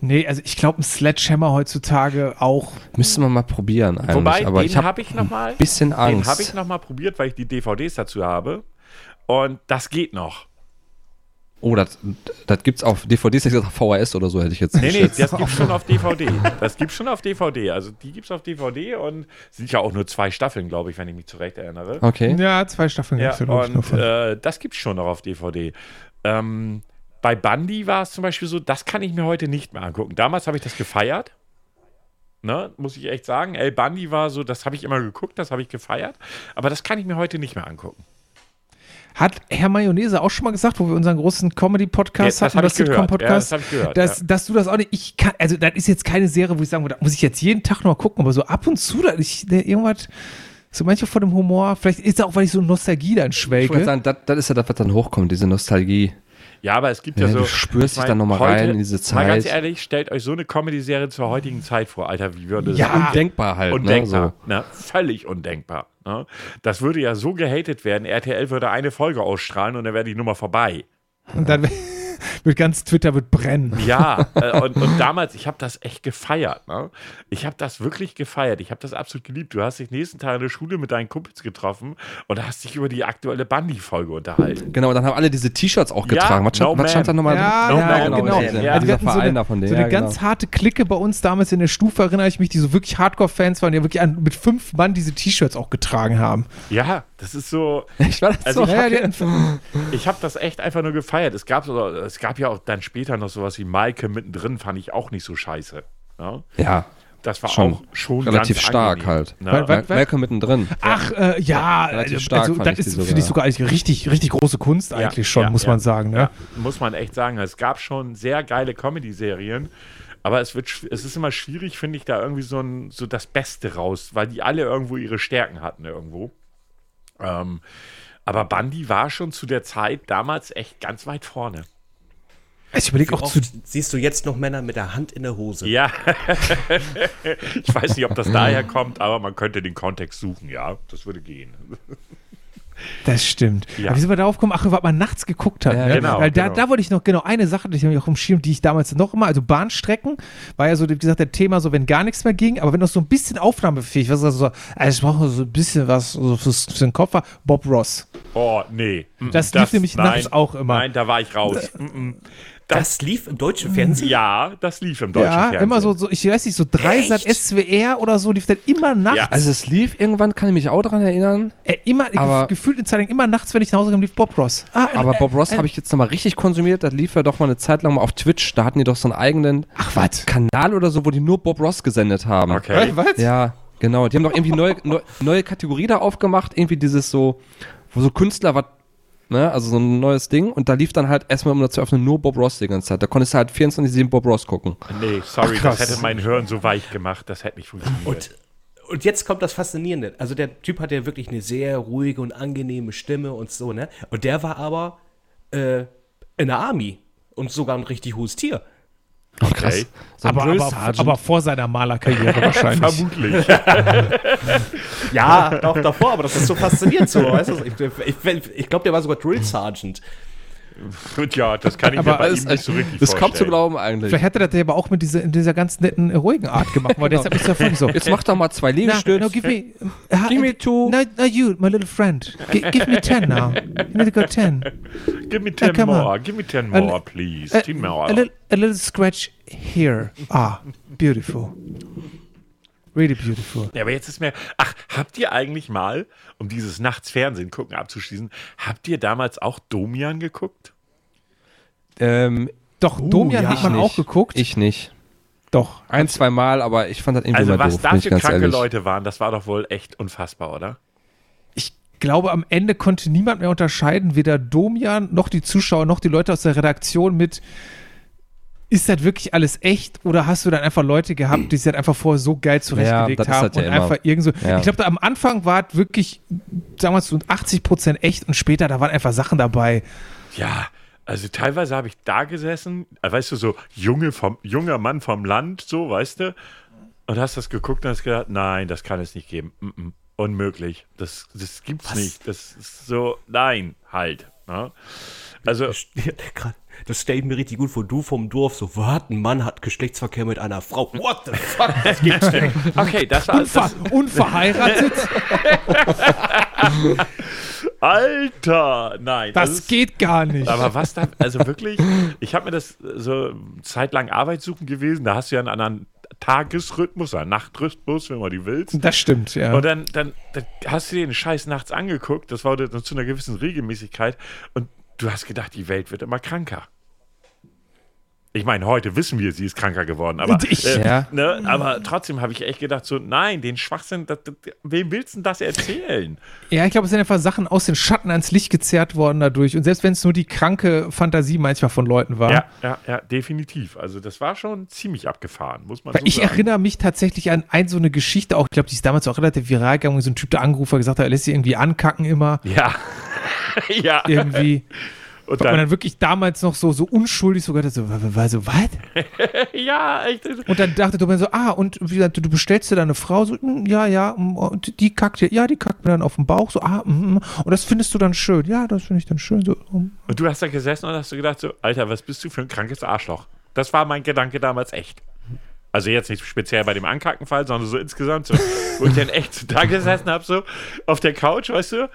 Nee, also ich glaube, ein Sledgehammer heutzutage auch. Müssten wir mal probieren eigentlich. Wobei, aber den ich habe ich noch mal. ein bisschen Den Angst. habe ich noch mal probiert, weil ich die DVDs dazu habe. Und das geht noch. oh, das, das gibt's auf DVDs, ich gesagt VHS oder so hätte ich jetzt Nee, nee, geschätzt. das gibt's schon auf DVD. Das gibt's schon auf DVD. Also die gibt's auf DVD und sind ja auch nur zwei Staffeln, glaube ich, wenn ich mich zurecht erinnere. Okay. Ja, zwei Staffeln Ja, gibt's ja, glaub ich, nur und von. äh, das gibt's schon noch auf DVD. Ähm, bei Bundy war es zum Beispiel so, das kann ich mir heute nicht mehr angucken. Damals habe ich das gefeiert. Ne, muss ich echt sagen. El Bundy war so, das habe ich immer geguckt, das habe ich gefeiert. Aber das kann ich mir heute nicht mehr angucken. Hat Herr Mayonnaise auch schon mal gesagt, wo wir unseren großen Comedy-Podcast Ja, das hatten, ich gehört. Sitcom-Podcast, Ja, das ich gehört, dass, ja. dass du das auch nicht, ich kann, also das ist jetzt keine Serie, wo ich sagen würde, da muss ich jetzt jeden Tag noch gucken, aber so ab und zu, da ich, der, irgendwas, so manchmal von dem Humor, vielleicht ist es auch, weil ich so Nostalgie dann Ich wollte schwelge. sagen, das, das ist ja das, was dann hochkommt, diese Nostalgie. Ja, aber es gibt ja, Ja, so. du spürst ich dich dann noch mal heute- rein in diese Mal ganz Zeit. ehrlich, stellt euch so eine Comedy-Serie zur heutigen Zeit vor, Alter. Wie würde das Ja, undenkbar halt. Undenkbar. Ne, Ne? Völlig undenkbar. Ne? Das würde ja so gehatet werden. RTL würde eine Folge ausstrahlen und dann wäre die Nummer vorbei. Und dann wird ganz Twitter wird brennen. Ja, äh, und, und damals, ich habe das echt gefeiert. Ne? Ich habe das wirklich gefeiert. Ich habe das absolut geliebt. Du hast dich nächsten Tag in der Schule mit deinen Kumpels getroffen und hast dich über die aktuelle Bundy-Folge unterhalten. Genau, dann haben alle diese T-Shirts auch Ja, getragen. was, No was stand da nochmal Ja? No ja, genau. Man, Ja, ja. dieser wir hatten so eine, davon. so ja, eine genau. ganz harte Clique bei uns damals in der Stufe, erinnere ich mich, die so wirklich Hardcore-Fans waren, die wirklich an, mit fünf Mann diese T-Shirts auch getragen haben. Ja, das ist so. Ich war das Also so. ich Ja, hab ja- habe das echt einfach nur gefeiert. Es gab, so, es gab ja auch dann später noch sowas wie Maike mittendrin, fand ich auch nicht so scheiße. Ja? ja, Das war Schon auch schon relativ ganz stark angenehm, halt. Ne? Weil- weil- Mal- Malcolm mittendrin. Ach, äh, ja, Relativ also, stark also das ist, sogar. finde ich sogar eigentlich richtig, richtig große Kunst eigentlich schon, ja, muss ja. man sagen. Ne? Ja, muss man echt sagen. Es gab schon sehr geile Comedy-Serien, aber es, wird, es ist immer schwierig, finde ich, da irgendwie so, ein, so das Beste raus, weil die alle irgendwo ihre Stärken hatten irgendwo. Ähm, aber Bundy war schon zu der Zeit damals echt ganz weit vorne. Ich überlege auch zu. siehst du jetzt noch Männer mit der Hand in der Hose? Ja, ich weiß nicht, ob das daher kommt, aber man könnte den Kontext suchen, ja, das würde gehen. Das stimmt. Ja. Aber wie sind wir darauf gekommen? Ach, was man nachts geguckt hat. Ja, ne? genau, Weil da, genau. da wollte ich noch, genau, eine Sache, die ich auch im Schirm, die ich damals noch immer, also Bahnstrecken, war ja so, wie gesagt, der Thema, so wenn gar nichts mehr ging, aber wenn das so ein bisschen aufnahmefähig war, also so, also ich brauche so ein bisschen was so fürs, für den Kopf war, Bob Ross. Oh, nee. Das lief nämlich nachts auch immer. Nein, da war ich raus. Das lief im deutschen Fernsehen. Ja, das lief im deutschen Ja, Fernsehen. immer so, so, ich weiß nicht, so Dreisat? SWR oder so, lief dann immer nachts. Ja. Also es lief irgendwann, kann ich mich auch daran erinnern. Äh, immer, Aber- gefühlt in Zeit lang, immer nachts, wenn ich nach Hause kam, lief Bob Ross. Ah, Aber Bob Ross habe ich jetzt nochmal richtig konsumiert. Das lief ja doch mal eine Zeit lang mal auf Twitch. Da hatten die doch so einen eigenen Ach? Kanal oder so, wo die nur Bob Ross gesendet haben. Okay. Was? Ja, genau. Die haben doch irgendwie neue, neu, neue Kategorie da aufgemacht. Irgendwie dieses so, wo so Künstler was ne? also so ein neues Ding. Und da lief dann halt erstmal, um das zu öffnen, nur Bob Ross die ganze Zeit. Da konntest du halt 24-7 Bob Ross gucken. Nee, sorry, Ach, das hätte mein Hirn so weich gemacht, das hätte nicht funktioniert. Und, und jetzt kommt das Faszinierende. Also der Typ hat ja wirklich eine sehr ruhige und angenehme Stimme und so, ne? Und der war aber äh, in der Army und sogar ein richtig hohes Tier. Oh, krass. Okay. So aber, aber, aber vor seiner Malerkarriere wahrscheinlich. Vermutlich. Ja, auch davor, aber das ist so faszinierend so, weißt du? Ich, ich, ich glaube, der war sogar Drill Sergeant. Und ja, das kann ich Aber mir bei das ihm nicht so richtig ist kaum zu vorstellen. glauben eigentlich. Vielleicht hätte er das aber auch mit dieser, in dieser ganz netten, äh, ruhigen Art gemacht, weil deshalb ist er vorhin so. Jetzt mach doch mal zwei No, Liegestütze. no, give me, uh, Give me two. No, no, you, my little friend. Gi- give me ten now. You need to go ten. Give me ten come on. more, give me ten A- more, please. A, ten more. a, little, a little scratch here. Ah, beautiful. Really beautiful. Ja, aber jetzt ist mir. Ach, habt ihr eigentlich mal, um dieses Nachts Fernsehen gucken abzuschließen, habt ihr damals auch Domian geguckt? Ähm, Doch, Domian ja. hat man ich auch nicht. geguckt. Ich nicht. Doch. Ein, zwei Mal, aber ich fand das irgendwie Also, mal was doof, da für kranke ehrlich. Leute waren, das war doch wohl echt unfassbar, oder? Ich glaube, am Ende konnte niemand mehr unterscheiden, weder Domian noch die Zuschauer noch die Leute aus der Redaktion mit. Ist das wirklich alles echt oder hast du dann einfach Leute gehabt, die sich halt einfach vorher so geil zurechtgelegt das ist haben das ja und immer. einfach irgend so. Ja. Ich glaube, da am Anfang war es wirklich, sagen wir mal, so 80 Prozent echt und später, da waren einfach Sachen dabei. Ja, also teilweise habe ich da gesessen, äh, weißt du, so junge vom, junger Mann vom Land, so, weißt du, und hast das geguckt und hast gedacht, nein, das kann es nicht geben. Mm -mm, unmöglich. Das, das gibt's nicht. Das ist so, nein, halt. Ne? Also, Das stelle ich mir richtig gut vor. Du vom Dorf, so, was? Ein Mann hat Geschlechtsverkehr mit einer Frau. What the fuck? Das gibt's nicht. okay, das war Unver das, unverheiratet, Alter, nein. das ist- geht gar nicht. Aber was da, also wirklich, ich habe mir das so zeitlang Arbeit suchen gewesen, da hast du ja einen anderen Tagesrhythmus, einen Nachtrhythmus, wenn man die willst. Das stimmt, ja. Und dann, dann, dann hast du dir den Scheiß nachts angeguckt, das war dann zu einer gewissen Regelmäßigkeit und du hast gedacht, die Welt wird immer kranker. Ich meine, heute wissen wir, sie ist kranker geworden, aber, Ich- äh, Ja. ne, aber trotzdem habe ich echt gedacht, so, nein, den Schwachsinn, das, das, wem willst du denn das erzählen? Ja, ich glaube, es sind einfach Sachen aus den Schatten ans Licht gezerrt worden dadurch. Und selbst wenn es nur die kranke Fantasie manchmal von Leuten war. Ja, ja, ja, definitiv. Also das war schon ziemlich abgefahren, muss man Weil so ich sagen. erinnere mich tatsächlich an ein so eine Geschichte, auch ich glaube, die ist damals auch relativ viral gegangen, wo so ein Typ der Angerufer gesagt hat, er lässt sich irgendwie ankacken immer. Ja. ja. Irgendwie. Und Und man dann, dann wirklich damals noch so, so unschuldig so gedacht, so, war, so, was? ja, echt. Und dann dachte du mir so, ah, und wie gesagt, du, bestellst dir deine Frau, so, "Mm, ja, ja, mm, und die kackt dir, ja, die kackt mir dann auf den Bauch, so, ah, mm, und das findest du dann schön, ja, das finde ich dann schön, so. Und du hast da gesessen und hast du gedacht, so, Alter, was bist du für ein krankes Arschloch? Das war mein Gedanke damals echt. Also jetzt nicht speziell bei dem Ankackenfall, sondern so insgesamt so, wo ich dann echt da gesessen habe, so auf der Couch, weißt du?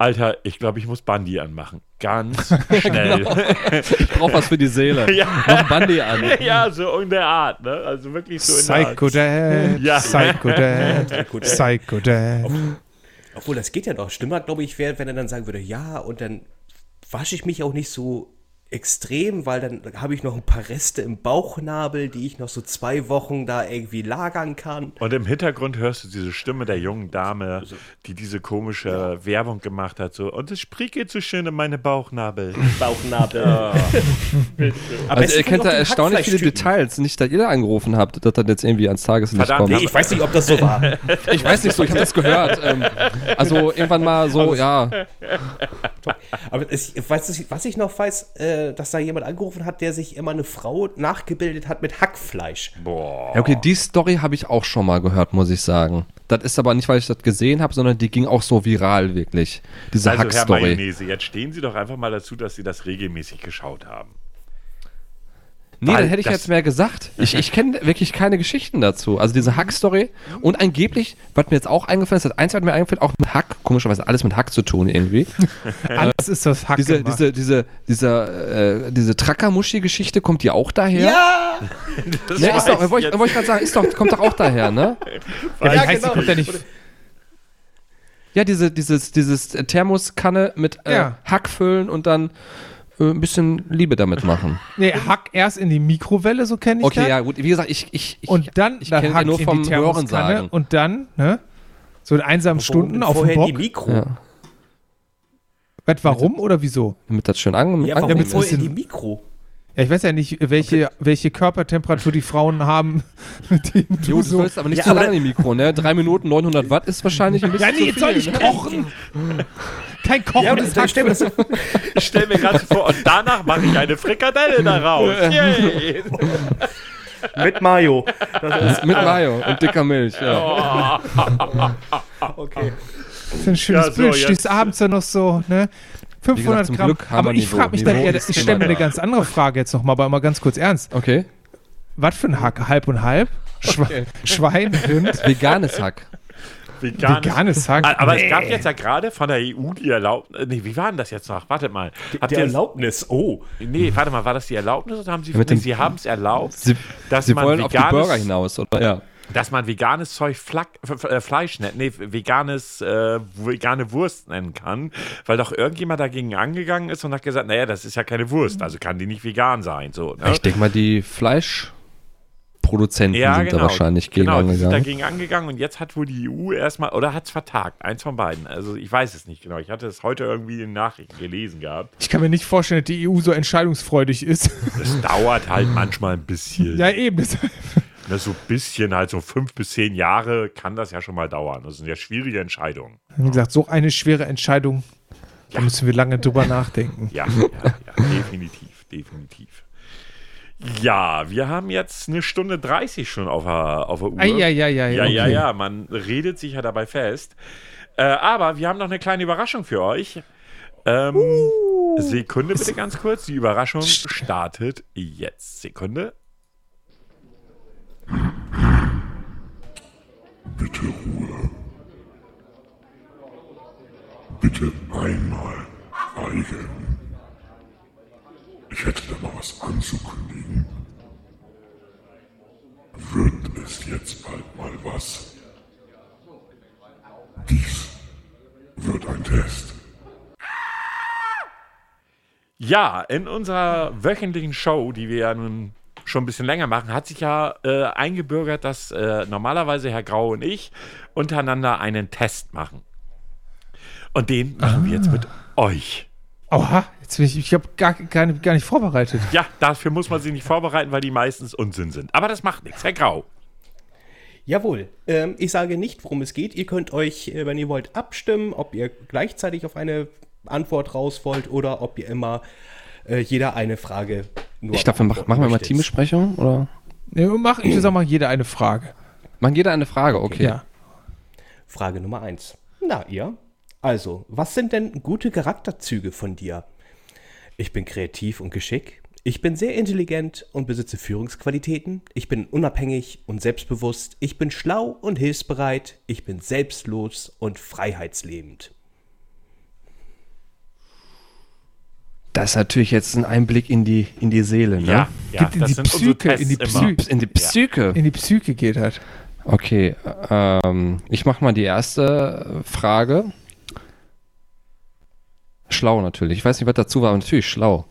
Alter, ich glaube, ich muss Bandy anmachen. Ganz schnell. Ich brauch was für die Seele. Ja. Mach Bandy an. ja, so in der Art, ne? Also wirklich so in der Art. Psycho Dad, Ja. Psycho Dad, Psycho Dad. Obwohl, das geht ja doch. Schlimmer, glaube ich, wäre, wenn er dann sagen würde, ja, und dann wasche ich mich auch nicht so extrem, weil dann habe ich noch ein paar Reste im Bauchnabel, die ich noch so zwei Wochen da irgendwie lagern kann. Und im Hintergrund hörst du diese Stimme der jungen Dame, die diese komische Werbung gemacht hat, so, und es spricht so schön in meine Bauchnabel. Bauchnabel. Also ihr kennt da erstaunlich viele Details. Nicht, dass ihr da angerufen habt, dass das jetzt irgendwie ans Tageslicht Verdammt, kommt. Nee, ich weiß nicht, ob das so war. Ich weiß nicht so, ich habe das gehört. Ähm, also irgendwann mal so, ja. Aber es, weißt du, was ich noch weiß, äh, dass da jemand angerufen hat, der sich immer eine Frau nachgebildet hat mit Hackfleisch. Boah. Ja, okay, die Story habe ich auch schon mal gehört, muss ich sagen. Das ist aber nicht, weil ich das gesehen habe, sondern die ging auch so viral, wirklich. Diese Also, Herr Hack-Story. Mayonnaise, jetzt stehen Sie doch einfach mal dazu, dass Sie das regelmäßig geschaut haben. Nee, dann hätte ich jetzt mehr gesagt. Ich, ich kenne wirklich keine Geschichten dazu. Also diese Hack-Story und angeblich, was mir jetzt auch eingefallen ist, das eins hat mir eingefallen, auch mit Hack, komischerweise alles mit Hack zu tun irgendwie. Alles ist das Hack Diese, gemacht. diese, diese, diese, äh, diese Tracker-Muschi-Geschichte kommt die auch daher? Ja! Das Ne, ist doch, wollte ich, wollte ich gerade sagen, ist doch, kommt doch auch daher, ne? ja, Ja, genau. kommt ja nicht. Ja, diese, dieses, dieses Thermoskanne mit äh, Ja. Hack füllen und dann äh, ein bisschen Liebe damit machen. Nee, Hack erst in die Mikrowelle, so kenne ich Okay, das. ja, gut. Wie gesagt, ich, ich, ich, Und dann, ich dann kenne Hack nur in vom die Hören sagen. Und dann, ne? So in einsamen Stunden auf dem Vorher Bock. die Mikro. Ja. Was, warum oder wieso? Damit das schön an Ja, warum damit's voll in bisschen- die Mikro? Ja, ich weiß ja nicht, welche, welche Körpertemperatur die Frauen haben, mit denen du Jo, du so. aber nicht Ja, zu lange im Mikro, ne? Drei Minuten 900 Watt ist wahrscheinlich ein bisschen Ja, nee, zu jetzt soll ich ne? kochen. Kein Kochen, Ja, das stell mir Ich stelle mir gerade vor, und danach mache ich eine Frikadelle daraus. Yay. mit Mayo. Das ist, Mit Mayo und dicker Milch, ja. okay. Das ist ein schönes Ja, so, Bild. Stehst abends dann noch so, ne? 500 zum Gramm. Aber ich frage mich dann Niveau eher, ist ich stelle mir eine ganz andere Frage jetzt nochmal, aber immer ganz kurz ernst. Okay. Was für ein Hack? Halb und halb? Schwe Schwein, Rind, Veganes Hack. Veganes. veganes Hack? Ah, Aber Nee. es gab jetzt ja gerade von der EU die Erlaubnis. Nee, wie war denn das jetzt noch? Wartet mal. Habt Die ihr, Erlaubnis, oh. nee, warte mal, war das die Erlaubnis oder haben sie, mit nee, sie haben es erlaubt, Sie, dass, sie man wollen auf die veganes, Burger hinaus, oder? Ja. dass man veganes Zeug Flack, äh, Fleisch nennt, nee, veganes, äh, vegane Wurst nennen kann, weil doch irgendjemand dagegen angegangen ist und hat gesagt, naja, das ist ja keine Wurst, also kann die nicht vegan sein. So, ne? Ich denke mal, die Fleischproduzenten Ja, sind genau. da wahrscheinlich gegen genau, die sind angegangen. dagegen angegangen und jetzt hat wohl die EU erstmal, oder hat es vertagt, eins von beiden. Also ich weiß es nicht genau. Ich hatte es heute irgendwie in den Nachrichten gelesen gehabt. Ich kann mir nicht vorstellen, dass die EU so entscheidungsfreudig ist. Das dauert halt manchmal ein bisschen. ja, eben. Das, Ne, so ein bisschen, halt so fünf bis zehn Jahre kann das ja schon mal dauern. Das sind ja schwierige Entscheidungen. wie gesagt, so eine schwere Entscheidung, da müssen wir lange drüber nachdenken. Ja, ja, ja definitiv, definitiv. Ja, wir haben jetzt eine Stunde 30 schon auf der, auf der Uhr. Eieieiei, Ja, ja, okay. ja, man redet sich ja dabei fest. Äh, aber wir haben noch eine kleine Überraschung für euch. Ähm, Sekunde bitte ganz kurz. Die Überraschung startet jetzt. Sekunde. Bitte Ruhe. Bitte einmal schweigen. Ich hätte da mal was anzukündigen. Wird es jetzt bald mal was? Dies wird ein Test. Ja, in unserer wöchentlichen Show, die wir ja nun schon ein bisschen länger machen, hat sich ja äh, eingebürgert, dass äh, normalerweise Herr Grau und ich untereinander einen Test machen. Und den machen wir jetzt mit euch. Oha, ich, ich habe gar, gar, nicht- gar nicht vorbereitet. Ja, dafür muss man sich nicht vorbereiten, weil die meistens Unsinn sind. Aber das macht nichts. Herr Grau. Jawohl. Ähm, ich sage nicht, worum es geht. Ihr könnt euch, äh, wenn ihr wollt, abstimmen, ob ihr gleichzeitig auf eine Antwort raus wollt oder ob ihr immer äh, jeder eine Frage nur Ich glaube, wir machen, wir mal. Teambesprechung, oder? Wir machen, ich sag mal, jeder eine Frage. Machen jeder eine Frage, okay. Ja. Frage Nummer eins. Na, ihr? Also, was sind denn gute Charakterzüge von dir? Ich bin kreativ und geschickt. Ich bin sehr intelligent und besitze Führungsqualitäten. Ich bin unabhängig und selbstbewusst. Ich bin schlau und hilfsbereit. Ich bin selbstlos und freiheitslebend. Das ist natürlich jetzt ein Einblick in die, in die Seele, ne? Ja, ja Geht in die Psyche, in die immer. In die Psyche. In die Psyche geht halt. Okay, ähm, ich mache mal die erste Frage. Schlau natürlich. Ich weiß nicht, was dazu war, aber natürlich schlau.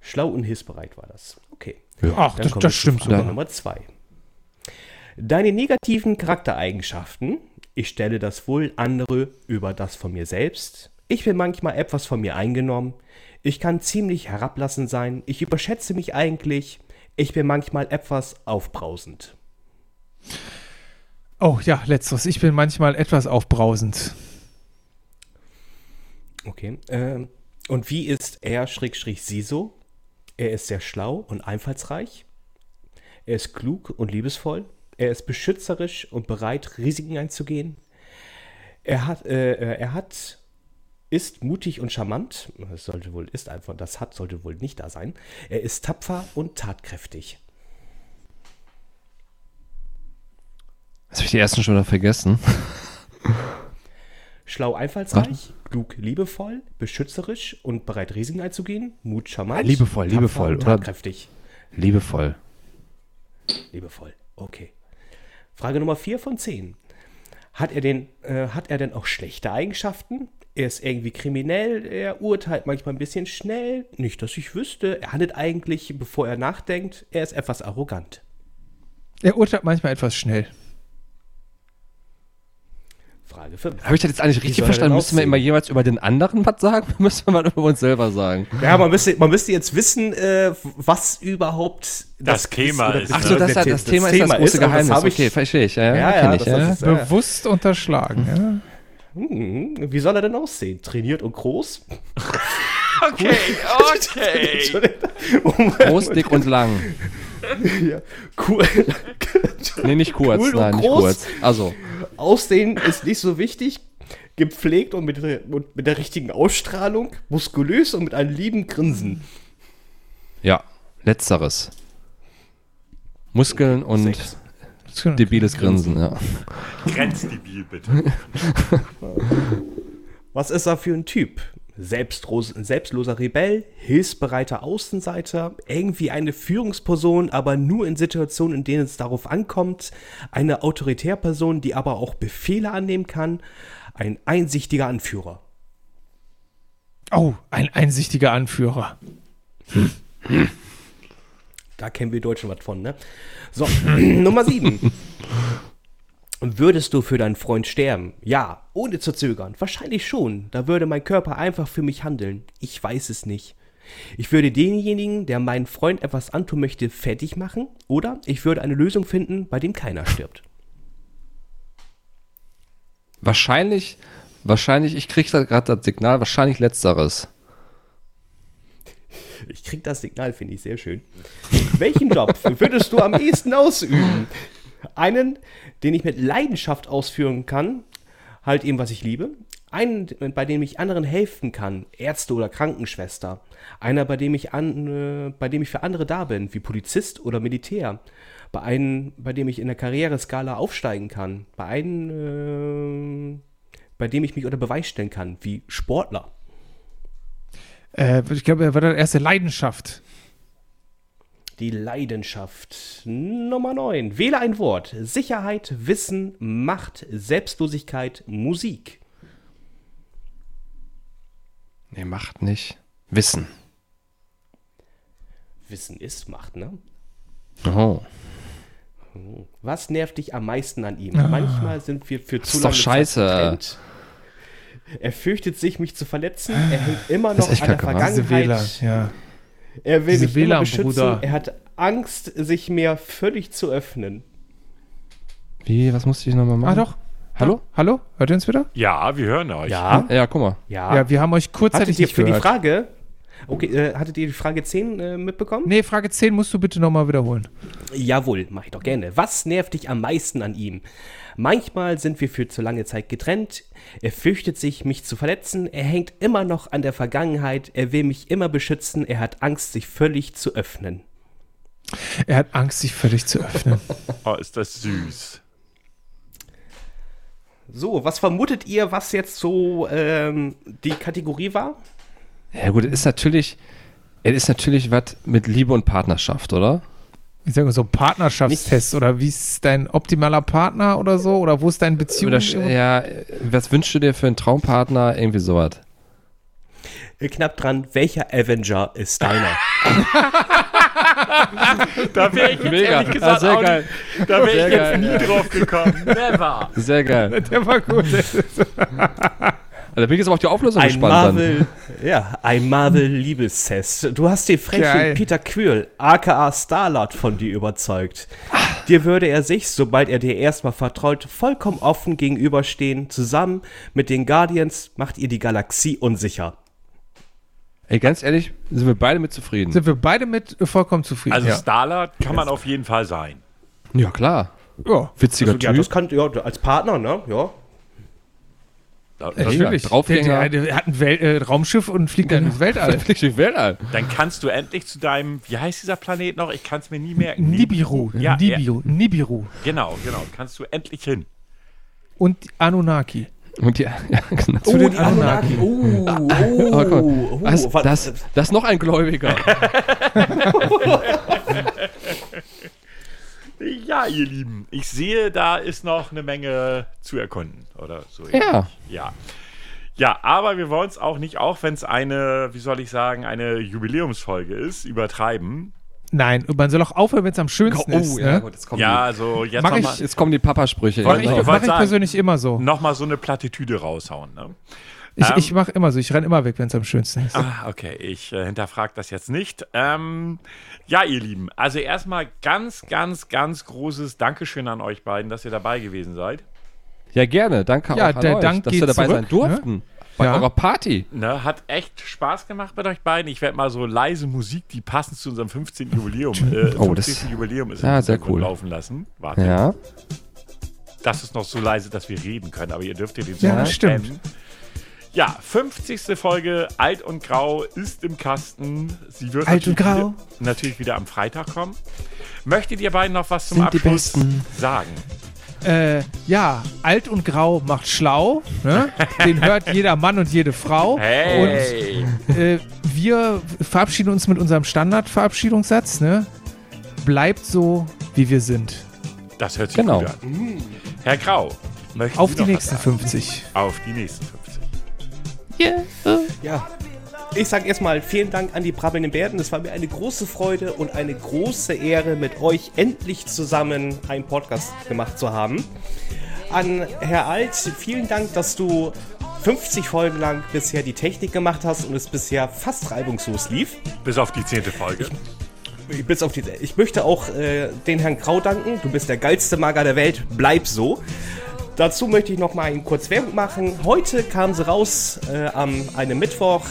Schlau und hilfsbereit war das. Okay. Ach, Dann das, das stimmt sogar. Nummer zwei. Deine negativen Charaktereigenschaften. Ich stelle das Wohl andere über das von mir selbst. Ich bin manchmal etwas von mir eingenommen. Ich kann ziemlich herablassend sein. Ich überschätze mich eigentlich. Ich bin manchmal etwas aufbrausend. Oh ja, letzteres. Ich bin manchmal etwas aufbrausend. Okay. Ähm, und wie ist er, Schrägstrich, sie so? Er ist sehr schlau und einfallsreich. Er ist klug und liebesvoll. Er ist beschützerisch und bereit, Risiken einzugehen. Er hat, äh, äh, er hat, ist mutig und charmant. Das sollte wohl, ist einfach, das hat, sollte wohl nicht da sein. Er ist tapfer und tatkräftig. Das habe ich die ersten schon wieder vergessen. Schlau, einfallsreich, klug, liebevoll, beschützerisch und bereit, Risiken einzugehen. Mut, charmant. Liebevoll, tapfer liebevoll, und oder? tatkräftig. Liebevoll. Liebevoll. Okay. Frage Nummer 4 von 10. Hat er, den, äh, hat er denn auch schlechte Eigenschaften? Er ist irgendwie kriminell, er urteilt manchmal ein bisschen schnell. Nicht, dass ich wüsste. Er handelt eigentlich, bevor er nachdenkt. Er ist etwas arrogant. Er urteilt manchmal etwas schnell. Frage 5. Habe ich das jetzt eigentlich richtig er verstanden? Müssen wir immer jeweils über den anderen was sagen? Müssen wir mal über uns selber sagen? Ja, man müsste, man müsste jetzt wissen, äh, was überhaupt Das Thema oder ist, Ach so, ne? das, das, das Thema ist das große und das Geheimnis. hab ich- okay, verstehe ich. Ja, ja, Ja, ich. das- Ja, das ist- Ja. Bewusst unterschlagen. Ja. Hm, wie soll er denn aussehen? Trainiert und groß? Okay, okay. Groß, dick und lang. Cool. Nee, nicht kurz. Cool nein, nicht groß. kurz. Also, Aussehen ist nicht so wichtig. Gepflegt und mit, der- und mit der richtigen Ausstrahlung. Muskulös und mit einem lieben Grinsen. ja, letzteres. Muskeln und Sechs. debiles Grinsen, ja. Grenzdebil, bitte. Was ist er für ein Typ? Selbstloser Rebell, hilfsbereiter Außenseiter, irgendwie eine Führungsperson, aber nur in Situationen, in denen es darauf ankommt, eine Autoritärperson, die aber auch Befehle annehmen kann, ein einsichtiger Anführer. Oh, ein einsichtiger Anführer. Da kennen wir Deutschen was von, ne? So, Nummer 7. Würdest du für deinen Freund sterben? Ja, ohne zu zögern. Wahrscheinlich schon. Da würde mein Körper einfach für mich handeln. Ich weiß es nicht. Ich würde denjenigen, der meinen Freund etwas antun möchte, fertig machen. Oder ich würde eine Lösung finden, bei dem keiner stirbt. Wahrscheinlich, wahrscheinlich, ich krieg da gerade das Signal, wahrscheinlich letzteres. Ich krieg das Signal, finde ich sehr schön. Welchen Job würdest du am ehesten ausüben? Einen, den ich mit Leidenschaft ausführen kann, halt eben, was ich liebe. Einen, bei dem ich anderen helfen kann, Ärzte oder Krankenschwester. Einer, bei dem ich, an, äh, bei dem ich für andere da bin, wie Polizist oder Militär. Bei einem, bei dem ich in der Karriereskala aufsteigen kann. Bei einem, äh, bei dem ich mich unter Beweis stellen kann, wie Sportler. Äh, ich glaube, er war der erste Leidenschaft. Die Leidenschaft. Nummer 9. Wähle ein Wort. Sicherheit, Wissen, Macht, Selbstlosigkeit, Musik. Nee, macht nicht. Wissen. Wissen ist Macht, ne? Oh. Was nervt dich am meisten an ihm? Manchmal sind wir für zu ist doch lange Zeit scheiße. getrennt. Er fürchtet sich, mich zu verletzen. Er hängt immer noch an der? Diese Wähler, Vergangenheit. ja. Er will Diese mich immer beschützen. Er hat Angst, sich mir völlig zu öffnen. Wie, was musste ich nochmal machen? Ah, doch. Hallo? Hallo? Hört ihr uns wieder? Ja, wir hören euch. Ja, Ja, guck mal. ja. Ja, wir haben euch kurzzeitig Hattet ihr nicht für die gehört. Frage, okay, äh, hattet ihr die Frage 10 äh, mitbekommen? Nee, Frage 10 musst du bitte nochmal wiederholen. Jawohl, mach ich doch gerne. Was nervt dich am meisten an ihm? Manchmal sind wir für zu lange Zeit getrennt. Er fürchtet sich, mich zu verletzen. Er hängt immer noch an der Vergangenheit. Er will mich immer beschützen. Er hat Angst, sich völlig zu öffnen. Er hat Angst, sich völlig zu öffnen. Oh, ist das süß. So, was vermutet ihr, was jetzt so ähm, die Kategorie war? Ja gut, es ist natürlich, es ist natürlich was mit Liebe und Partnerschaft, oder? Ich sage mal so Partnerschaftstest oder wie ist dein optimaler Partner oder so? Oder wo ist deine Beziehung? Oder, ja, was wünschst du dir für einen Traumpartner? Irgendwie sowas. Äh, Knapp dran, welcher Avenger ist deiner? Da wäre ich jetzt Mega. ehrlich gesagt sehr auch geil. Da wäre ich jetzt geil, nie ja. drauf gekommen. Never. Sehr geil. Der war gut. Da bin ich jetzt aber auf die Auflösung Ein gespannt dann. Marvel, ja, ein Marvel-Liebestest. Du hast den frechen Geil. Peter Quill, aka Starlord, von dir überzeugt. Dir würde er sich, sobald er dir erstmal vertraut, vollkommen offen gegenüberstehen. Zusammen mit den Guardians macht ihr die Galaxie unsicher. Ey, ganz ehrlich, sind wir beide mit zufrieden. Sind wir beide mit vollkommen zufrieden? Also ja. Starlord kann man auf jeden Fall sein. Ja, klar. ja. Witziger Also, ja, Typ. das kann, ja, als Partner, ne? Ja. Ja, natürlich. Draufgänger. Der, der, der hat ein Wel äh, Raumschiff und fliegt dann ins Weltall. Richtig Weltall. Dann kannst du endlich zu deinem, wie heißt dieser Planet noch? Ich kann es mir nie merken. Nibiru. Ja, Nibiru. Nibiru. Genau, genau. Kannst du endlich hin. Und Anunnaki. Und ja, ja genau. Zu den Anunnaki. Oh, Oh, mal. oh, das, was- das, das ist noch ein Gläubiger. Ja, ihr Lieben. Ich sehe, da ist noch eine Menge zu erkunden. Oder so. Ja. ähnlich. Ja. Ja, aber wir wollen es auch nicht, auch wenn es eine, wie soll ich sagen, eine Jubiläumsfolge ist, übertreiben. Nein, man soll auch aufhören, wenn es am schönsten ist. Ne? jetzt kommen, Ja, also jetzt Mach ich- mal, jetzt kommen die Papasprüche. Mach ich, mach ich persönlich immer so. noch mal so eine Plattitüde raushauen. Ne? Ich, Ähm. ich mache immer so. Ich renne immer weg, wenn es am schönsten ist. Ah, okay, ich äh, hinterfrage das jetzt nicht. Ähm, ja, ihr Lieben, also erstmal ganz, ganz, ganz großes Dankeschön an euch beiden, dass ihr dabei gewesen seid. Ja, gerne. Danke Ja, auch an der euch, Dank dass wir dabei sein zurück, durften. Bei Ja. eurer Party. Ne, hat echt Spaß gemacht mit euch beiden. Ich werde mal so leise Musik, die passend zu unserem 15. Jubiläum, äh, Oh, 50. das- Jubiläum ist, Ja, sehr cool. laufen lassen. Warte, Ja. das ist noch so leise, dass wir reden können, aber ihr dürft ihr den Ja, Song das stimmt. kennen. Ja, 50. Folge Alt und Grau ist im Kasten. Sie wird Alt und natürlich Grau. Wieder, natürlich wieder am Freitag kommen. Möchtet ihr beiden noch was zum Sind Abschluss sagen? Äh, ja, alt und grau macht schlau. Ne? Den hört jeder Mann und jede Frau. Hey! Und äh, wir verabschieden uns mit unserem Standard-Verabschiedungssatz. Ne? Bleibt so, wie wir sind. das hört sich Genau. gut an. Herr Grau, möchten Auf Sie die nächsten sagen? 50. Auf die nächsten 50. Ja. Ich sage erstmal vielen Dank an die Brabbelnden Bärten. Es war mir eine große Freude und eine große Ehre, mit euch endlich zusammen einen Podcast gemacht zu haben. An Herr Alt, vielen Dank, dass du 50 Folgen lang bisher die Technik gemacht hast und es bisher fast reibungslos lief. Bis auf die zehnte Folge. Bis auf die, ich möchte auch äh, den Herrn Grau danken. Du bist der geilste Mager der Welt. Bleib so. Dazu möchte ich noch mal ein kurz Werbung machen. Heute kam sie raus äh, am einem Mittwoch.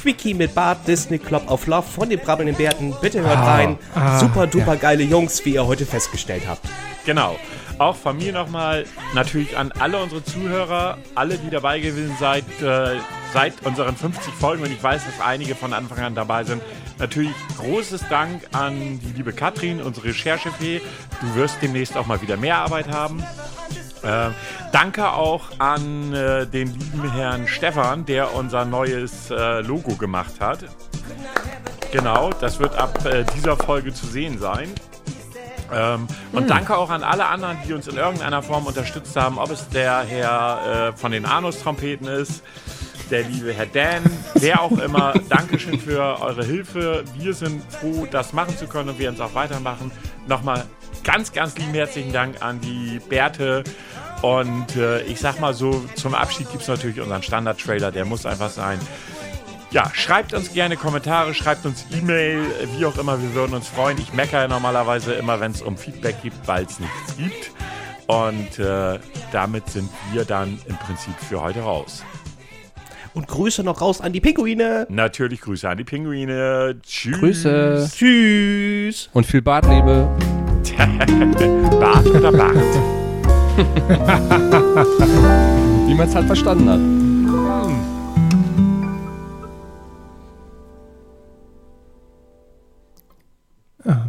Quickie mit Bart Disney Club of Love von den Brabbelnden Bärten. Bitte hört rein. ah, Super duper geile Jungs, wie ihr heute festgestellt habt. Genau. Auch von mir nochmal natürlich an alle unsere Zuhörer, alle, die dabei gewesen seid, äh, seit unseren 50 Folgen. Und ich weiß, dass einige von Anfang an dabei sind. Natürlich großes Dank an die liebe Katrin, unsere Recherchefee. Du wirst demnächst auch mal wieder mehr Arbeit haben. Ähm, danke auch an äh, den lieben Herrn Stefan, der unser neues äh, Logo gemacht hat. Genau, das wird ab äh, dieser Folge zu sehen sein. Ähm, und danke auch an alle anderen, die uns in irgendeiner Form unterstützt haben, ob es der Herr äh, von den Anus-Trompeten ist, der liebe Herr Dan, wer auch immer. Dankeschön für eure Hilfe. Wir sind froh, das machen zu können und wir uns auch weitermachen. Nochmal ganz, ganz lieben herzlichen Dank an die Bärte. Und äh, ich sag mal so, zum Abschied gibt es natürlich unseren Standard-Trailer, der muss einfach sein. Ja, schreibt uns gerne Kommentare, schreibt uns E-Mail, wie auch immer, wir würden uns freuen. Ich meckere ja normalerweise immer, wenn es um Feedback gibt, weil es nichts gibt. Und äh, damit sind wir dann im Prinzip für heute raus. Und Grüße noch raus an die Pinguine. Natürlich Grüße an die Pinguine. Tschüss. Grüße Tschüss. und viel Bartliebe. Bart. Oder Bart? Wie man es halt verstanden hat. Ah,